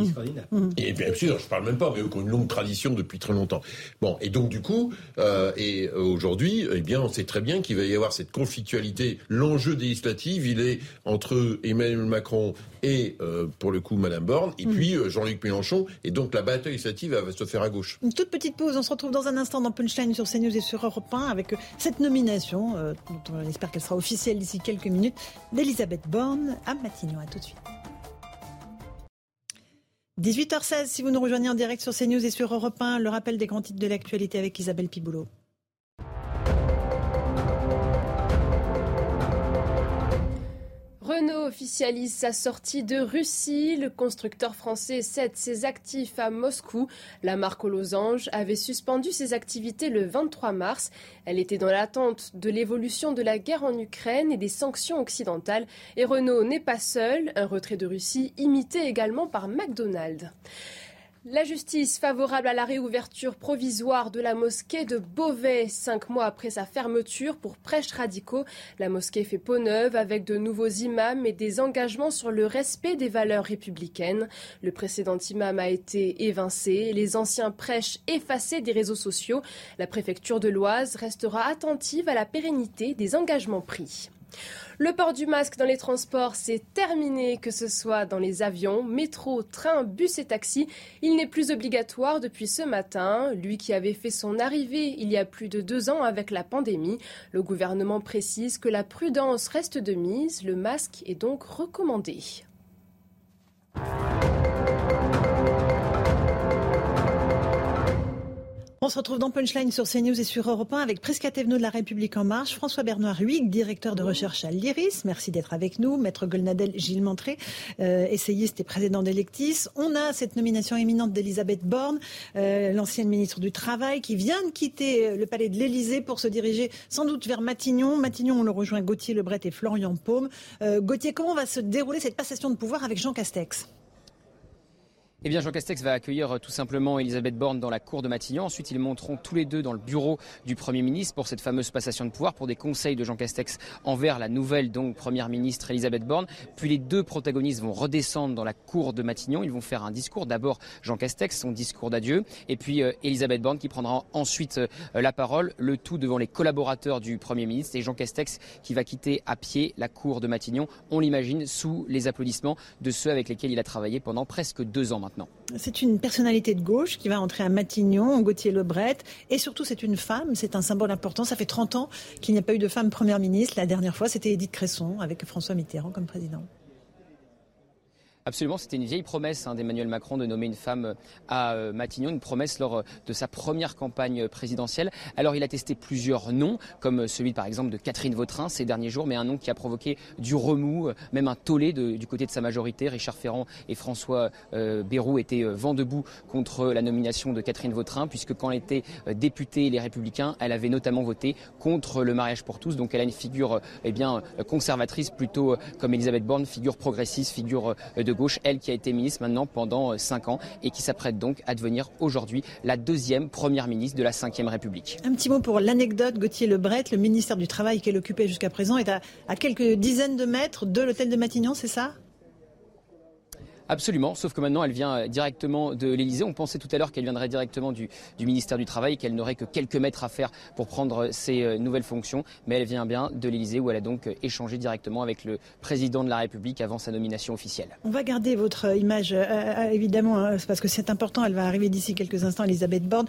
[SPEAKER 5] Mmh. Et bien sûr, je parle même pas, mais eux qui ont une longue tradition depuis très longtemps. Bon, et donc du coup, euh, et aujourd'hui, eh bien, on sait très bien qu'il va y avoir cette conflictualité. L'enjeu des législatives, il est entre Emmanuel Macron et euh, pour le coup Madame Borne, et mmh. puis Jean-Luc Mélenchon, et donc la bataille législative va se faire à gauche.
[SPEAKER 1] Une toute petite pause, on se retrouve dans un instant dans Punchline sur CNews et sur Europe 1 avec cette nomination, dont on espère qu'elle sera officielle d'ici quelques minutes, d'Elisabeth Borne à Matignon. À tout de suite. 18h16, si vous nous rejoignez en direct sur CNews et sur Europe 1, le rappel des grands titres de l'actualité avec Isabelle Piboulot.
[SPEAKER 9] Renault officialise sa sortie de Russie. Le constructeur français cède ses actifs à Moscou. La marque aux losanges avait suspendu ses activités le 23 mars. Elle était dans l'attente de l'évolution de la guerre en Ukraine et des sanctions occidentales. Et Renault n'est pas seul. Un retrait de Russie imité également par McDonald's. La justice favorable à la réouverture provisoire de la mosquée de Beauvais, cinq mois après sa fermeture pour prêches radicaux. La mosquée fait peau neuve avec de nouveaux imams et des engagements sur le respect des valeurs républicaines. Le précédent imam a été évincé, les anciens prêches effacés des réseaux sociaux. La préfecture de l'Oise restera attentive à la pérennité des engagements pris. Le port du masque dans les transports, c'est terminé, que ce soit dans les avions, métro, train, bus et taxis. Il n'est plus obligatoire depuis ce matin. Lui qui avait fait son arrivée il y a plus de deux ans avec la pandémie. Le gouvernement précise que la prudence reste de mise. Le masque est donc recommandé.
[SPEAKER 1] On se retrouve dans Punchline sur CNews et sur Europe 1 avec Prisca Thévenot de La République En Marche, François Bernard Huyghe, directeur de recherche à l'IRIS. Merci d'être avec nous. Maître Golnadel, Gilles Montré, euh, essayiste et président d'Electis. On a cette nomination éminente d'Elisabeth Borne, euh, l'ancienne ministre du Travail, qui vient de quitter euh, le palais de l'Élysée pour se diriger sans doute vers Matignon. Matignon, on le rejoint Gauthier Lebret et Florian Paume. Gauthier, comment va se dérouler cette passation de pouvoir avec Jean Castex?
[SPEAKER 2] Eh bien, Jean Castex va accueillir euh, tout simplement Elisabeth Borne dans la cour de Matignon. Ensuite, ils monteront tous les deux dans le bureau du Premier ministre pour cette fameuse passation de pouvoir, pour des conseils de Jean Castex envers la nouvelle donc Première ministre Elisabeth Borne. Puis les deux protagonistes vont redescendre dans la cour de Matignon. Ils vont faire un discours. D'abord Jean Castex, son discours d'adieu, et puis euh, Elisabeth Borne qui prendra ensuite euh, la parole, le tout devant les collaborateurs du Premier ministre et Jean Castex qui va quitter à pied la cour de Matignon. On l'imagine sous les applaudissements de ceux avec lesquels il a travaillé pendant presque deux ans
[SPEAKER 1] c'est une personnalité de gauche qui va entrer à Matignon, Gauthier Lebret, et surtout c'est une femme, c'est un symbole important. Ça fait 30 ans qu'il n'y a pas eu de femme première ministre. La dernière fois, c'était Edith Cresson avec François Mitterrand comme président.
[SPEAKER 2] Absolument, c'était une vieille promesse hein, d'Emmanuel Macron de nommer une femme euh, à euh, Matignon, une promesse lors euh, de sa première campagne présidentielle. Alors il a testé plusieurs noms, comme celui par exemple de Catherine Vautrin ces derniers jours, mais un nom qui a provoqué du remous, même un tollé du côté de sa majorité. Richard Ferrand et François euh, étaient vent debout contre la nomination de Catherine Vautrin, puisque quand elle était députée Les Républicains, elle avait notamment voté contre le mariage pour tous. Donc elle a une figure eh bien conservatrice, plutôt comme Elisabeth Borne, figure progressiste, figure de gauche, elle qui a été ministre maintenant pendant euh, cinq ans et qui s'apprête donc à devenir aujourd'hui la deuxième première ministre de la Ve République.
[SPEAKER 1] Un petit mot pour l'anecdote, Gauthier Lebret, le ministère du Travail qu'elle occupait jusqu'à présent est à quelques dizaines de mètres de l'hôtel de Matignon, c'est ça?
[SPEAKER 2] Absolument, sauf que maintenant elle vient directement de l'Elysée. On pensait tout à l'heure qu'elle viendrait directement du, du ministère du Travail, qu'elle n'aurait que quelques mètres à faire pour prendre ses euh, nouvelles fonctions, mais elle vient bien de l'Elysée où elle a donc euh, échangé directement avec le président de la République avant sa nomination officielle.
[SPEAKER 1] On va garder votre image, euh, évidemment, hein, parce que c'est important. Elle va arriver d'ici quelques instants, Elisabeth Borne.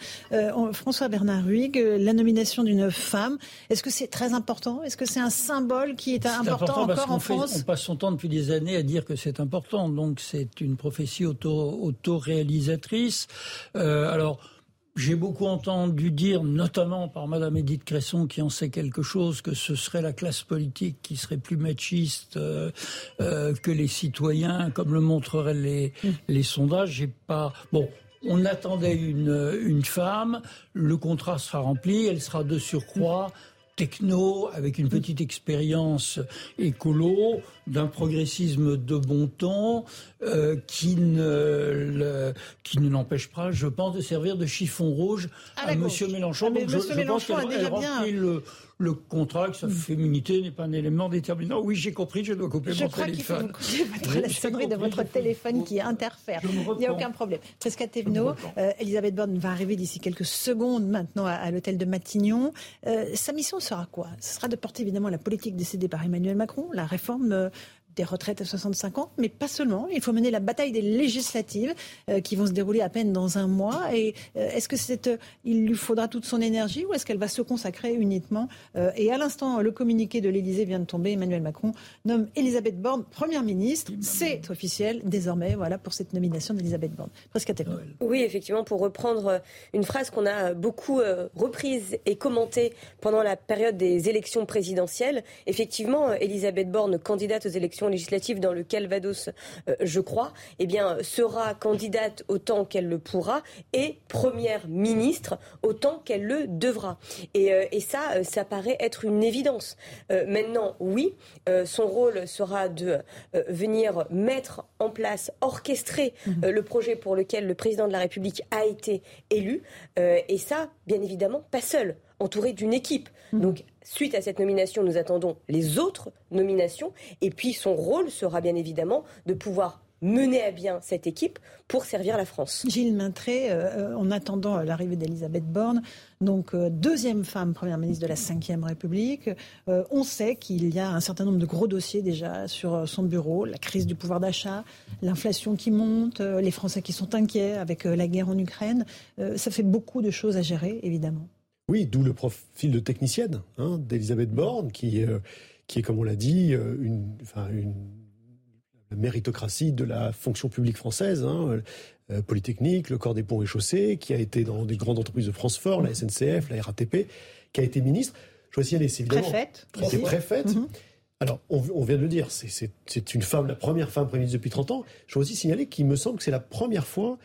[SPEAKER 1] François Bernard Ruig, la nomination d'une femme, est-ce que c'est très important? Est-ce que c'est un symbole qui est, important, encore en France?
[SPEAKER 14] On passe son temps depuis des années à dire que c'est important, donc c'est une prophétie auto-réalisatrice. Euh, alors, j'ai beaucoup entendu dire, notamment par Madame Edith Cresson, qui en sait quelque chose, que ce serait la classe politique qui serait plus machiste euh, euh, que les citoyens, comme le montreraient les, sondages. J'ai pas. Bon, on attendait une femme, le contrat sera rempli, elle sera de surcroît techno, avec une petite expérience écolo, d'un progressisme de bon ton, euh, qui ne qui ne l'empêche pas, je pense, de servir de chiffon rouge à, M. Mélenchon.
[SPEAKER 1] Ah, je, pense
[SPEAKER 14] qu'elle remplit le, le contrat, que sa mm. féminité n'est pas un élément déterminant. Oui, j'ai compris, je dois couper
[SPEAKER 1] je
[SPEAKER 14] mon
[SPEAKER 1] crois
[SPEAKER 14] téléphone.
[SPEAKER 1] Qu'il faut la sonnerie de votre téléphone qui interfère. Il n'y a aucun problème. Presca Thévenot, euh, Elisabeth Borne va arriver d'ici quelques secondes maintenant à, l'hôtel de Matignon. Euh, sa mission sera quoi? Ce sera de porter évidemment la politique décidée par Emmanuel Macron, la réforme euh, des retraites à 65 ans, mais pas seulement. Il faut mener la bataille des législatives euh, qui vont se dérouler à peine dans un mois. Et euh, est-ce que c'est, euh, il lui faudra toute son énergie ou est-ce qu'elle va se consacrer uniquement Et à l'instant, le communiqué de l'Élysée vient de tomber. Emmanuel Macron nomme Elisabeth Borne première ministre. C'est officiel désormais. Voilà pour cette nomination d'Elisabeth Borne. Presque à
[SPEAKER 4] Oui, effectivement, pour reprendre une phrase qu'on a beaucoup reprise et commentée pendant la période des élections présidentielles. Effectivement, Elisabeth Borne, candidate aux élections législative dans le Calvados, euh, je crois, eh bien, sera candidate autant qu'elle le pourra et première ministre autant qu'elle le devra. Et, euh, ça, euh, ça paraît être une évidence. maintenant, oui, son rôle sera de venir mettre en place, orchestrer mmh. le projet pour lequel le président de la République a été élu. et ça, bien évidemment, pas seul entouré d'une équipe. Mmh. Donc, suite à cette nomination, nous attendons les autres nominations. Et puis, son rôle sera bien évidemment de pouvoir mener à bien cette équipe pour servir la France.
[SPEAKER 1] Gilles Maintré, euh, en attendant l'arrivée d'Elisabeth Borne, donc euh, deuxième femme première ministre de la Ve République, euh, on sait qu'il y a un certain nombre de gros dossiers déjà sur son bureau, la crise du pouvoir d'achat, l'inflation qui monte, les Français qui sont inquiets avec la guerre en Ukraine. ça fait beaucoup de choses à gérer, évidemment.
[SPEAKER 10] Oui, d'où le profil de technicienne hein, d'Elisabeth Borne, qui, euh, qui est, comme on l'a dit, euh, une, enfin, une méritocratie de la fonction publique française, hein, euh, Polytechnique, le corps des ponts et chaussées, qui a été dans des grandes entreprises de France Fort, la SNCF, la RATP, qui a été ministre. Je dois signaler, c'est évidemment...
[SPEAKER 1] Préfète.
[SPEAKER 10] Qui préfète. Mm-hmm. Alors, on, on, vient de le dire, c'est une femme, la première femme Première ministre depuis 30 ans. Je dois aussi signaler qu'il me semble que c'est la première fois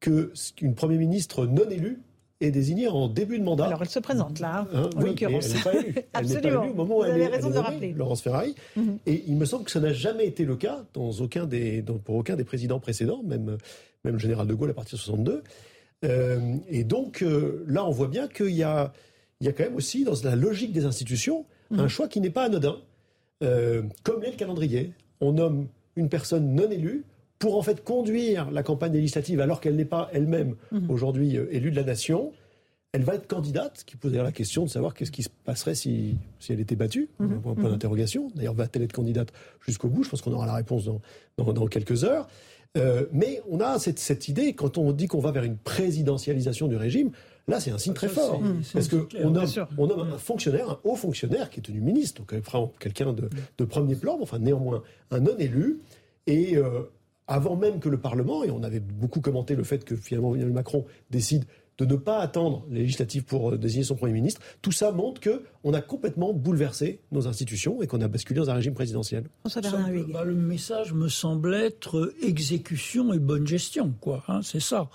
[SPEAKER 10] qu'une Première ministre non élue est désignée en début de mandat.
[SPEAKER 1] Alors elle se présente là, hein, en l'occurrence.
[SPEAKER 10] Elle n'est pas élue. N'est pas élue au moment où elle, est, raison de rappeler. Laurence Ferrari. Mhm. Et il me semble que ça n'a jamais été le cas dans aucun des, pour aucun des présidents précédents, même, même le général de Gaulle à partir de 62. Euh, et donc euh, là, on voit bien qu'il y a, il y a quand même aussi, dans la logique des institutions, mhm. un choix qui n'est pas anodin. Euh, comme l'est le calendrier. On nomme une personne non élue pour en fait conduire la campagne législative alors qu'elle n'est pas elle-même mhm. aujourd'hui euh, élue de la nation. Elle va être candidate, ce qui pose la question de savoir qu'est-ce qui se passerait si, si elle était battue. Mm Un point mhm. d'interrogation. D'ailleurs, va-t-elle être candidate jusqu'au bout? Je pense qu'on aura la réponse dans, dans, quelques heures. Euh, mais on a cette, cette, idée, quand on dit qu'on va vers une présidentialisation du régime, là c'est un signe très fort. parce qu'on nomme, on nomme un fonctionnaire, un haut fonctionnaire qui est tenu ministre, donc quelqu'un de, de, premier plan, enfin néanmoins un non élu. Et euh, avant même que le Parlement, et on avait beaucoup commenté le fait que finalement Emmanuel Macron décide de ne pas attendre les législatives pour euh, désigner son Premier ministre, tout ça montre qu'on a complètement bouleversé nos institutions et qu'on a basculé dans un régime présidentiel.
[SPEAKER 14] Bah, le message me semble être exécution et bonne gestion, quoi. Hein, c'est ça.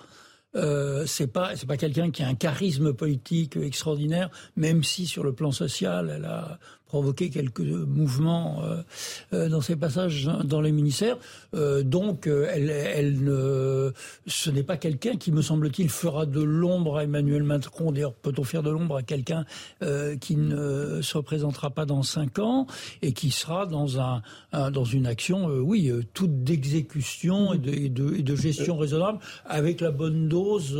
[SPEAKER 14] Euh, c'est pas c'est pas quelqu'un qui a un charisme politique extraordinaire, même si sur le plan social elle a provoqué quelques mouvements dans ses passages dans les ministères. donc, elle, elle ne, ce n'est pas quelqu'un qui, me semble-t-il, fera de l'ombre à Emmanuel Macron. D'ailleurs, peut-on faire de l'ombre à quelqu'un qui ne se représentera pas dans cinq ans et qui sera dans un, dans une action, oui, toute d'exécution et de, et, de, et de, gestion raisonnable, avec la bonne dose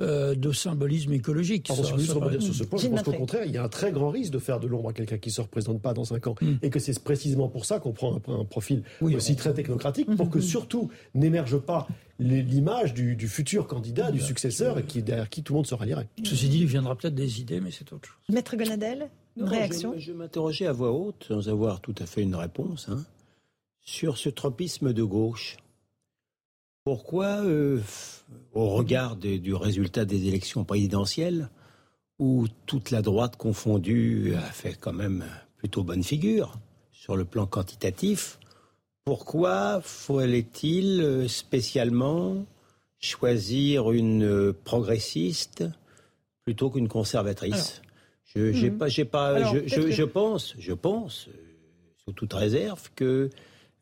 [SPEAKER 14] de symbolisme écologique.
[SPEAKER 10] Pardon, ça, ça, dire sur ce point, je pense qu'au contraire, il y a un très grand risque de faire de l'ombre à quelqu'un qui ne se représente pas dans 5 ans. Mm. Et que c'est précisément pour ça qu'on prend un, un profil oui, aussi très technocratique, pour mm-hmm. que surtout n'émerge pas l'image du, du, futur candidat, du successeur, qui, derrière qui tout le monde se rallierait.
[SPEAKER 14] Ceci dit, il viendra peut-être des idées, mais c'est autre chose.
[SPEAKER 1] Maître Gonadel, une réaction
[SPEAKER 11] Je, je m'interrogeais à voix haute, sans avoir tout à fait une réponse, hein, sur ce tropisme de gauche. Pourquoi, euh, au regard de, du résultat des élections présidentielles, où toute la droite confondue a fait quand même plutôt bonne figure sur le plan quantitatif, pourquoi fallait-il euh, spécialement choisir une progressiste plutôt qu'une conservatrice? Je j'ai hmm. pas, pas, je, je, je, pense, je pense, euh, sous toute réserve, que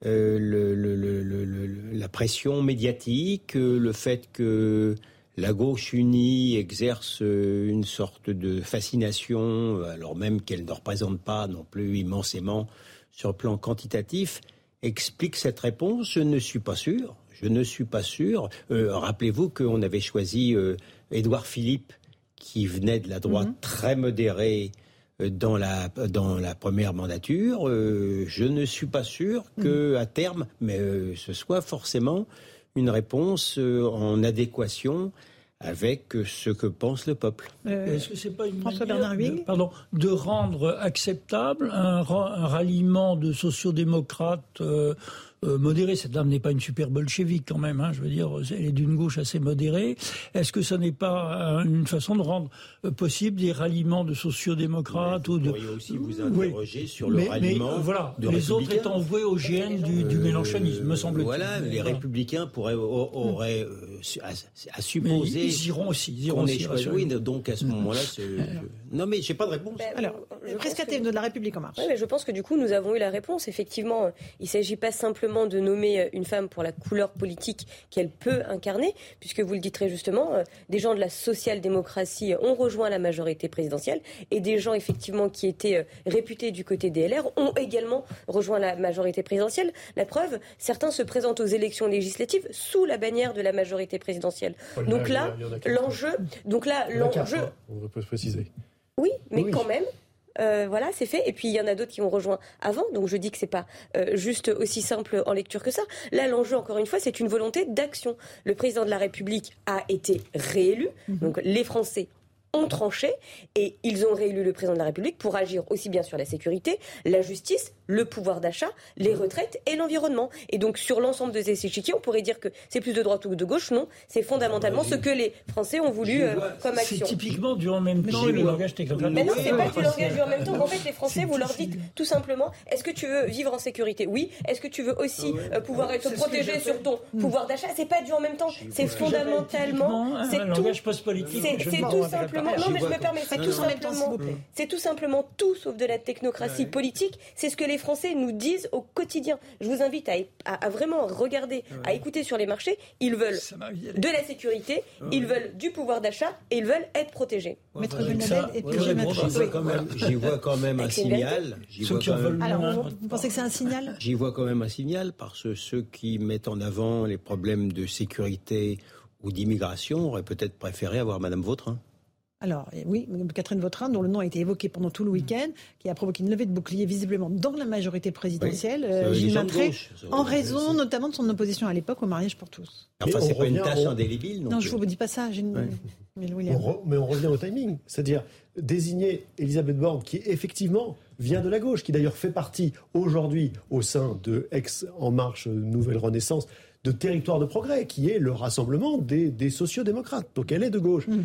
[SPEAKER 11] euh, le, le, le, la pression médiatique, euh, le fait que la gauche unie exerce euh, une sorte de fascination, alors même qu'elle ne représente pas non plus immensément sur le plan quantitatif, explique cette réponse Je ne suis pas sûr. Je ne suis pas sûr. Euh, Rappelez-vous qu'on avait choisi euh, Édouard Philippe, qui venait de la droite mm-hmm. très modérée euh, dans la, dans la première mandature. Euh, je ne suis pas sûr que, mm-hmm. à terme, mais euh, ce soit forcément une réponse euh, en adéquation avec ce que pense le peuple.
[SPEAKER 14] Euh, Est-ce que c'est pas une François manière de, pardon, de rendre acceptable un, un ralliement de sociodémocrates euh, euh, modérée. Cette dame n'est pas une super bolchevique quand même, hein, je veux dire, elle est d'une gauche assez modérée. Est-ce que ça n'est pas une façon de rendre euh, possible des ralliements de sociodémocrates
[SPEAKER 11] ou
[SPEAKER 14] de...
[SPEAKER 11] Vous pourriez aussi vous interroger oui. sur le
[SPEAKER 14] mais,
[SPEAKER 11] ralliement
[SPEAKER 14] mais, voilà, Les autres étant voués au GN du, du mélanchonisme, me semble-t-il.
[SPEAKER 11] Voilà, les voilà. républicains pourraient, auraient euh, à, à, supposer...
[SPEAKER 14] Mais ils iront aussi. Ils iront aussi
[SPEAKER 11] oui, donc à ce moment-là... Non mais j'ai pas de réponse.
[SPEAKER 1] Ben, Alors, rescapé de la République en marche.
[SPEAKER 4] Oui, mais je pense que du coup, nous avons eu la réponse. Effectivement, il ne s'agit pas simplement de nommer euh, une femme pour la couleur politique qu'elle peut incarner, puisque vous le dites très justement, euh, des gens de la social-démocratie ont rejoint la majorité présidentielle et des gens effectivement qui étaient euh, réputés du côté des LR ont également rejoint la majorité présidentielle. La preuve, certains se présentent aux élections législatives sous la bannière de la majorité présidentielle. donc là, l'enjeu, donc là, l'enjeu,
[SPEAKER 10] on peut préciser.
[SPEAKER 4] Oui, mais oui. quand même, euh, voilà, c'est fait. Et puis il y en a d'autres qui ont rejoint avant, donc je dis que c'est pas euh, juste aussi simple en lecture que ça. Là, l'enjeu, encore une fois, c'est une volonté d'action. Le président de la République a été réélu, mmh. donc les Français ont tranché et ils ont réélu le président de la République pour agir aussi bien sur la sécurité, la justice, le pouvoir d'achat, les retraites et l'environnement. Et donc sur l'ensemble de ces échiquiers, on pourrait dire que c'est plus de droite ou de gauche. Non, c'est fondamentalement ce que les Français ont voulu euh, comme action.
[SPEAKER 14] C'est typiquement du en même temps le langage technocratique.
[SPEAKER 4] Mais non, c'est pas du langage du en même temps. En fait, les Français, vous leur dites tout simplement est-ce que tu veux vivre en sécurité? Oui. Est-ce que tu veux aussi euh, pouvoir être protégé sur ton pouvoir d'achat? C'est pas du en même temps. C'est fondamentalement.
[SPEAKER 14] C'est tout. langage post-politique.
[SPEAKER 4] C'est tout simplement. Non, mais je me permets. C'est tout simplement. C'est tout simplement tout sauf de la technocratie politique. C'est ce que les Français nous disent au quotidien. Je vous invite à, à, à vraiment regarder, ouais. à écouter sur les marchés. Ils veulent de la sécurité, ouais. ils veulent du pouvoir d'achat et ils veulent être protégés.
[SPEAKER 11] Maître Gunadel et puis J'y vois quand même un signal.
[SPEAKER 1] Alors, vous pensez que c'est un signal?
[SPEAKER 11] J'y vois quand même un signal parce que ceux qui mettent en avant les problèmes de sécurité ou d'immigration auraient peut-être préféré avoir Madame Vautrin.
[SPEAKER 1] Alors, oui, Catherine Vautrin, dont le nom a été évoqué pendant tout le week-end, qui a provoqué une levée de bouclier visiblement dans la majorité présidentielle, oui, euh, Gilles Maintré, en raison notamment de son opposition à l'époque au mariage pour tous.
[SPEAKER 11] Enfin, c'est pas une tâche on... indélébile.
[SPEAKER 1] Non, je ne vous dis pas ça. Une... Ouais.
[SPEAKER 10] Mais, on re... mais on revient au timing. C'est-à-dire désigner Elisabeth Borne, qui effectivement vient de la gauche, qui d'ailleurs fait partie aujourd'hui au sein de Ex En Marche Nouvelle Renaissance, de Territoire de Progrès, qui est le rassemblement des, des sociodémocrates. Donc elle est de gauche. Mmh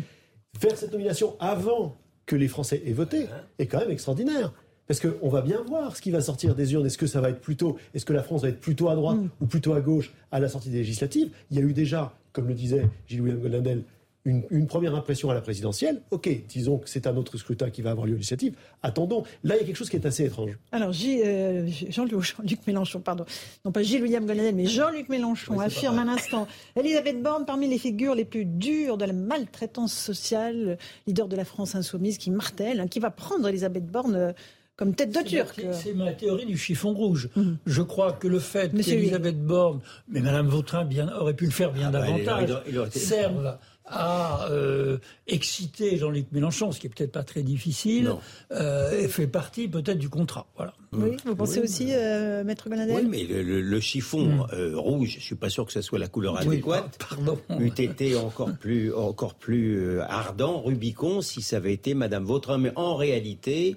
[SPEAKER 10] faire cette nomination avant que les Français aient voté est quand même extraordinaire. Parce qu'on va bien voir ce qui va sortir des urnes. Est-ce que ça va être plutôt, est-ce que la France va être plutôt à droite mm. ou plutôt à gauche à la sortie des législatives? Il y a eu déjà, comme le disait Gilles-William Goldandel, une, première impression à la présidentielle. Ok, disons que c'est un autre scrutin qui va avoir lieu législatif. Attendons. Là, il y a quelque chose qui est assez étrange.
[SPEAKER 1] Alors, euh, Jean-Luc Mélenchon, pardon. Non pas Gilles-William Gonadel, mais Jean-Luc Mélenchon affirme un instant Elisabeth Borne parmi les figures les plus dures de la maltraitance sociale, leader de la France insoumise qui martèle, hein, qui va prendre Elisabeth Borne euh, comme tête de Turc.
[SPEAKER 14] C'est ma théorie du chiffon rouge. Hum. Je crois que le fait qu'Elisabeth Borne, mais Mme Vautrin bien, aurait pu le faire bien ah bah, davantage, serve a euh, excité Jean-Luc Mélenchon, ce qui est peut-être pas très difficile, euh, et fait partie peut-être du contrat. Voilà.
[SPEAKER 1] Oui, vous pensez aussi, euh, Maître Gonadel
[SPEAKER 11] Oui, mais le, chiffon hmm. euh, rouge, je suis pas sûr que ce soit la couleur adéquate.
[SPEAKER 14] pardon.
[SPEAKER 11] Eût été encore plus, encore plus ardent, Rubicon, si ça avait été Madame Vautrin. Mais en réalité,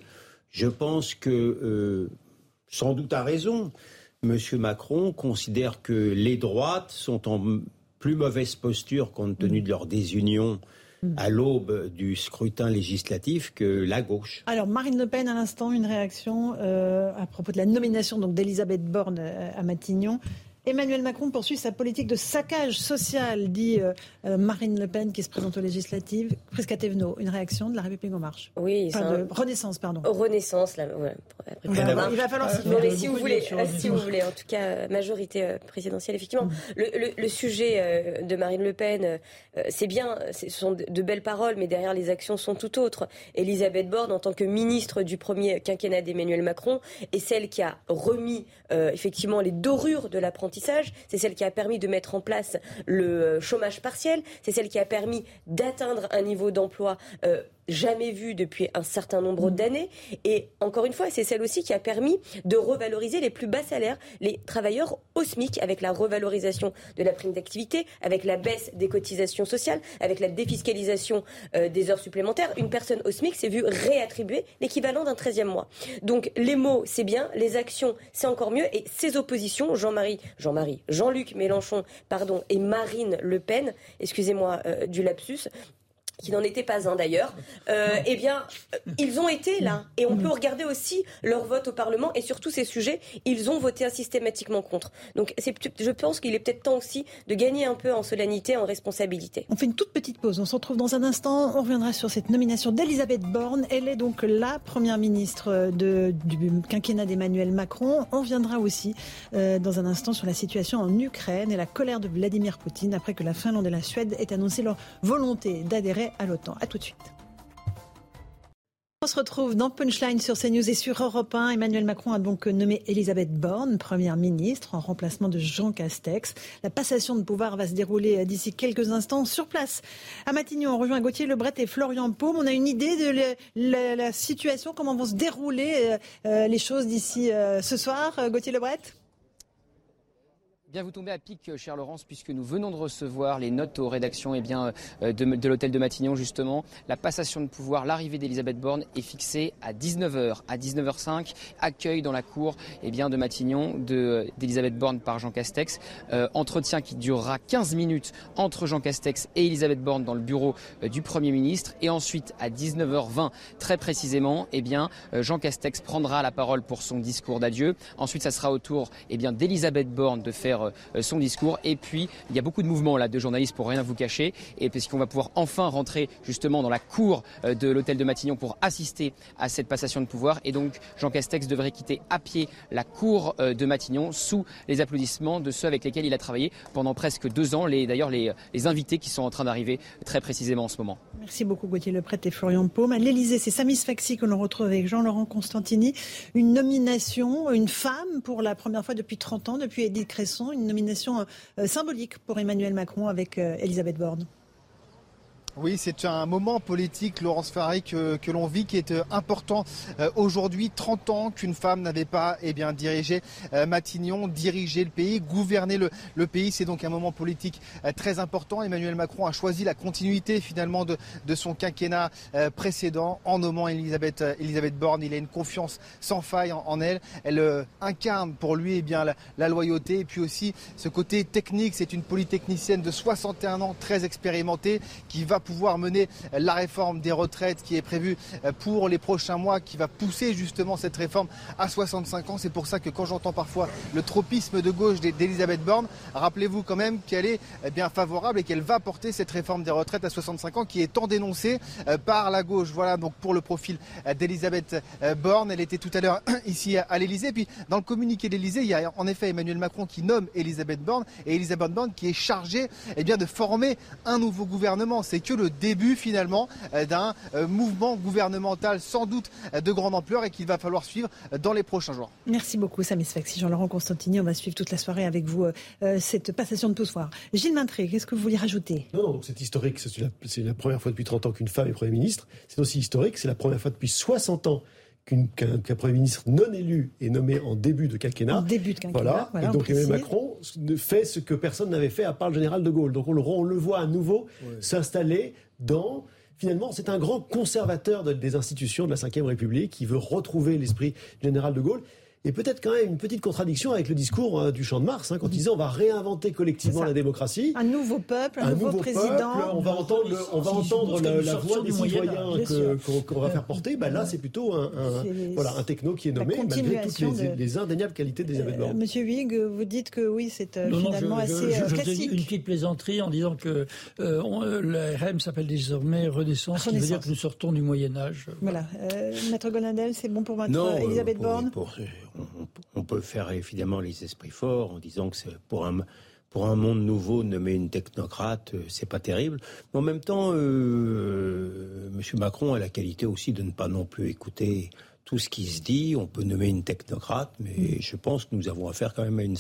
[SPEAKER 11] je pense que, sans doute à raison, Monsieur Macron considère que les droites sont en plus mauvaise posture compte tenu de leur désunion à l'aube du scrutin législatif que la gauche.
[SPEAKER 1] Alors Marine Le Pen, à l'instant, une réaction euh, à propos de la nomination d'Elisabeth Borne euh, à Matignon. Emmanuel Macron poursuit sa politique de saccage social, dit euh, euh, Marine Le Pen, qui se présente aux législatives. Prisca une réaction de la République en marche?
[SPEAKER 4] Oui,
[SPEAKER 1] de Renaissance, pardon.
[SPEAKER 4] Renaissance, là,
[SPEAKER 1] il va falloir s'y
[SPEAKER 4] euh, si vous voulez, si vous voulez, en tout cas, majorité présidentielle, effectivement. Mm. Le, sujet de Marine Le Pen, c'est bien, ce sont de belles paroles, mais derrière les actions sont tout autres. Elisabeth Borne, en tant que ministre du premier quinquennat d'Emmanuel Macron, est celle qui a remis effectivement les dorures de l'apprentissage c'est celle qui a permis de mettre en place le chômage partiel, c'est celle qui a permis d'atteindre un niveau d'emploi euh, jamais vu depuis un certain nombre mm. d'années. Et encore une fois, c'est celle aussi qui a permis de revaloriser les plus bas salaires, les travailleurs au SMIC, avec la revalorisation de la prime d'activité, avec la baisse des cotisations sociales, avec la défiscalisation euh, des heures supplémentaires. Une personne au SMIC s'est vue réattribuer l'équivalent d'un 13e mois. Donc les mots, c'est bien, les actions, c'est encore mieux. Et ces oppositions, Jean-Marie, Jean-Marie, Jean-Luc Mélenchon, pardon, et Marine Le Pen, excusez-moi euh, du lapsus, qui n'en était pas un d'ailleurs, euh, eh bien, euh, ils ont été là. Et on peut regarder aussi leur vote au Parlement et sur tous ces sujets, ils ont voté systématiquement contre. Donc je pense qu'il est peut-être temps aussi de gagner un peu en solennité, en responsabilité.
[SPEAKER 1] On fait une toute petite pause. On se retrouve dans un instant. On reviendra sur cette nomination d'Elisabeth Borne. Elle est donc la première ministre de, du quinquennat d'Emmanuel Macron. On reviendra aussi euh, dans un instant sur la situation en Ukraine et la colère de Vladimir Poutine après que la Finlande et la Suède aient annoncé leur volonté d'adhérer à l'OTAN. À tout de suite. On se retrouve dans Punchline sur CNews et sur Europe 1. Emmanuel Macron a donc nommé Elisabeth Borne première ministre en remplacement de Jean Castex. La passation de pouvoir va se dérouler d'ici quelques instants sur place. À Matignon, on rejoint Gauthier Lebret et Florian Paume. On a une idée de la, situation, comment vont se dérouler euh, euh, les choses d'ici euh, ce soir. Gauthier Lebret?
[SPEAKER 2] Bien, vous tombez à pic, cher Laurence, puisque nous venons de recevoir les notes aux rédactions eh bien, euh, de, l'hôtel de Matignon, justement. La passation de pouvoir, l'arrivée d'Elisabeth Borne est fixée à 19h. À 19h05, accueil dans la cour eh bien, de Matignon d'Elisabeth Borne par Jean Castex. Euh, entretien qui durera 15 minutes entre Jean Castex et Elisabeth Borne dans le bureau euh, du Premier ministre. Et ensuite, à 19h20, très précisément, eh bien, Jean Castex prendra la parole pour son discours d'adieu. Ensuite, ça sera au tour eh d'Elisabeth Borne de faire euh, son discours. Et puis, il y a beaucoup de mouvements là de journalistes pour rien vous cacher, et puisqu'on va pouvoir enfin rentrer justement dans la cour euh, de l'hôtel de Matignon pour assister à cette passation de pouvoir. Et donc, Jean Castex devrait quitter à pied la cour euh, de Matignon sous les applaudissements de ceux avec lesquels il a travaillé pendant presque deux ans. D'ailleurs, les, les, invités qui sont en train d'arriver très précisément en ce moment.
[SPEAKER 1] Merci beaucoup Gauthier Lepret et Florian Paume. À l'Elysée, c'est Samis Faxi que l'on retrouve avec Jean-Laurent Constantini. Une nomination, une femme pour la première fois depuis 30 ans, depuis Edith Cresson une nomination euh, symbolique pour Emmanuel Macron avec euh, Elisabeth Borne.
[SPEAKER 3] Oui, c'est un moment politique, Laurence Ferrari, que, l'on vit, qui est euh, important euh, aujourd'hui. 30 ans qu'une femme n'avait pas eh bien, dirigé euh, Matignon, dirigé le pays, gouverné le, pays. C'est donc un moment politique très important. Emmanuel Macron a choisi la continuité finalement de, son quinquennat précédent en nommant Elisabeth, Elisabeth Borne. Il a une confiance sans faille en, elle. Elle incarne pour lui eh bien, la, la, loyauté et puis aussi ce côté technique. C'est une polytechnicienne de 61 ans, très expérimentée, qui va pouvoir mener la réforme des retraites qui est prévue pour les prochains mois, qui va pousser justement cette réforme à 65 ans. C'est pour ça que quand j'entends parfois le tropisme de gauche d'Elisabeth Borne, rappelez-vous quand même qu'elle est eh bien favorable et qu'elle va porter cette réforme des retraites à 65 ans qui est tant dénoncée par la gauche. Voilà donc pour le profil d'Elisabeth Borne. Elle était tout à l'heure ici à l'Elysée. Puis dans le communiqué d'Elysée, il y a en effet Emmanuel Macron qui nomme Elisabeth Borne et Elisabeth Borne qui est chargée eh bien, de former un nouveau gouvernement. C'est que le début finalement euh, d'un euh, mouvement gouvernemental sans doute euh, de grande ampleur et qu'il va falloir suivre dans les prochains jours.
[SPEAKER 1] Merci beaucoup Samy Sfaxi, Jean-Laurent Constantini. On va suivre toute la soirée avec vous cette passation de pouvoir. Gilles Maintré, qu'est-ce que vous vouliez rajouter?
[SPEAKER 10] Non, non c'est historique. C'est la, la, première fois depuis 30 ans qu'une femme est Premier ministre. C'est aussi historique. C'est la première fois depuis 60 ans qu'un Premier ministre non élu est nommé en début de quinquennat.
[SPEAKER 1] En début de quinquennat.
[SPEAKER 10] Voilà. et donc Emmanuel Macron fait ce que personne n'avait fait à part le général de Gaulle. Donc on le, on le voit à nouveau s'installer dans finalement, c'est un grand conservateur des institutions de la Ve République qui veut retrouver l'esprit général de Gaulle et peut-être quand même une petite contradiction avec le discours hein, du Champ de Mars, hein, quand il disait on va réinventer collectivement la démocratie.
[SPEAKER 1] Un nouveau peuple, un, nouveau, président.
[SPEAKER 10] on va entendre, on va entendre la, voix des citoyens qu'on va faire porter. Ben là, c'est plutôt un, voilà, un techno qui est nommé, malgré toutes les, indéniables qualités d'Elisabeth Borne.
[SPEAKER 1] Euh, Monsieur Huyghe, vous dites que oui, c'est euh, finalement assez je, euh, classique.
[SPEAKER 14] une petite plaisanterie en disant que le RM s'appelle désormais Renaissance, ce qui veut dire que nous sortons du Moyen-Âge.
[SPEAKER 1] Voilà. Maître Gonadel, c'est bon pour votre Elisabeth Borne?
[SPEAKER 11] On, peut faire évidemment les esprits forts en disant que c'est pour un pour un monde nouveau, nommer une technocrate, euh, c'est pas terrible. Mais en même temps, euh, M. Macron a la qualité aussi de ne pas non plus écouter tout ce qui se dit. On peut nommer une technocrate, mais mm. je pense que nous avons affaire quand même à une,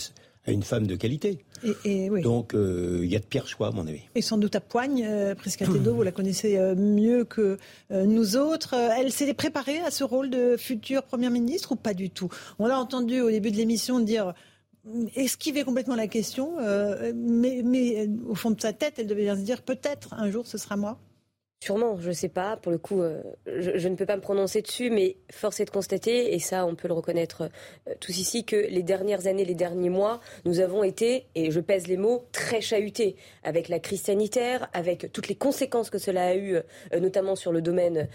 [SPEAKER 11] à une femme de qualité.
[SPEAKER 1] Et, oui.
[SPEAKER 11] Donc euh, il y a de pires choix, à mon avis.
[SPEAKER 1] Et sans doute à Poigne, euh, Priscatedo, vous la connaissez euh, mieux que nous autres. Elle s'est préparée à ce rôle de future première ministre ou pas du tout? On l'a entendu au début de l'émission dire esquiver complètement la question, mais, mais, au fond de sa tête, elle devait bien se dire peut-être un jour ce sera moi.
[SPEAKER 4] Sûrement, je ne sais pas. Pour le coup, euh, je, ne peux pas me prononcer dessus, mais force est de constater, et ça, on peut le reconnaître euh, tous ici, que les dernières années, les derniers mois, nous avons été, et je pèse les mots, très chahutés avec la crise sanitaire, avec toutes les conséquences que cela a eu, euh, notamment sur le domaine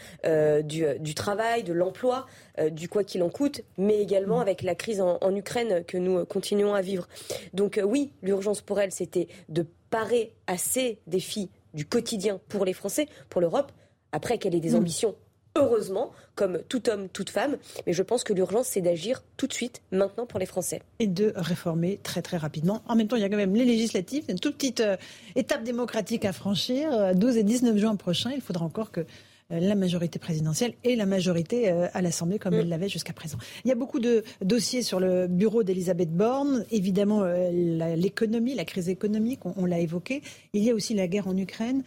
[SPEAKER 4] du, travail, de l'emploi, du quoi qu'il en coûte, mais également mmh. avec la crise en, en Ukraine que nous continuons à vivre. Donc oui, l'urgence pour elle, c'était de parer à ces défis du quotidien pour les Français, pour l'Europe, après qu'elle ait des mm. ambitions heureusement, comme tout homme, toute femme. Mais je pense que l'urgence, c'est d'agir tout de suite, maintenant, pour les Français.
[SPEAKER 1] Et de réformer très, très rapidement. En même temps, il y a quand même les législatives, une toute petite euh, étape démocratique à franchir. 12 euh, et 19 juin prochain, il faudra encore que la majorité présidentielle et la majorité euh, à l'Assemblée comme elle mm. l'avait jusqu'à présent. Il y a beaucoup de dossiers sur le bureau d'Elisabeth Borne. Évidemment, euh, l'économie, la crise économique, on, l'a évoqué. Il y a aussi la guerre en Ukraine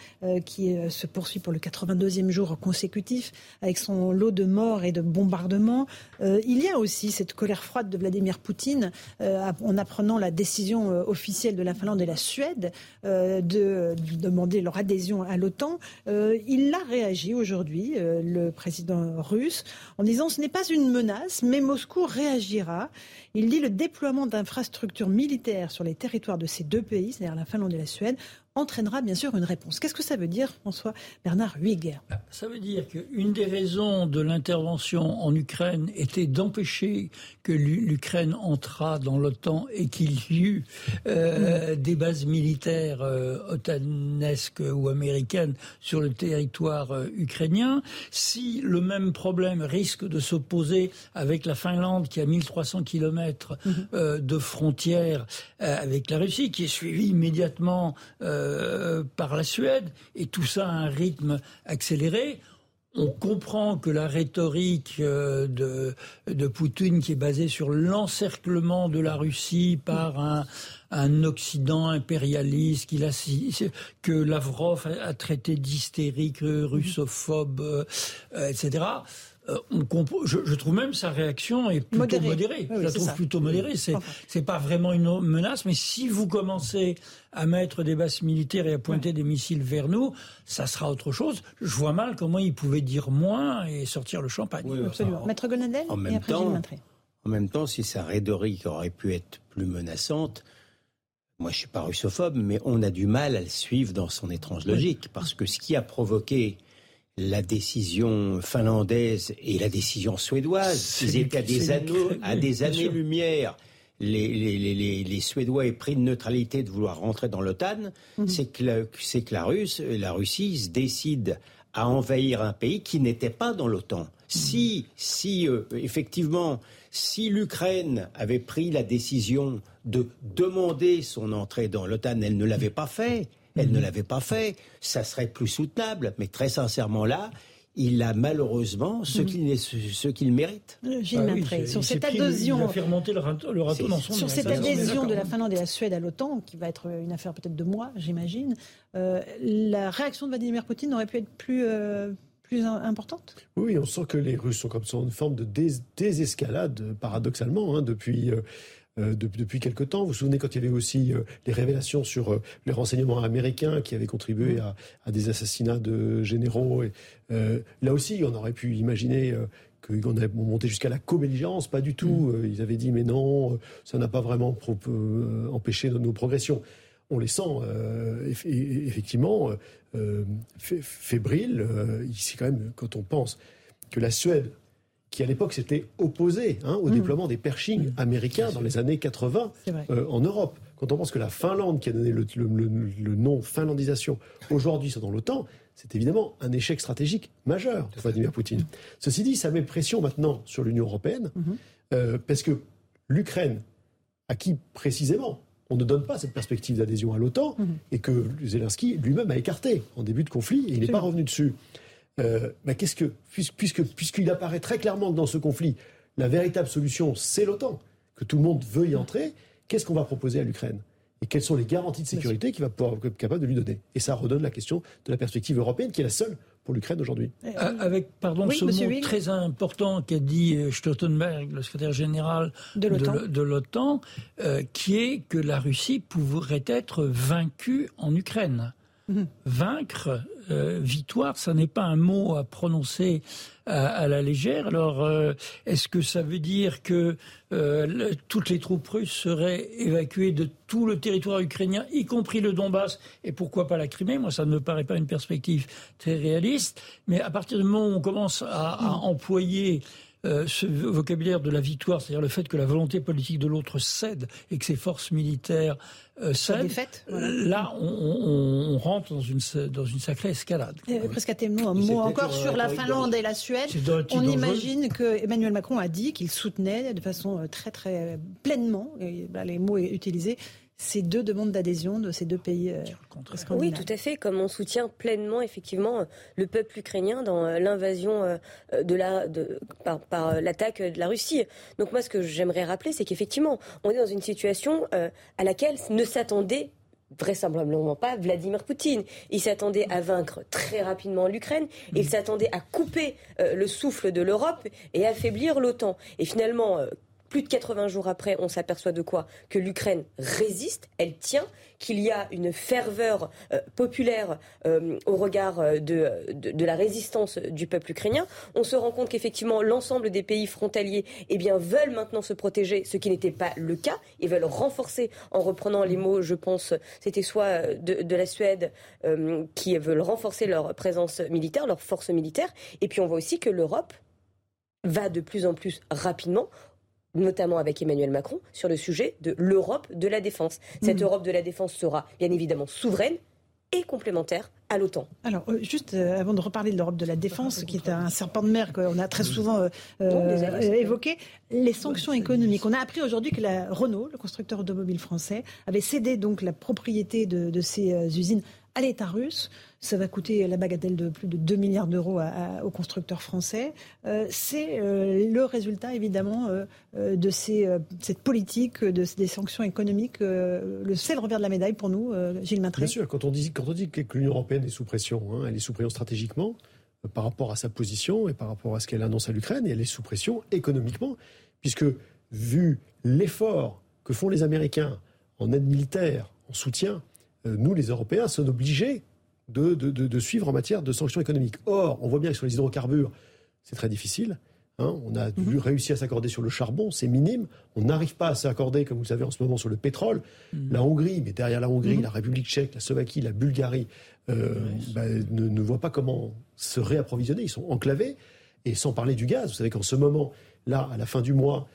[SPEAKER 1] qui se poursuit pour le 82e jour consécutif avec son lot de morts et de bombardements. il y a aussi cette colère froide de Vladimir Poutine en apprenant la décision officielle de la Finlande et la Suède de, demander leur adhésion à l'OTAN. il a réagi aujourd'hui aujourd'hui, euh, le président russe, en disant ce n'est pas une menace, mais Moscou réagira. Il dit le déploiement d'infrastructures militaires sur les territoires de ces deux pays, c'est-à-dire la Finlande et la Suède, entraînera bien sûr une réponse. Qu'est-ce que ça veut dire, François Bernard Huyghe?
[SPEAKER 14] Bah, Ça veut dire qu'une des raisons de l'intervention en Ukraine était d'empêcher que l'Ukraine entrât dans l'OTAN et qu'il y eût euh, des bases militaires euh, otanesques ou américaines sur le territoire euh, ukrainien. Si le même problème risque de s'opposer avec la Finlande qui a 1300 kilomètres mhm. de frontière avec la Russie, qui est suivie immédiatement euh, par la Suède, et tout ça à un rythme accéléré. On comprend que la rhétorique euh, de, Poutine, qui est basée sur l'encerclement de la Russie par un, Occident impérialiste, que Lavrov a, traité d'hystérique, russophobe, euh, etc. Euh, je, trouve même sa réaction est plutôt modérée. je la trouve plutôt modérée. C'est n'est pas vraiment une menace, mais si vous commencez à mettre des bases militaires et à pointer des missiles vers nous, ça sera autre chose. Je vois mal comment il pouvait dire moins et sortir le champagne.
[SPEAKER 1] Absolument. Maître Gonadel
[SPEAKER 11] en même temps, En même temps, si sa rhétorique aurait pu être plus menaçante, moi je suis pas russophobe, mais on a du mal à le suivre dans son étrange logique, parce que ce qui a provoqué la décision finlandaise et la décision suédoise, ils étaient à des, anneaux, à des années-lumière. Les, les, les, les, Suédois aient pris de neutralité de vouloir rentrer dans l'OTAN, mhm. c'est que, la, que la, Russe, la Russie se décide à envahir un pays qui n'était pas dans l'OTAN. Si, si euh, effectivement, si l'Ukraine avait pris la décision de demander son entrée dans l'OTAN, elle ne l'avait pas fait. Elle ne mhm. l'avait pas fait. Ça serait plus soutenable. Mais très sincèrement, là, il a malheureusement ce mhm. qu'il ce, qu'il mérite.
[SPEAKER 1] Euh, Gilles ah sur cette adhésion,
[SPEAKER 14] il a fait remonter le, râteau dans son
[SPEAKER 1] Sur cette adhésion de la Finlande et de la Suède à l'OTAN, qui va être une affaire peut-être de mois, j'imagine, euh, la réaction de Vladimir Poutine aurait pu être plus euh, plus importante?
[SPEAKER 10] Oui, on sent que les Russes sont comme ça une forme de désescalade, paradoxalement, hein, depuis euh, depuis, quelque temps. Vous vous souvenez quand il y avait aussi euh, les révélations sur euh, les renseignements américains qui avaient contribué mmh. à, des assassinats de généraux. Et, là aussi, on aurait pu imaginer qu'on allait monter jusqu'à la co-belligérance, pas du tout. Mmh. Ils avaient dit mais non, ça n'a pas vraiment empêché nos, progressions. On les sent effectivement fébriles. C'est quand même quand on pense que la Suède qui à l'époque s'était opposé hein, au mm. déploiement des Pershing mm. américains dans les années 80 euh, en Europe. Quand on pense que la Finlande, qui a donné le, nom finlandisation, aujourd'hui sont dans l'OTAN, c'est évidemment un échec stratégique majeur de Vladimir Poutine. Ceci dit, ça met pression maintenant sur l'Union européenne, mm-hmm. euh, parce que l'Ukraine, à qui précisément on ne donne pas cette perspective d'adhésion à l'OTAN, mm-hmm. et que Zelensky lui-même a écarté en début de conflit, et il n'est pas revenu dessus. Euh, qu'est-ce que, puisque, puisqu'il apparaît très clairement que dans ce conflit, la véritable solution, c'est l'OTAN, que tout le monde veut y entrer, qu'est-ce qu'on va proposer à l'Ukraine? Et quelles sont les garanties de sécurité qu'il va pouvoir être capable de lui donner? Et ça redonne la question de la perspective européenne, qui est la seule pour l'Ukraine aujourd'hui.
[SPEAKER 14] Euh, avec, pardon, ce mot très important qu'a dit euh, Stoltenberg, le secrétaire général de l'OTAN, qui est que la Russie pourrait être vaincue en Ukraine. Vaincre, euh, victoire, ça n'est pas un mot à prononcer à, la légère. Alors, euh, est-ce que ça veut dire que euh, toutes les troupes russes seraient évacuées de tout le territoire ukrainien, y compris le Donbass, et pourquoi pas la Crimée? Moi, ça ne me paraît pas une perspective très réaliste. Mais à partir du moment où on commence à, à employer euh, ce vocabulaire de la victoire, c'est-à-dire le fait que la volonté politique de l'autre cède et que ses forces militaires euh, cèdent, là, on, rentre dans une, dans une sacrée escalade.
[SPEAKER 1] presque à un mot encore sur la Finlande et la Suède. On imagine que Emmanuel Macron a dit qu'il soutenait de façon euh, très très pleinement, et les mots utilisés, ces deux demandes d'adhésion de ces deux pays euh,
[SPEAKER 4] Oui, tout à fait, comme on soutient pleinement effectivement le peuple ukrainien dans euh, l'invasion euh, de la, de, par, l'attaque de la Russie. Donc moi, ce que j'aimerais rappeler, c'est qu'effectivement, on est dans une situation à laquelle ne s'attendait vraisemblablement pas Vladimir Poutine. Il s'attendait à vaincre très rapidement l'Ukraine, il s'attendait à couper le souffle de l'Europe et affaiblir l'OTAN. Et finalement, plus de 80 jours après, on s'aperçoit de quoi? Que l'Ukraine résiste, elle tient, qu'il y a une ferveur euh, populaire euh, au regard euh, de, la résistance du peuple ukrainien. On se rend compte qu'effectivement, l'ensemble des pays frontaliers eh veulent maintenant se protéger, ce qui n'était pas le cas. Ils veulent renforcer, en reprenant les mots, je pense, c'était soit de, de, la Suède, qui veulent renforcer leur présence militaire, leur force militaire. Et puis on voit aussi que l'Europe va de plus en plus rapidement notamment avec Emmanuel Macron, sur le sujet de l'Europe de la défense. Cette mhm. Europe de la défense sera bien évidemment souveraine et complémentaire à l'OTAN.
[SPEAKER 1] Alors, euh, juste euh, avant de reparler de l'Europe de la défense, qui est un serpent de mer qu'on a très souvent euh, évoqué, les sanctions économiques. On a appris aujourd'hui que la Renault, le constructeur automobile français, avait cédé donc la propriété de, de ses usines à l'État russe. Ça va coûter la bagatelle de plus de 2 milliards d'euros aux constructeurs français. Euh, c'est euh, le résultat, évidemment, euh, de cette politique, de, des sanctions économiques. le seul revers de la médaille pour nous, Gilles Matré.
[SPEAKER 10] Bien sûr, quand on dit, quand on dit que l'Union européenne est sous pression, hein, elle est sous pression stratégiquement par rapport à sa position et par rapport à ce qu'elle annonce à l'Ukraine, et elle est sous pression économiquement, puisque vu l'effort que font les Américains en aide militaire, en soutien, nous, les Européens, sommes obligés de, de, suivre en matière de sanctions économiques. Or, on voit bien que sur les hydrocarbures, c'est très difficile. Hein, on a mhm. réussi à s'accorder sur le charbon, c'est minime. On n'arrive pas à s'accorder, comme vous le savez en ce moment, sur le pétrole. Mhm. La Hongrie, mais derrière la Hongrie, mhm. la République tchèque, la Slovaquie, la Bulgarie, euh, bah, ne, ne voient pas comment se réapprovisionner. Ils sont enclavés. Et sans parler du gaz, vous savez qu'en ce moment, là, à la fin du mois,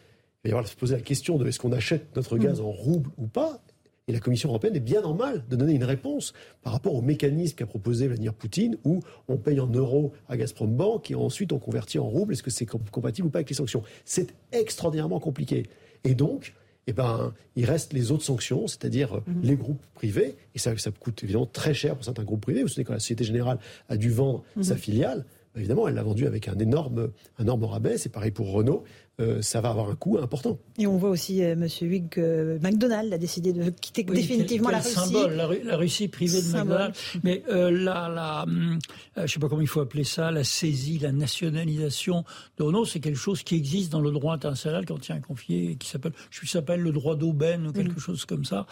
[SPEAKER 10] il va y avoir se poser la question de est-ce qu'on achète notre gaz en rouble ou pas. Et la Commission européenne est bien en mal de donner une réponse par rapport au mécanisme qu'a proposé Vladimir Poutine, où on paye en euros à Gazprom Bank et ensuite on convertit en roubles. Est-ce que c'est compatible ou pas avec les sanctions? C'est extraordinairement compliqué. Et donc, eh ben, il reste les autres sanctions, c'est-à-dire euh, mhm. les groupes privés. Et ça, ça coûte évidemment très cher pour certains groupes privés. Vous savez, quand la Société Générale a dû vendre mhm. sa filiale, bah, évidemment, elle l'a vendu avec un énorme, un énorme rabais. C'est pareil pour Renault. Euh, ça va avoir un coût important.
[SPEAKER 1] Et on voit aussi euh, M. Huyghe que McDonald's a décidé de quitter définitivement la Russie.
[SPEAKER 14] symbole, la, Russie privée de McDonald's. Mais euh, la, la hum, je ne sais pas comment il faut appeler ça, la saisie, la nationalisation de Renault, c'est quelque chose qui existe dans le droit international quand il y a un conflit qui s'appelle, je s'appelle le droit d'aubaine ou quelque mm. chose comme ça,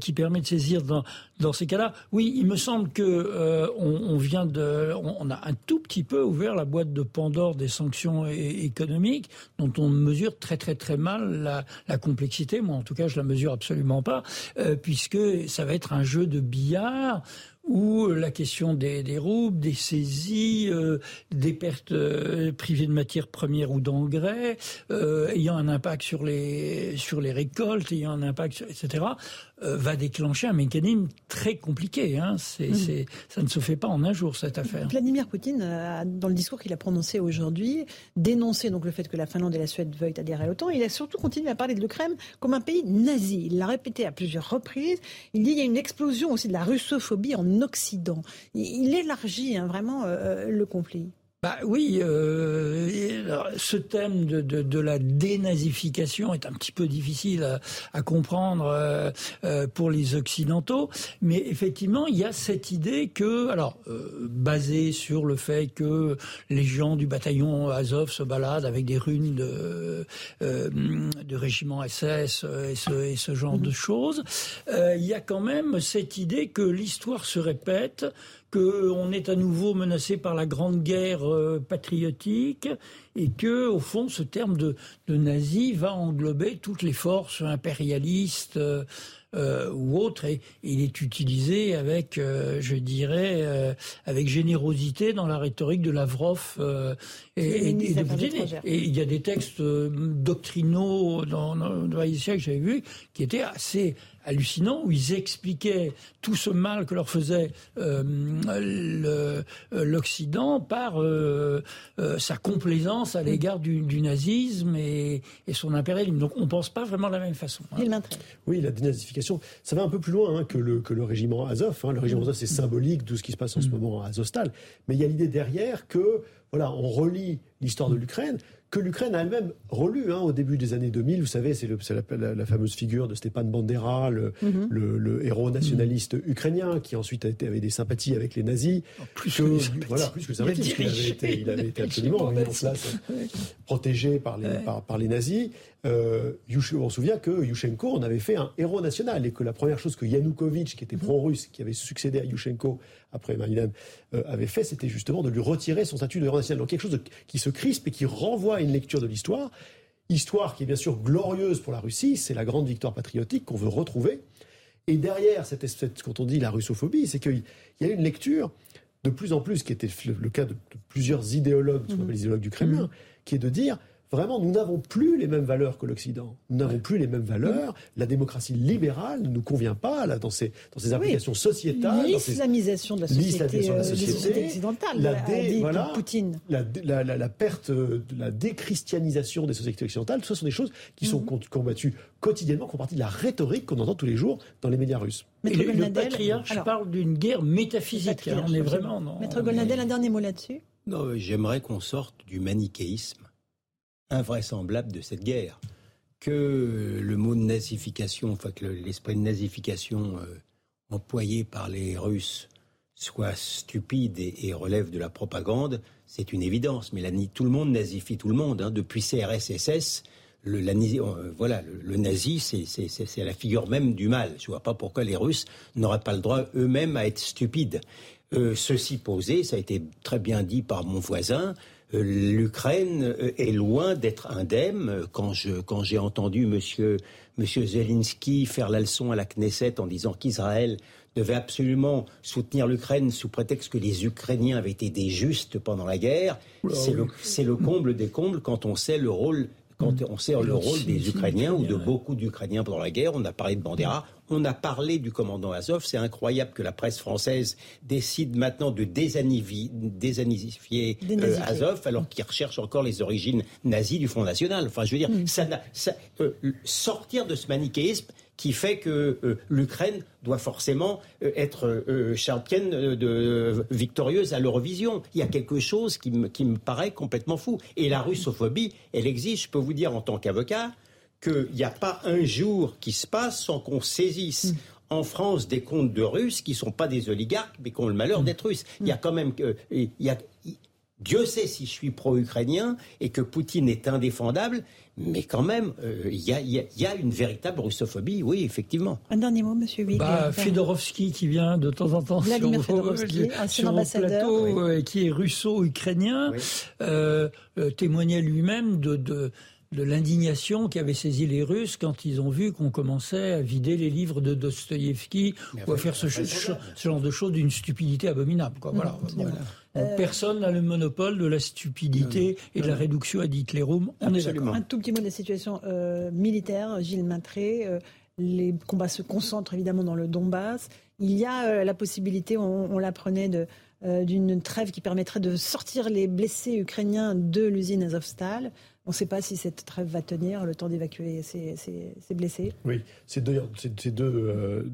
[SPEAKER 14] qui permet de saisir dans, dans ces cas-là. Oui, il me semble que on, vient de, on, a un tout petit peu ouvert la boîte de Pandore des sanctions économiques on mesure très très très mal la, complexité. Moi, en tout cas, je la mesure absolument pas, euh, puisque ça va être un jeu de billard où la question des, des roubles, des saisies, euh, des pertes euh, privées de matières premières ou d'engrais, ayant un impact sur les sur les récoltes, ayant un impact, sur, etc. Euh, va déclencher un mécanisme très compliqué. Hein. C'est, ça ne se fait pas en un jour, cette affaire.
[SPEAKER 1] Vladimir Poutine, a, dans le discours qu'il a prononcé aujourd'hui, dénoncé donc le fait que la Finlande et la Suède veuillent adhérer à l'OTAN. Il a surtout continué à parler de l'Ukraine comme un pays nazi. Il l'a répété à plusieurs reprises. Il dit qu'il y a une explosion aussi de la russophobie en Occident. Il, élargit hein, vraiment euh, le conflit.
[SPEAKER 14] Bah oui, euh, ce thème de, de, de, la dénazification est un petit peu difficile à, à comprendre euh, euh, pour les occidentaux, mais effectivement, il y a cette idée que, alors, euh, basée sur le fait que les gens du bataillon Azov se baladent avec des runes de, euh, de régiment SS et ce, et ce genre de choses, il y a quand même cette idée que l'histoire se répète, qu'on est à nouveau menacé par la grande guerre euh, patriotique et que, au fond, ce terme de, de nazi va englober toutes les forces impérialistes. Euh, euh, ou autre, et, il est utilisé avec, je dirais, avec générosité dans la rhétorique de Lavrov et, et, de Poutine. Et il y a des textes doctrinaux dans, dans, dans les que j'avais vus qui étaient assez hallucinant où ils expliquaient tout ce mal que leur faisait euh, euh, l'Occident par euh, sa complaisance à l'égard du, nazisme et, son impérialisme. Donc on ne pense pas vraiment de la même façon.
[SPEAKER 1] Hein.
[SPEAKER 10] Oui, la dénazification, ça va un peu plus loin hein, que, le, que le régiment Azov. Hein. Le régiment Azov, c'est symbolique de ce qui se passe en ce mm. moment à Azovstal. Mais il y a l'idée derrière que, voilà, on relie l'histoire de l'Ukraine que l'Ukraine a elle-même relu hein, au début des années 2000. Vous savez, c'est la, la, fameuse figure de Stepan Bandera, le, mhm. le, héros nationaliste ukrainien, qui ensuite a été, avait des sympathies avec les nazis.
[SPEAKER 14] Oh, plus que,
[SPEAKER 10] voilà, plus que sympathies, parce qu'il avait été, il avait été absolument en place, protégé par les, par, par les nazis. Euh, on se souvient que Yushchenko en avait fait un héros national et que la première chose que Yanukovych, qui était mhm. pro-russe, qui avait succédé à Yushchenko après Maïdan, euh, avait fait, c'était justement de lui retirer son statut de héros national. Donc quelque chose qui se crispe et qui renvoie à une lecture de l'histoire. Histoire qui est bien sûr glorieuse pour la Russie, c'est la grande victoire patriotique qu'on veut retrouver. Et derrière cette espèce, quand on dit la russophobie, c'est qu'il y a une lecture de plus en plus, qui était le, cas de, plusieurs idéologues, mmh. les idéologues du Kremlin, mhm. qui est de dire vraiment, nous n'avons plus les mêmes valeurs que l'Occident. Nous n'avons plus les mêmes valeurs. La démocratie libérale ne nous convient pas là, dans ses, dans ses applications sociétales.
[SPEAKER 1] L'islamisation de la société,
[SPEAKER 14] de la
[SPEAKER 1] société, occidentale,
[SPEAKER 10] la,
[SPEAKER 1] voilà, Poutine.
[SPEAKER 10] La, la, la, perte, de la déchristianisation des sociétés occidentales, ça sont des choses qui sont mhm. combattues quotidiennement, qui font partie de la rhétorique qu'on entend tous les jours dans les médias russes.
[SPEAKER 14] Et le, patriarche parle d'une guerre métaphysique. on est vraiment
[SPEAKER 1] Maître Golnadel, un dernier mot là-dessus?
[SPEAKER 11] Non, j'aimerais qu'on sorte du manichéisme invraisemblable de cette guerre. Que le mot de nazification, enfin que l'esprit de nazification euh, employé par les Russes soit stupide et, relève de la propagande, c'est une évidence. Mais tout le monde nazifie tout le monde. Hein. Depuis CRSSS, le, euh, voilà, le, nazi, c'est la figure même du mal. Je ne vois pas pourquoi les Russes n'auraient pas le droit eux-mêmes à être stupides. Euh, ceci posé, ça a été très bien dit par mon voisin, l'Ukraine est loin d'être indemne. Quand je quand j'ai entendu Monsieur Monsieur Zelensky faire la leçon à la Knesset en disant qu'Israël devait absolument soutenir l'Ukraine sous prétexte que les Ukrainiens avaient été des justes pendant la guerre, c'est le, le comble des combles quand on sait le rôle quand on sait le rôle des Ukrainiens ou de beaucoup d'Ukrainiens pendant la guerre. On a parlé de Bandera, on a parlé du commandant Azov. C'est incroyable que la presse française décide maintenant de désanifier euh, Azov alors qu'il recherche encore les origines nazies du Front National. Enfin, je veux dire, mm. ça, euh, sortir de ce manichéisme, qui fait que euh, l'Ukraine doit forcément euh, être euh, championne de, victorieuse à l'Eurovision. Il y a quelque chose qui me, qui me paraît complètement fou. Et la russophobie, elle existe, je peux vous dire en tant qu'avocat, qu'il n'y a pas un jour qui se passe sans qu'on saisisse mm. en France des comptes de Russes qui ne sont pas des oligarques, mais qui ont le malheur mm. d'être russes. Il y a quand même... Il y a, Dieu sait si je suis pro-ukrainien et que Poutine est indéfendable, mais quand même, euh, il y, a, une véritable russophobie, oui, effectivement.
[SPEAKER 1] Un dernier mot, monsieur Huyghe.
[SPEAKER 14] Bah, Fedorovski qui vient de temps en temps
[SPEAKER 1] Vladimir sur, sur le plateau
[SPEAKER 14] euh, qui est russo-ukrainien, euh, témoignait lui-même de, de de l'indignation qui avait saisi les Russes quand ils ont vu qu'on commençait à vider les livres de Dostoïevski ou à faire ce, genre de choses d'une stupidité abominable. Quoi. Voilà. Euh, personne n'a le monopole de la stupidité et de la réduction à Hitlerum.
[SPEAKER 1] On est Un tout petit mot de la situation euh, militaire, Gilles Maintré. Euh, les combats se concentrent évidemment dans le Donbass. Il y a la possibilité, on, l'apprenait, d'une trêve qui permettrait de sortir les blessés ukrainiens de l'usine Azovstal. On ne sait pas si cette trêve va tenir le temps d'évacuer ces, blessés.
[SPEAKER 10] Oui, c'est deux, deux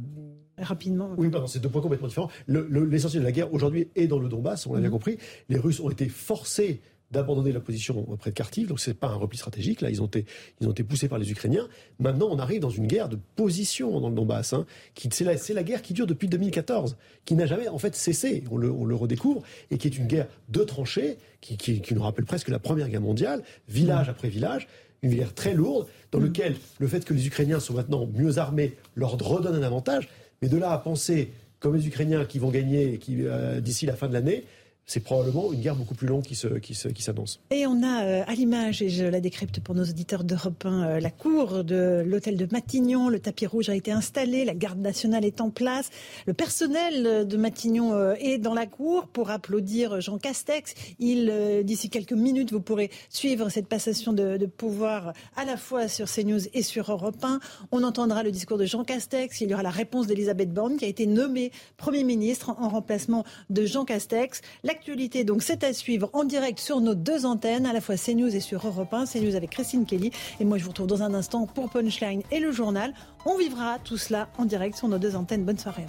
[SPEAKER 1] rapidement.
[SPEAKER 10] Oui, pardon, c'est deux points complètement différents. L'essentiel de la guerre aujourd'hui est dans le Donbass, on l'a bien mhm. compris. Les Russes ont été forcés d'abandonner la position près de Kharkiv, donc c'est pas un repli stratégique. Là, ils ont été, ils ont été poussés par les Ukrainiens. Maintenant, on arrive dans une guerre de position dans le Donbass. Hein, qui c'est la, la, guerre qui dure depuis 2014, qui n'a jamais en fait cessé. On le, on le, redécouvre et qui est une guerre de tranchées, qui, qui, qui, nous rappelle presque la Première Guerre mondiale, village mhm. après village. Une guerre très lourde, dans laquelle mhm. lequel le fait que les Ukrainiens sont maintenant mieux armés leur redonne un avantage. Mais de là à penser, comme les Ukrainiens qui vont gagner euh, d'ici la fin de l'année, c'est probablement une guerre beaucoup plus longue qui s'annonce.
[SPEAKER 1] Qui et on a euh, à l'image, et je la décrypte pour nos auditeurs d'Europe 1, euh, la cour de l'hôtel de Matignon. Le tapis rouge a été installé, la garde nationale est en place. Le personnel de Matignon euh, est dans la cour pour applaudir Jean Castex. Il, d'ici quelques minutes, vous pourrez suivre cette passation de, pouvoir à la fois sur CNews et sur Europe 1. On entendra le discours de Jean Castex. Il y aura la réponse d'Elisabeth Borne qui a été nommée Premier ministre en remplacement de Jean Castex. L'actualité, donc, c'est à suivre en direct sur nos deux antennes, à la fois CNews et sur Europe 1. CNews avec Christine Kelly. Et moi, je vous retrouve dans un instant pour Punchline et le journal. On vivra tout cela en direct sur nos deux antennes. Bonne soirée.